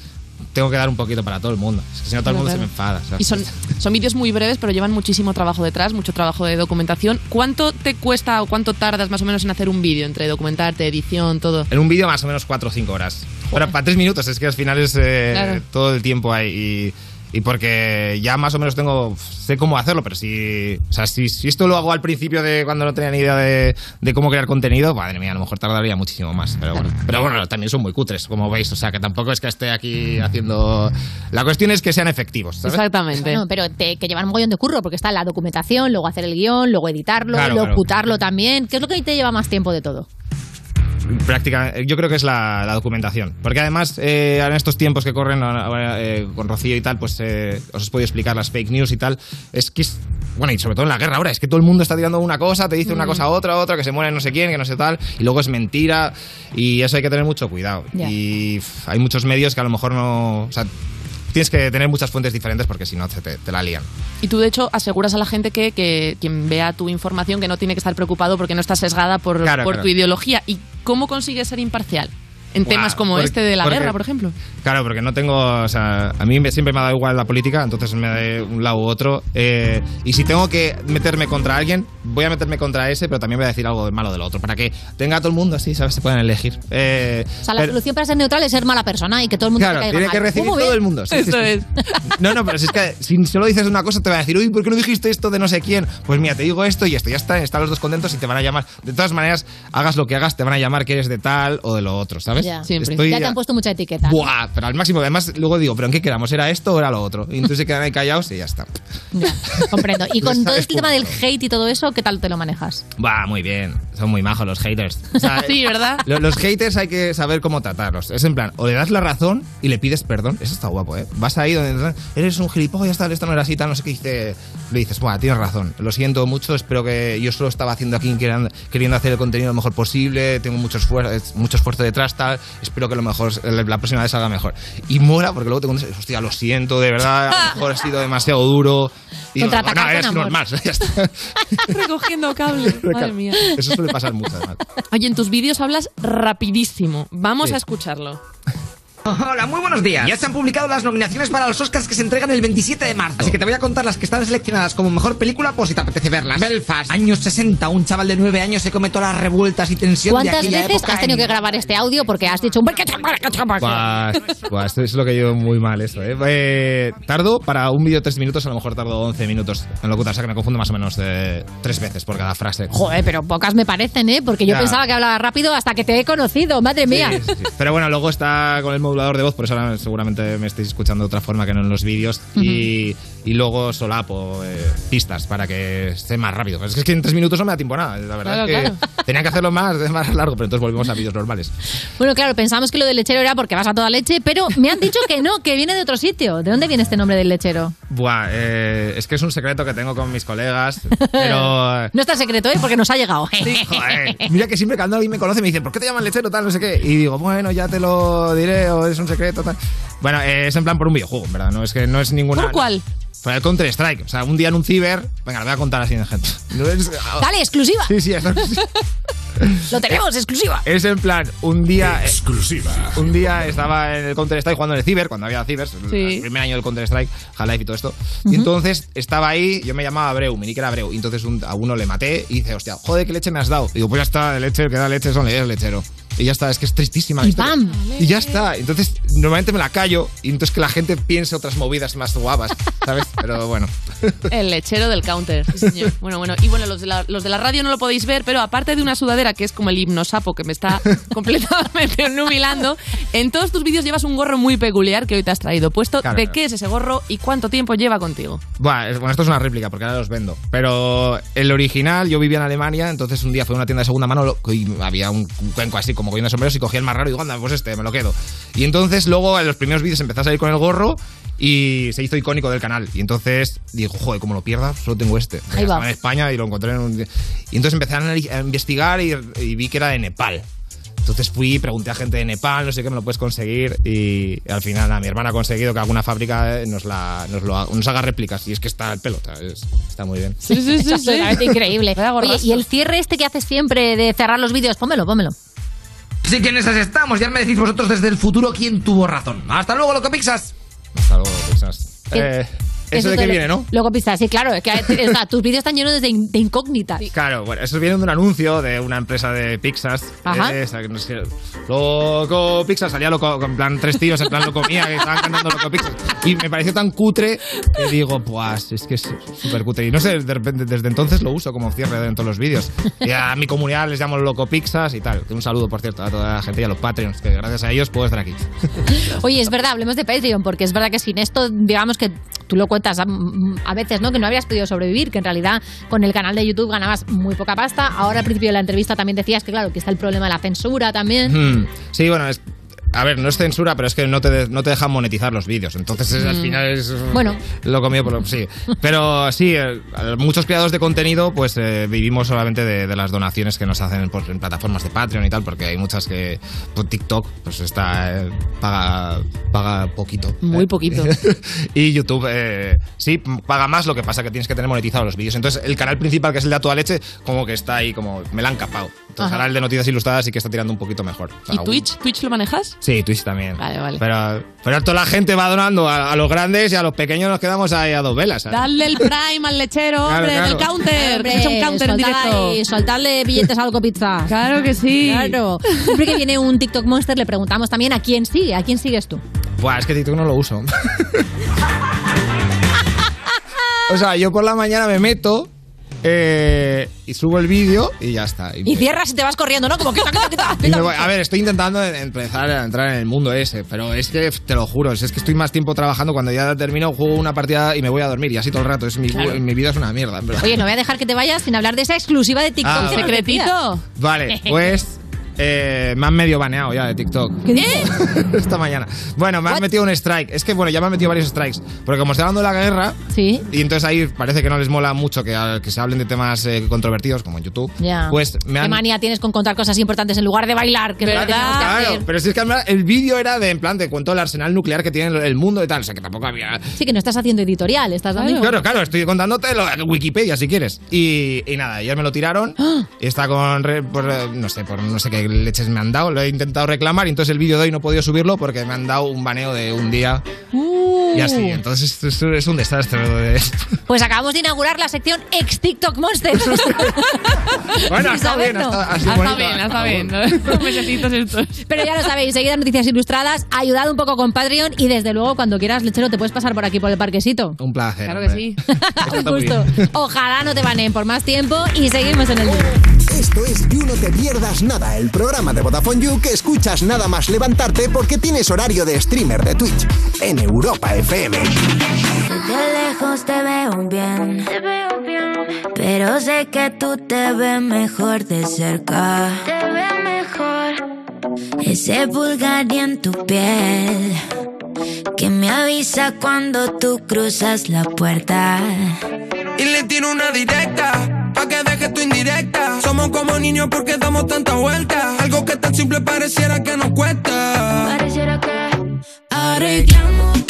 tengo que dar un poquito para todo el mundo. Es que si no todo el Claro, mundo se claro. me enfada. ¿sabes? Y son, son vídeos muy breves, pero llevan muchísimo trabajo detrás, mucho trabajo de documentación. ¿Cuánto te cuesta o cuánto tardas más o menos en hacer un vídeo entre documentarte, edición, todo? En un vídeo más o menos 4 o 5 horas. Pero para 3 minutos, es que al final es eh, Claro. todo el tiempo ahí. Y, y porque ya más o menos tengo sé cómo hacerlo, pero si, o sea, si, si esto lo hago al principio de cuando no tenía ni idea de, de cómo crear contenido, madre mía, a lo mejor tardaría muchísimo más. Pero bueno, pero bueno, también son muy cutres, como veis. O sea, que tampoco es que esté aquí haciendo... La cuestión es que sean efectivos, ¿sabes? Bueno, pero te- que llevan un mogollón de curro, porque está la documentación, luego hacer el guion, luego editarlo, Claro, claro. locutarlo también. ¿Qué es lo que te lleva más tiempo de todo? Prácticamente yo creo que es la, la documentación. Porque además eh, en estos tiempos que corren eh, con Rocío y tal pues eh, os puedo explicar las fake news y tal. Es que es bueno y sobre todo en la guerra ahora es que todo el mundo está tirando una cosa te dice una Mm. cosa otra otra que se muere no sé quién que no sé tal y luego es mentira y eso hay que tener mucho cuidado. Y hay muchos medios que a lo mejor no o sea tienes que tener muchas fuentes diferentes porque si no te, te- la lían Y tú, de hecho, aseguras a la gente que, que quien vea tu información que no tiene que estar preocupado porque no está sesgada por, Claro, por claro. tu ideología. ¿Y cómo consigues ser imparcial? En temas como porque- este de la porque- guerra, por ejemplo. Claro, porque no tengo, o sea, a mí me- siempre me ha dado igual la política, entonces me da de un lado u otro. eh, y si tengo que meterme contra alguien, voy a meterme contra ese, pero también voy a decir algo de malo del otro, para que tenga a todo el mundo así, ¿sabes? Se puedan elegir. Eh, O sea, la pero- solución para ser neutral es ser mala persona y que todo el mundo Claro, te caiga tiene que recibir todo bien. el mundo. sí, sí, sí. No, no, pero si es que si solo dices una cosa te van a decir, uy, ¿por qué no dijiste esto de no sé quién? Pues mira, te digo esto y esto, ya está, están los dos contentos y te van a llamar. De todas maneras, hagas lo que hagas, te van a llamar que eres de tal o de lo otro, ¿sabes? Ya. Estoy ya te han puesto mucha etiqueta. Buah, pero al máximo. Además, luego digo, ¿pero en qué quedamos? ¿Era esto o era lo otro? Y entonces se quedan ahí callados y ya está. Comprendo. Y con todo sabes este tema del hate y todo eso, ¿qué tal te lo manejas? Va, muy bien. Son muy majos los haters. O sea, Sí, ¿verdad? lo- Los haters hay que saber cómo tratarlos. Es en plan, o le das la razón y le pides perdón. Eso está guapo, ¿eh? Vas ahí donde eres un gilipollas, tal, esto no era así, tal, no sé qué. Dice, le dices, bueno, tienes razón. Lo siento mucho, espero que yo solo estaba haciendo aquí queriendo, queriendo hacer el contenido lo mejor posible. Tengo mucho esfuerzo, mucho esfuerzo detrás, tal. Tal, espero que lo mejor, la próxima vez salga mejor. Y mola porque luego te contestas, hostia, lo siento, de verdad, a lo mejor ha sido demasiado duro. Y digo, Contraatacar no, eres con amor. normal, ya está. Recogiendo cable. Madre mía. Eso suele pasar mucho, además. Oye, en tus vídeos hablas rapidísimo. Vamos Sí. a escucharlo. Hola, muy buenos días. Ya se han publicado las nominaciones para los Oscars que se entregan el 27 de marzo. Así que te voy a contar las que están seleccionadas como mejor película por si te apetece verlas. Belfast, años 60, un chaval de 9 años se come todas las revueltas y tensión de ¿Cuántas aquella veces época has tenido en- que grabar este audio porque has dicho un esto es lo que llevo muy mal eso, ¿eh? Eh, Tardo para un vídeo de 3 minutos, a lo mejor tardo 11 minutos en locutar, o sea que me confundo más o menos de 3 veces por cada frase. Joder, pero pocas me parecen, ¿eh? Porque yo Ya. pensaba que hablaba rápido hasta que te he conocido, madre mía. Sí, sí, sí. Pero bueno, luego está con el modulador de voz, por eso ahora seguramente me estáis escuchando de otra forma que no en los vídeos. y, y luego solapo eh, pistas para que esté más rápido. Es que en 3 minutos no me da tiempo nada. La verdad Claro, es que tenía que hacerlo más, más largo, pero entonces volvemos a vídeos normales. Bueno, claro, pensamos que lo del lechero era porque vas a toda leche, pero me han dicho que no, que viene de otro sitio. ¿De dónde viene este nombre del lechero? Buah, eh, es que es un secreto que tengo con mis colegas, pero... No está secreto, ¿eh? Porque nos ha llegado. Joder, mira que siempre cuando alguien me conoce me dice, ¿por qué te llaman lechero tal, no sé qué? Y digo, bueno, ya te lo diré o es un secreto tal. Bueno, eh, es en plan por un videojuego, en verdad, no es que no es ninguna... ¿Por cuál? Por el Counter Strike, o sea, un día en un ciber, venga, lo voy a contar así de gente. No es- Dale, exclusiva. Sí, sí, es, Lo tenemos, exclusiva. es en plan, un día... Exclusiva. Un día estaba en el Counter Strike jugando en el ciber, cuando había cibers, Sí. el primer año del Counter Strike, Half-Life y todo esto. Y entonces estaba ahí, yo me llamaba Breu, mi nick era Breu, y entonces un- a uno le maté y dice, hostia, joder, ¿qué leche me has dado? Y digo, pues ya está, el leche, el que da leche son es lechero. Y ya está, es que es tristísima. Y. Y ya está. Entonces, normalmente me la callo y entonces que la gente piense otras movidas más guapas, ¿sabes? Pero bueno. El lechero del counter, sí, señor. Bueno, bueno. Y bueno, los de, la, los de la radio no lo podéis ver, pero aparte de una sudadera que es como el himnosapo que me está completamente nubilando, en todos tus vídeos llevas un gorro muy peculiar que hoy te has traído puesto. Claro, ¿De claro. qué es ese gorro y cuánto tiempo lleva contigo? Es- bueno, esto es una réplica porque ahora los vendo. Pero el original, yo vivía en Alemania, entonces un día fui a una tienda de segunda mano y había un cuenco así como cogiendo sombreros y cogía el más raro y digo, anda, pues este, me lo quedo. Y entonces luego en los primeros vídeos empecé a salir con el gorro y se hizo icónico del canal. Y entonces digo, joder, como lo pierda, solo tengo este. Ahí va. Estaba en España y lo encontré en un... Y entonces empecé a, investigar y, y vi que era de Nepal. Entonces fui, pregunté a gente de Nepal, no sé qué, me lo puedes conseguir. Y al final, nada, mi hermana ha conseguido que alguna fábrica eh, nos, la, nos, lo, nos haga réplicas. Y es que está el pelo, o sea, es- está muy bien. Sí, sí, sí. Absolutamente increíble. Oye, y el cierre este que haces siempre de cerrar los vídeos, pómelo, pómelo. Sí que en esas estamos. Ya me decís vosotros desde el futuro quién tuvo razón. Hasta luego, loco Pixas. Hasta luego, Pixas. ¿Qué- Eh, eso de te qué lo- viene, ¿no? Luego pistas, sí, claro. es que, o sea, tus vídeos están llenos de, in- de incógnitas. Claro, bueno, eso viene de un anuncio de una empresa de pizzas. Ajá. Eh, esa que no sé, loco Pixas, salía loco, en plan tres tíos, en plan loco mía, que estaban cantando loco Pixas. Y me pareció tan cutre que digo, pues es que es súper cutre. Y no sé, de repente, desde entonces lo uso como cierre de en todos los vídeos. Y a mi comunidad les llamo loco Pixas y tal. Un saludo, por cierto, a toda la gente y a los Patreons, que gracias a ellos puedo estar aquí. Oye, es verdad, hablemos de Patreon, porque es verdad que sin esto, digamos que tú lo cuentas a, veces, ¿no? Que no habrías podido sobrevivir, que en realidad con el canal de YouTube ganabas muy poca pasta. Ahora al principio de la entrevista también decías que, claro, que está el problema de la censura también. Hmm. Sí, bueno, es. A ver, no es censura, pero es que no te, de- no te dejan monetizar los vídeos. Entonces, es- al Mm. final es. Bueno. Lo comido por. Sí. Pero sí, eh, muchos creadores de contenido, pues eh, vivimos solamente de, de las donaciones que nos hacen pues, en plataformas de Patreon y tal, porque hay muchas que. Pues, TikTok, pues está. eh, paga, paga poquito. Muy poquito. y YouTube, sí, paga más, lo que pasa que tienes que tener monetizados los vídeos. Entonces, el canal principal, que es el de A Toda Leche, como que está ahí, como me la han capado. Entonces, Ajá. ahora el de Noticias Ilustradas sí que está tirando un poquito mejor. O sea, ¿Y Twitch? ¿Twitch lo manejas? Sí, Twitch también. Vale, vale. Pero, pero toda la gente va donando a, a los grandes y a los pequeños nos quedamos ahí a dos velas. ¿sabes? Dale el prime al lechero, hombre, claro. del counter. Hombre, que un counter en directo. ahí, soltarle billetes a Algo Pizza. Claro que sí. Claro. Siempre que viene un TikTok Monster le preguntamos también a quién sigue, a quién sigues tú. Buah, es que TikTok no lo uso. o sea, yo por la mañana me meto eh, y subo el vídeo y ya está. Y Y cierras y te vas corriendo, ¿no? Como que quita, quita, voy- a ver, estoy intentando empezar a entrar en el mundo ese, pero es que te lo juro, es que estoy más tiempo trabajando cuando ya termino, juego una partida y me voy a dormir y así todo el rato. Es mi, Claro. mi vida es una mierda. Oye, no voy a dejar que te vayas sin hablar de esa exclusiva de TikTok. Ah, decías. Vale, pues Eh, me han medio baneado ya de TikTok. ¿Qué? Esta mañana. Bueno, me han metido un strike. Es que, bueno, ya me han metido varios strikes. Porque como está de la guerra, Sí. y entonces ahí parece que no les mola mucho que, que se hablen de temas eh, controvertidos, como en YouTube, Ya. pues me ¿Qué manía tienes con contar cosas importantes en lugar de bailar? Que Claro, hacer? pero si es que el vídeo era de, en plan, te cuento el arsenal nuclear que tiene el mundo y tal, o sea que tampoco había... Sí, que no estás haciendo editorial, estás dando Claro, claro, estoy contándote lo, Wikipedia si quieres. Y, y nada, ayer me lo tiraron. ¡Ah! Y está con. re- por, eh, no sé, por no sé qué leches me han dado. Lo he intentado reclamar y entonces el vídeo de hoy no he podido subirlo porque me han dado un baneo de un día. Y así. Entonces es, es un desastre. de- Pues acabamos de inaugurar la sección ex TikTok Monsters. Bueno, está bien, está, así Hasta bien, hasta bien. Los mesecitos estos. Pero ya lo sabéis, seguid Noticias Ilustradas, ayudad un poco con Patreon y desde luego cuando quieras, lechero, te puedes pasar por aquí por el parquecito. Un placer. Claro que hombre. sí. Un gusto. Ojalá no te baneen por más tiempo y seguimos en el día. Esto es You No Te Pierdas Nada, el programa de Vodafone You que escuchas nada más levantarte porque tienes horario de streamer de Twitch en Europa FM. De lejos te veo bien. Pero sé que tú te ves mejor de cerca. Te ves mejor. Ese Bulgari en tu piel. Que me avisa cuando tú cruzas la puerta. Y le tiro una directa, pa' que deje tu indirecta. Somos como niños porque damos tanta vuelta. Algo que tan simple pareciera que nos cuesta. Pareciera que arreglamos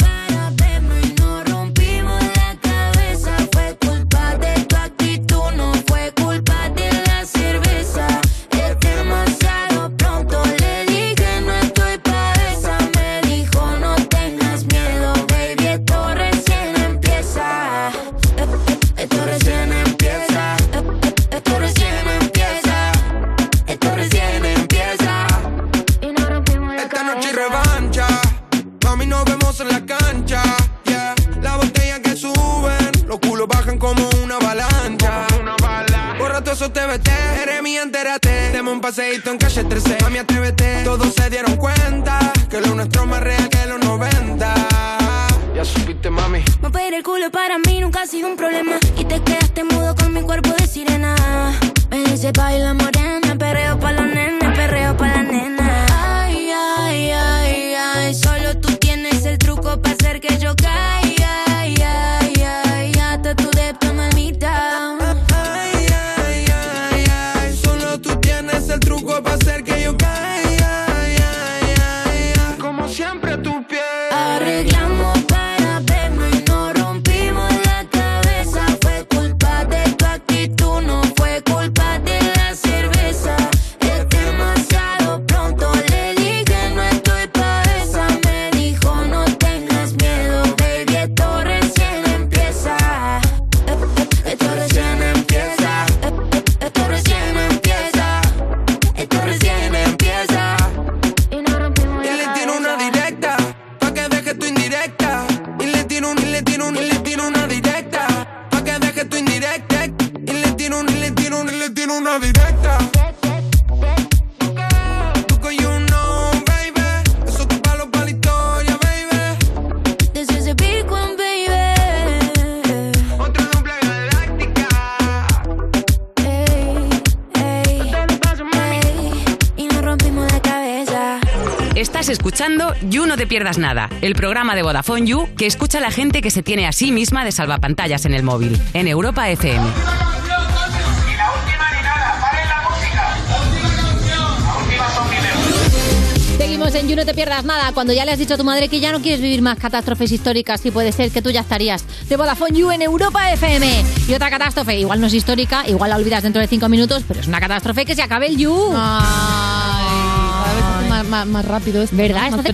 En la cancha. Yeah. La botella que suben, los culos bajan como una avalancha. Borra todo eso TBT, eres mía, entérate. Deme un paseíto en calle 13. Mami, atrévete. Todos se dieron cuenta que lo nuestro es más real que los 90. Ya supiste, mami. Mover el culo para mí nunca ha sido un problema. Y te quedaste mudo con mi cuerpo de sirena. Me dice baila morena, perreo pa' la nena, perreo pa' la nena. Para hacer que yo caiga. Te Pierdas Nada, el programa de Vodafone You que escucha a la gente que se tiene a sí misma de salvapantallas en el móvil, en Europa FM. Seguimos en You, no te pierdas nada. Cuando ya le has dicho a tu madre que ya no quieres vivir más catástrofes históricas y puede ser que tú ya estarías de Vodafone You en Europa FM. Y otra catástrofe, igual no es histórica, igual la olvidas dentro de cinco minutos, pero es una catástrofe que se acabe el You. Hace más, más- más rápido esto. ¿Verdad? Más hace.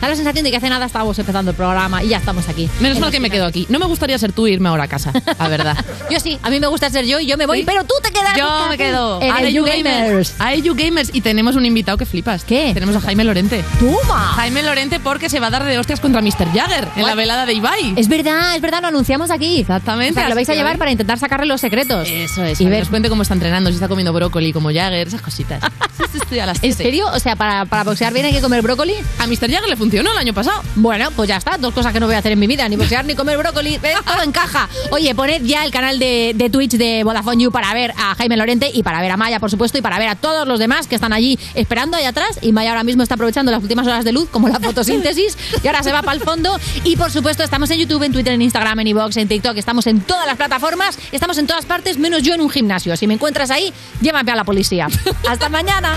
Da la sensación de que hace nada estábamos empezando el programa y ya estamos aquí. Menos En mal que me quedo aquí. No me gustaría ser tú e irme ahora a casa, la verdad. Yo sí, a mí me gusta ser yo y yo me voy, pero tú te quedas. Yo me quedo. A You Gamers. A You Gamers. Y tenemos un invitado que flipas. ¿Qué? Tenemos a Jaime Lorente. ¡Toma! Jaime Lorente porque se va a dar de hostias contra Mr. Jagger en la velada de Ibai. Es verdad, es verdad, lo anunciamos aquí. Exactamente. O sea, que lo vais a llevar para intentar sacarle los secretos. Eso es. Y ver- nos cuente cómo está entrenando, si está comiendo brócoli como Jagger, esas cositas. Sí, sí, sí, a las ¿En serio? O sea, para para, boxear bien hay que comer brócoli. A Mr. Jagger le funcionó el año pasado. Bueno, pues ya está. Dos cosas que no voy a hacer en mi vida. Ni boxear ni comer brócoli. ¿Ves? Todo encaja. Oye, poned ya el canal de, de Twitch de Vodafone You para ver a Jaime Lorente y para ver a Maya, por supuesto, y para ver a todos los demás que están allí esperando ahí atrás. Y Maya ahora mismo está aprovechando las últimas horas de luz, como la fotosíntesis, y ahora se va para el fondo. Y por supuesto, estamos en YouTube, en Twitter, en Instagram, en iVoox, en TikTok. Estamos en todas las plataformas. Estamos en todas partes, menos yo en un gimnasio. Si me encuentras ahí, llévame a la policía. Hasta mañana.